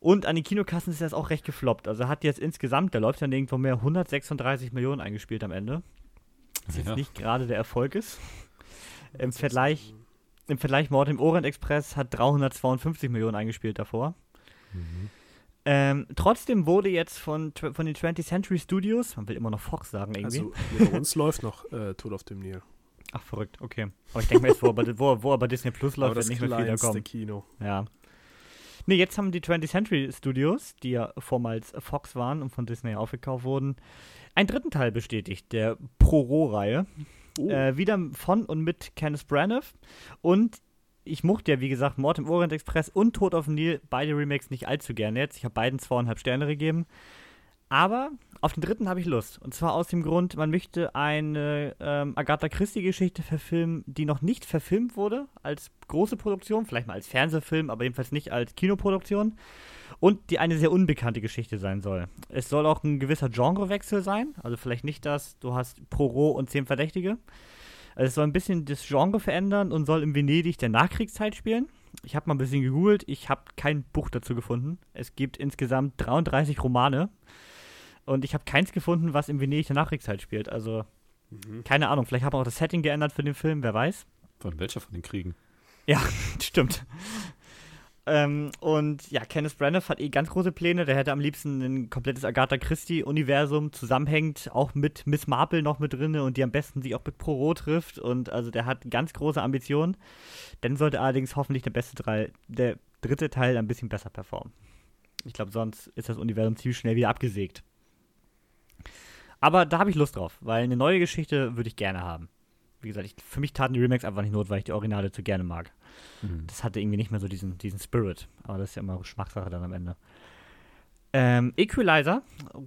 Und an den Kinokassen ist das auch recht gefloppt. Also hat jetzt insgesamt, der läuft dann irgendwo mehr 136 Millionen eingespielt am Ende. Was ja. jetzt nicht gerade der Erfolg ist. Im Vergleich im Vergleich Mord im Orient Express hat 352 Millionen eingespielt davor. Mhm. Ähm, trotzdem wurde jetzt von, von den 20th Century Studios, man will immer noch Fox sagen irgendwie.
Also bei uns läuft noch äh, Tod auf dem Nil.
Ach, verrückt, okay. Aber ich denke mir jetzt, wo wo, wo er bei Disney Plus läuft, wird nicht mehr viel kommen.
Kino.
Ja. Nee, jetzt haben die 20th Century Studios, die ja vormals Fox waren und von Disney aufgekauft wurden, einen dritten Teil bestätigt, der Proro-Reihe. Oh. Äh, wieder von und mit Kenneth Branagh. Und ich mochte ja, wie gesagt, Mord im Orient Express und Tod auf dem Nil, beide Remakes nicht allzu gerne jetzt. Ich habe beiden zweieinhalb Sterne gegeben. Aber auf den dritten habe ich Lust. Und zwar aus dem Grund, man möchte eine ähm, Agatha Christie-Geschichte verfilmen, die noch nicht verfilmt wurde als große Produktion, vielleicht mal als Fernsehfilm, aber jedenfalls nicht als Kinoproduktion. Und die eine sehr unbekannte Geschichte sein soll. Es soll auch ein gewisser Genrewechsel sein. Also vielleicht nicht das, du hast Poirot und zehn Verdächtige. Also es soll ein bisschen das Genre verändern und soll im Venedig der Nachkriegszeit spielen. Ich habe mal ein bisschen gegoogelt, ich habe kein Buch dazu gefunden. Es gibt insgesamt 33 Romane und ich habe keins gefunden, was im Venedig der Nachkriegszeit spielt. Also
Mhm.
keine Ahnung, vielleicht haben wir auch das Setting geändert für den Film, wer weiß.
Von welcher von den Kriegen?
Ja, stimmt. Ähm, und ja, Kenneth Branagh hat eh ganz große Pläne. Der hätte am liebsten ein komplettes Agatha Christie-Universum zusammenhängt, auch mit Miss Marple noch mit drin und die am besten sich auch mit Poirot trifft. Und also der hat ganz große Ambitionen. Dann sollte allerdings hoffentlich der beste Teil, der dritte Teil ein bisschen besser performen. Ich glaube, sonst ist das Universum ziemlich schnell wieder abgesägt. Aber da habe ich Lust drauf, weil eine neue Geschichte würde ich gerne haben. Wie gesagt, ich, für mich taten die Remakes einfach nicht not, weil ich die Originale zu gerne mag.
Mhm.
Das hatte irgendwie nicht mehr so diesen, diesen Spirit. Aber das ist ja immer Geschmackssache dann am Ende. Ähm, Equalizer,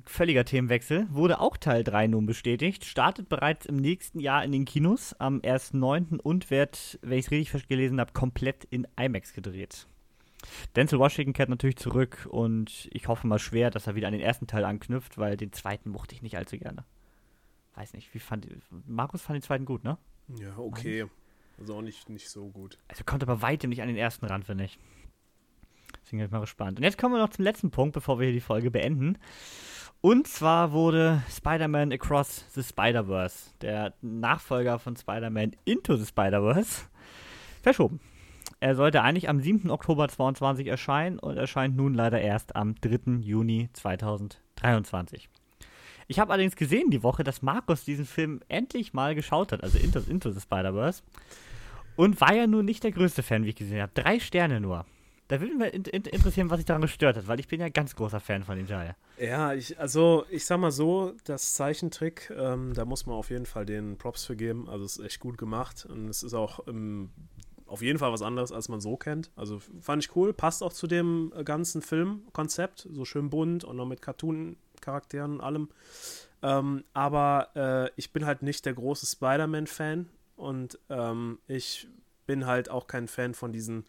völliger Themenwechsel, wurde auch Teil 3 nun bestätigt. Startet bereits im nächsten Jahr in den Kinos am 1.9. und wird, wenn ich es richtig gelesen habe, komplett in IMAX gedreht. Denzel Washington kehrt natürlich zurück und ich hoffe mal schwer, dass er wieder an den ersten Teil anknüpft, weil den zweiten mochte ich nicht allzu gerne. Weiß nicht, wie fand Markus fand den zweiten gut, ne?
Ja, okay. Also auch nicht, nicht so gut.
Also kommt aber weitem nicht an den ersten ran, finde ich. Deswegen bin ich mal gespannt. Und jetzt kommen wir noch zum letzten Punkt, bevor wir hier die Folge beenden. Und zwar wurde Spider-Man Across the Spider-Verse, der Nachfolger von Spider-Man Into the Spider-Verse, verschoben. Er sollte eigentlich am 7. Oktober 2022 erscheinen und erscheint nun leider erst am 3. Juni 2023. Ich habe allerdings gesehen die Woche, dass Markus diesen Film endlich mal geschaut hat, also Into, Into the Spider-Verse. Und war ja nun nicht der größte Fan, wie ich gesehen habe. Drei Sterne nur. Da würde mich in, in, interessieren, was sich daran gestört hat, weil ich bin ja ganz großer Fan von dem Teil.
Ja, ich, also ich sag mal so, das Zeichentrick, ähm, da muss man auf jeden Fall den Props für geben. Also es ist echt gut gemacht und es ist auch ähm, auf jeden Fall was anderes, als man so kennt. Also fand ich cool, passt auch zu dem äh, ganzen Filmkonzept, so schön bunt und noch mit Cartoon-Charakteren und allem. Ähm, aber äh, ich bin halt nicht der große Spider-Man-Fan und ähm, ich bin halt auch kein Fan von diesen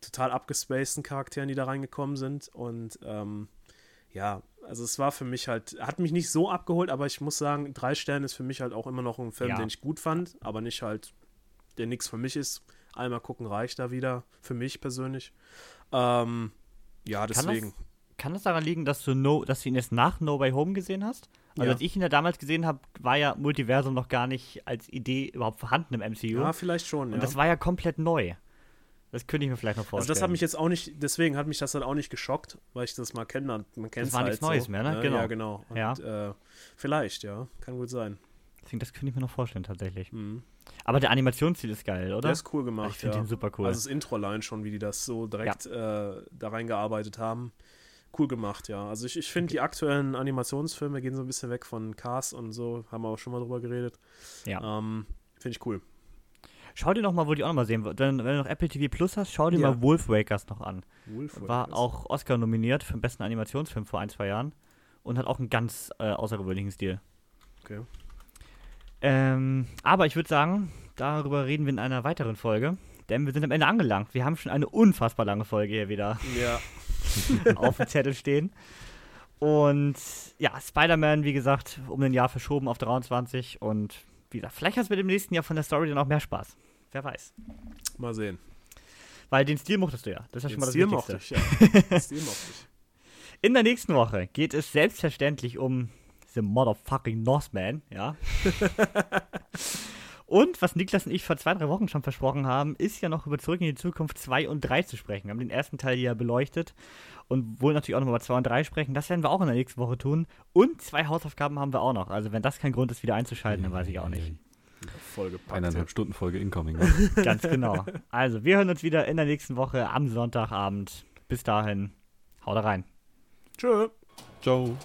total abgespaceden Charakteren, die da reingekommen sind. Und ähm, ja, also es war für mich halt, hat mich nicht so abgeholt, aber ich muss sagen, drei Sterne ist für mich halt auch immer noch ein Film,
Ja.
den ich gut fand, aber nicht halt, der nichts für mich ist. Einmal gucken reicht da wieder, für mich persönlich. Ähm, ja,
Kann
deswegen.
das, kann das daran liegen, dass du, no, dass du ihn erst nach No Way Home gesehen hast? Also
Ja.
als ich ihn ja damals gesehen habe, war ja Multiversum noch gar nicht als Idee überhaupt vorhanden im MCU.
Ja, vielleicht schon,
Und
ja.
das war ja komplett neu. Das könnte ich mir vielleicht noch
Also
vorstellen.
das hat mich jetzt auch nicht, deswegen hat mich das halt auch nicht geschockt, weil ich das mal kenne. Man kennt
Das war
halt
nichts Neues
so,
mehr, ne? Genau.
Ja, genau. Und,
Ja.
Äh, vielleicht, ja. Kann gut sein.
Deswegen, das könnte ich mir noch vorstellen, tatsächlich.
Mhm.
Aber der Animationsstil ist geil, oder?
Der ist cool gemacht.
ich finde
ja.
den super cool.
Also das Intro allein schon, wie die das so direkt äh, da reingearbeitet haben. Cool gemacht, ja. Also ich, ich finde, die aktuellen Animationsfilme gehen so ein bisschen weg von Cars und so, haben wir auch schon mal drüber geredet.
ja.
Ähm, finde ich cool.
Schau dir noch mal, wo die auch noch mal sehen. Wenn, wenn du noch Apple TV Plus hast, schau dir
Ja.
mal Wolf Wakers noch an.
Wolf
War auch Oscar nominiert für den besten Animationsfilm vor ein, zwei Jahren. Und hat auch einen ganz äh, außergewöhnlichen Stil.
Okay.
Ähm, aber ich würde sagen, darüber reden wir in einer weiteren Folge. Denn wir sind am Ende angelangt. Wir haben schon eine unfassbar lange Folge hier wieder
Ja,
auf dem Zettel stehen. Und ja, Spider-Man, wie gesagt, um ein Jahr verschoben auf 23. Und wie gesagt, vielleicht hast du mit dem nächsten Jahr von der Story dann auch mehr Spaß. Wer weiß.
mal sehen.
Weil den Stil mochtest du ja. Das ist ja
Den
schon mal das
Stil
Wichtigste.
mochte ich, ja. Den Stil mochte ich.
In der nächsten Woche geht es selbstverständlich um The Motherfucking Northman, ja. und was Niklas und ich vor zwei, drei Wochen schon versprochen haben, ist ja noch über Zurück in die Zukunft 2 und 3 zu sprechen. Wir haben den ersten Teil ja beleuchtet und wollen natürlich auch noch über 2 und 3 sprechen. Das werden wir auch in der nächsten Woche tun. Und zwei Hausaufgaben haben wir auch noch. Also wenn das kein Grund ist, wieder einzuschalten, dann weiß ich auch nicht.
Vollgepackt.
Eineinhalb Stunden Folge incoming.
Ganz genau. Also wir hören uns wieder in der nächsten Woche am Sonntagabend. Bis dahin, haut rein.
Tschö.
Ciao.